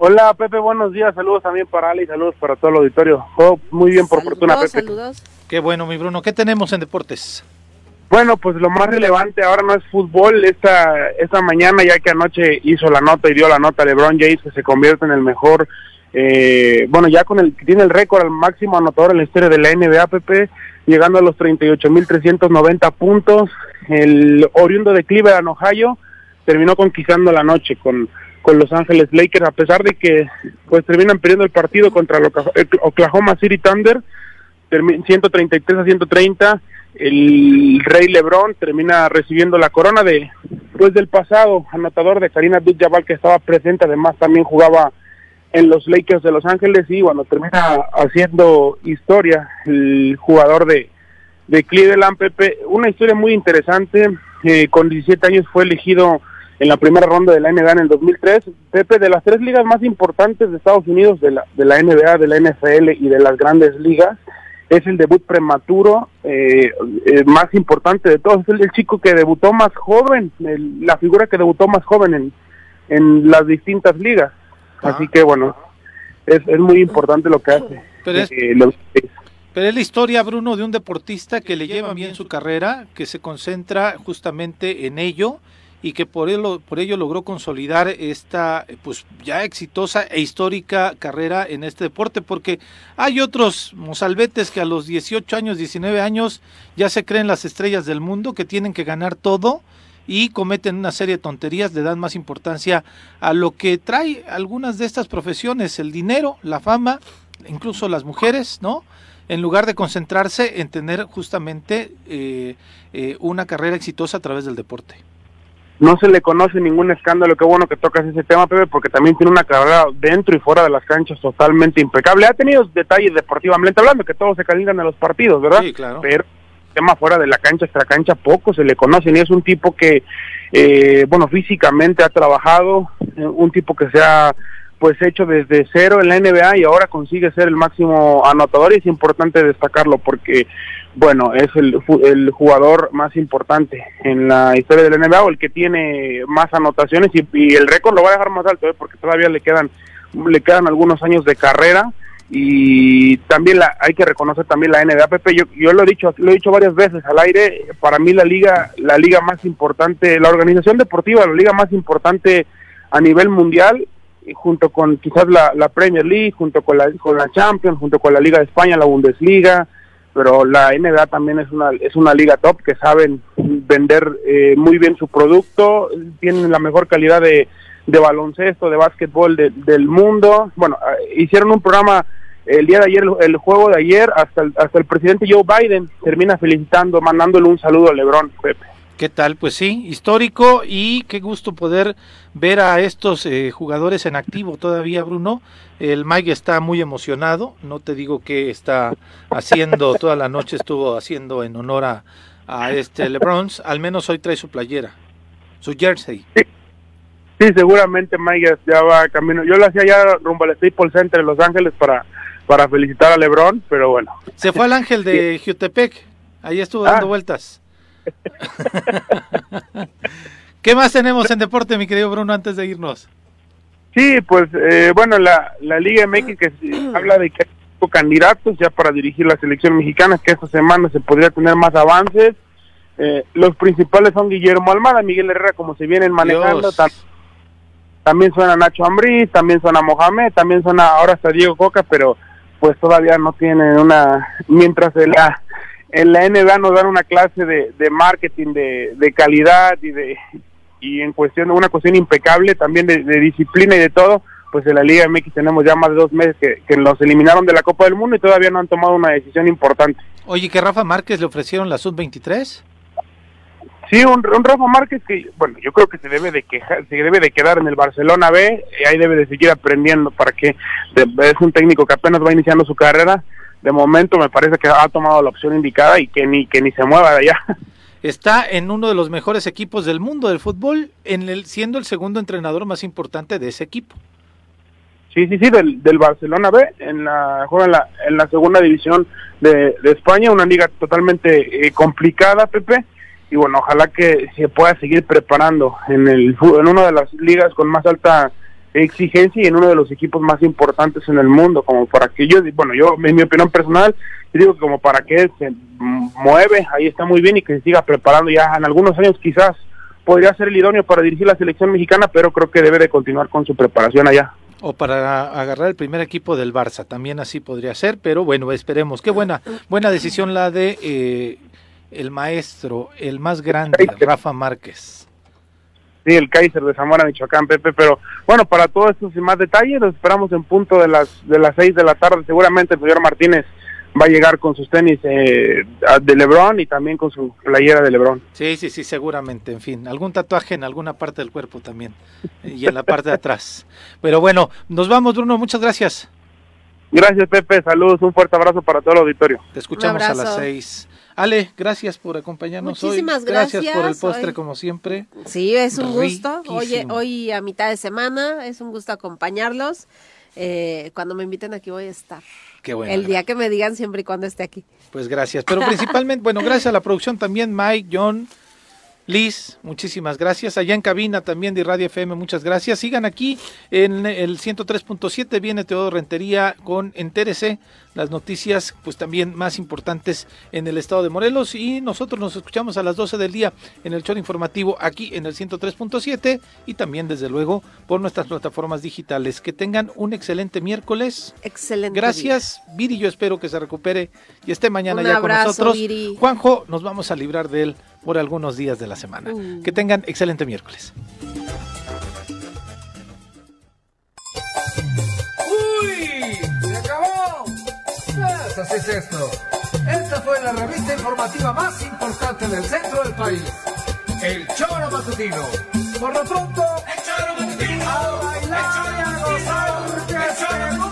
Hola Pepe, buenos días, saludos también para Ali, saludos para todo el auditorio. Oh, muy bien por fortuna Pepe. Saludos. Qué bueno mi Bruno, ¿qué tenemos en deportes? Bueno, pues lo más relevante ahora no es fútbol, esta, esta mañana ya que anoche hizo la nota y dio la nota LeBron James que se convierte en el mejor, eh, bueno ya con el tiene el récord al máximo anotador en la historia de la NBA Pepe, llegando a los 38.390 puntos, el oriundo de Cleveland, Ohio, terminó conquistando la noche con con Los Ángeles Lakers, a pesar de que pues terminan perdiendo el partido contra el Oklahoma City Thunder, 133 a 130, el Rey LeBron termina recibiendo la corona de pues del pasado anotador de Karina Abdul-Jabbar que estaba presente, además también jugaba en los Lakers de Los Ángeles y bueno, termina haciendo historia el jugador de, de Cleveland, Pepe, una historia muy interesante, eh, con 17 años fue elegido en la primera ronda de la NBA en el 2003. Pepe, de las tres ligas más importantes de Estados Unidos, de la, de la NBA, de la NFL y de las grandes ligas, es el debut prematuro eh, eh más importante de todos. Es el, chico que debutó más joven, la figura que debutó más joven en, en las distintas ligas. Ah. Así que bueno, es, es muy importante lo que hace. Pero es, eh, pero es la historia, Bruno, de un deportista que le lleva bien su carrera, que se concentra justamente en ello y que por ello, por ello logró consolidar esta pues ya exitosa e histórica carrera en este deporte porque hay otros mozalbetes que a los 18 años, 19 años ya se creen las estrellas del mundo que tienen que ganar todo y cometen una serie de tonterías, le dan más importancia a lo que trae algunas de estas profesiones, el dinero, la fama, incluso las mujeres, ¿no? En lugar de concentrarse en tener justamente eh, eh, una carrera exitosa a través del deporte no se le conoce ningún escándalo, qué bueno que tocas ese tema, Pepe, porque también tiene una carrera dentro y fuera de las canchas totalmente impecable. Ha tenido detalles deportivamente hablando, que todos se calientan en los partidos, ¿verdad? Sí, claro. Pero tema fuera de la cancha, extra cancha, poco se le conoce, y es un tipo que, eh, bueno, físicamente ha trabajado, eh, un tipo que se ha pues hecho desde cero en la NBA y ahora consigue ser el máximo anotador y es importante destacarlo porque bueno, es el, el jugador más importante en la historia del NBA o el que tiene más anotaciones y, el récord lo va a dejar más alto ¿eh? porque todavía le quedan le quedan algunos años de carrera y también la, hay que reconocer también la NBA Pepe yo, yo lo he dicho lo he dicho varias veces al aire para mí la liga la liga más importante la organización deportiva la liga más importante a nivel mundial junto con quizás la, Premier League junto con la con la Champions junto con la Liga de España la Bundesliga pero la NBA también es una es una liga top que saben vender eh, muy bien su producto, tienen la mejor calidad de, de baloncesto, de básquetbol del mundo. Bueno, eh, hicieron un programa el día de ayer, el, juego de ayer, hasta el, hasta el presidente Joe Biden termina felicitando, mandándole un saludo a LeBron, Pepe. ¿Qué tal? Pues sí, histórico y qué gusto poder ver a estos eh, jugadores en activo todavía, Bruno. El Mike está muy emocionado, no te digo que está haciendo, toda la noche estuvo haciendo en honor a, a este LeBron, al menos hoy trae su playera, su jersey. Sí. seguramente Mike ya va camino. Yo lo hacía ya rumbo al Staples Center en Los Ángeles para, para felicitar a LeBron, pero bueno. Se fue al Ángel de Jutepec, ahí estuvo dando ah. vueltas. ¿Qué más tenemos en deporte, mi querido Bruno, antes de irnos? Sí, pues eh, bueno, la, la Liga MX que habla de que hay candidatos ya para dirigir la selección mexicana, que esta semana se podría tener más avances. Eh, los principales son Guillermo Almada, Miguel Herrera, como se vienen manejando. también suena Nacho Ambriz, también suena Mohamed, también suena ahora hasta Diego Coca, pero pues todavía no tienen una... Mientras de la en la NBA nos dan una clase de, de marketing de, de calidad y de y en cuestión, una cuestión impecable también de, disciplina y de todo, pues en la Liga MX tenemos ya más de dos meses que, que los eliminaron de la Copa del Mundo y todavía no han tomado una decisión importante. Oye, que Rafa Márquez le ofrecieron la sub-23. Sí, un, Rafa Márquez que, bueno, yo creo que se debe de quejar, se debe de quedar en el Barcelona B, y ahí debe de seguir aprendiendo para que es un técnico que apenas va iniciando su carrera. De momento me parece que ha tomado la opción indicada y que ni que ni se mueva de allá. Está en uno de los mejores equipos del mundo del fútbol, en el siendo el segundo entrenador más importante de ese equipo. Sí, sí, sí, del, del Barcelona B, en la, juega en la, en la segunda división de, de España, una liga totalmente eh, complicada, Pepe, y bueno, ojalá que se pueda seguir preparando en, el, en una de las ligas con más alta exigencia y en uno de los equipos más importantes en el mundo, como para que yo, bueno, yo en mi opinión personal, digo que como para que se mueve, ahí está muy bien y que se siga preparando ya en algunos años quizás podría ser el idóneo para dirigir la selección mexicana, pero creo que debe de continuar con su preparación allá. O para agarrar el primer equipo del Barça, también así podría ser, pero bueno, esperemos. Qué buena, buena decisión la de eh, el maestro, el más grande, Rafa Márquez. Sí, el Kaiser de Zamora, Michoacán, Pepe, pero bueno, para todos estos y más detalles, los esperamos en punto de las de las seis de la tarde. Seguramente el señor Martínez va a llegar con sus tenis eh, de Lebron y también con su playera de Lebron. Sí, sí, sí, seguramente, en fin, algún tatuaje en alguna parte del cuerpo también y en la parte de atrás. Pero bueno, nos vamos, Bruno, muchas gracias. Gracias, Pepe, saludos, un fuerte abrazo para todo el auditorio. Te escuchamos a las seis. Ale, gracias por acompañarnos Muchísimas Gracias. por el postre, como siempre. Sí, es un gusto. Oye, hoy a mitad de semana es un gusto acompañarlos. Eh, cuando me inviten aquí voy a estar. Qué bueno. El día que me digan siempre y cuando esté aquí. Pues gracias. Pero principalmente, bueno, gracias a la producción también, Mike, John, Liz, muchísimas gracias. Allá en cabina también de Radio FM, muchas gracias. Sigan aquí en el 103.7, viene Teodoro Rentería con Entérese, las noticias pues también más importantes en el estado de Morelos y nosotros nos escuchamos a las 12 del día en el show informativo aquí en el 103.7 y también desde luego por nuestras plataformas digitales. Que tengan un excelente miércoles. Excelente. Gracias, Viri, yo espero que se recupere y esté mañana ya con nosotros. Juanjo, nos vamos a librar de él por algunos días de la semana. Mm. Que tengan excelente miércoles. ¡Uy! ¡Se acabó! Pues así es esto. Esta fue la revista informativa más importante del centro del país. El Choro Matutino. Por lo pronto, el Choro Matutino. A bailar y a gozar, que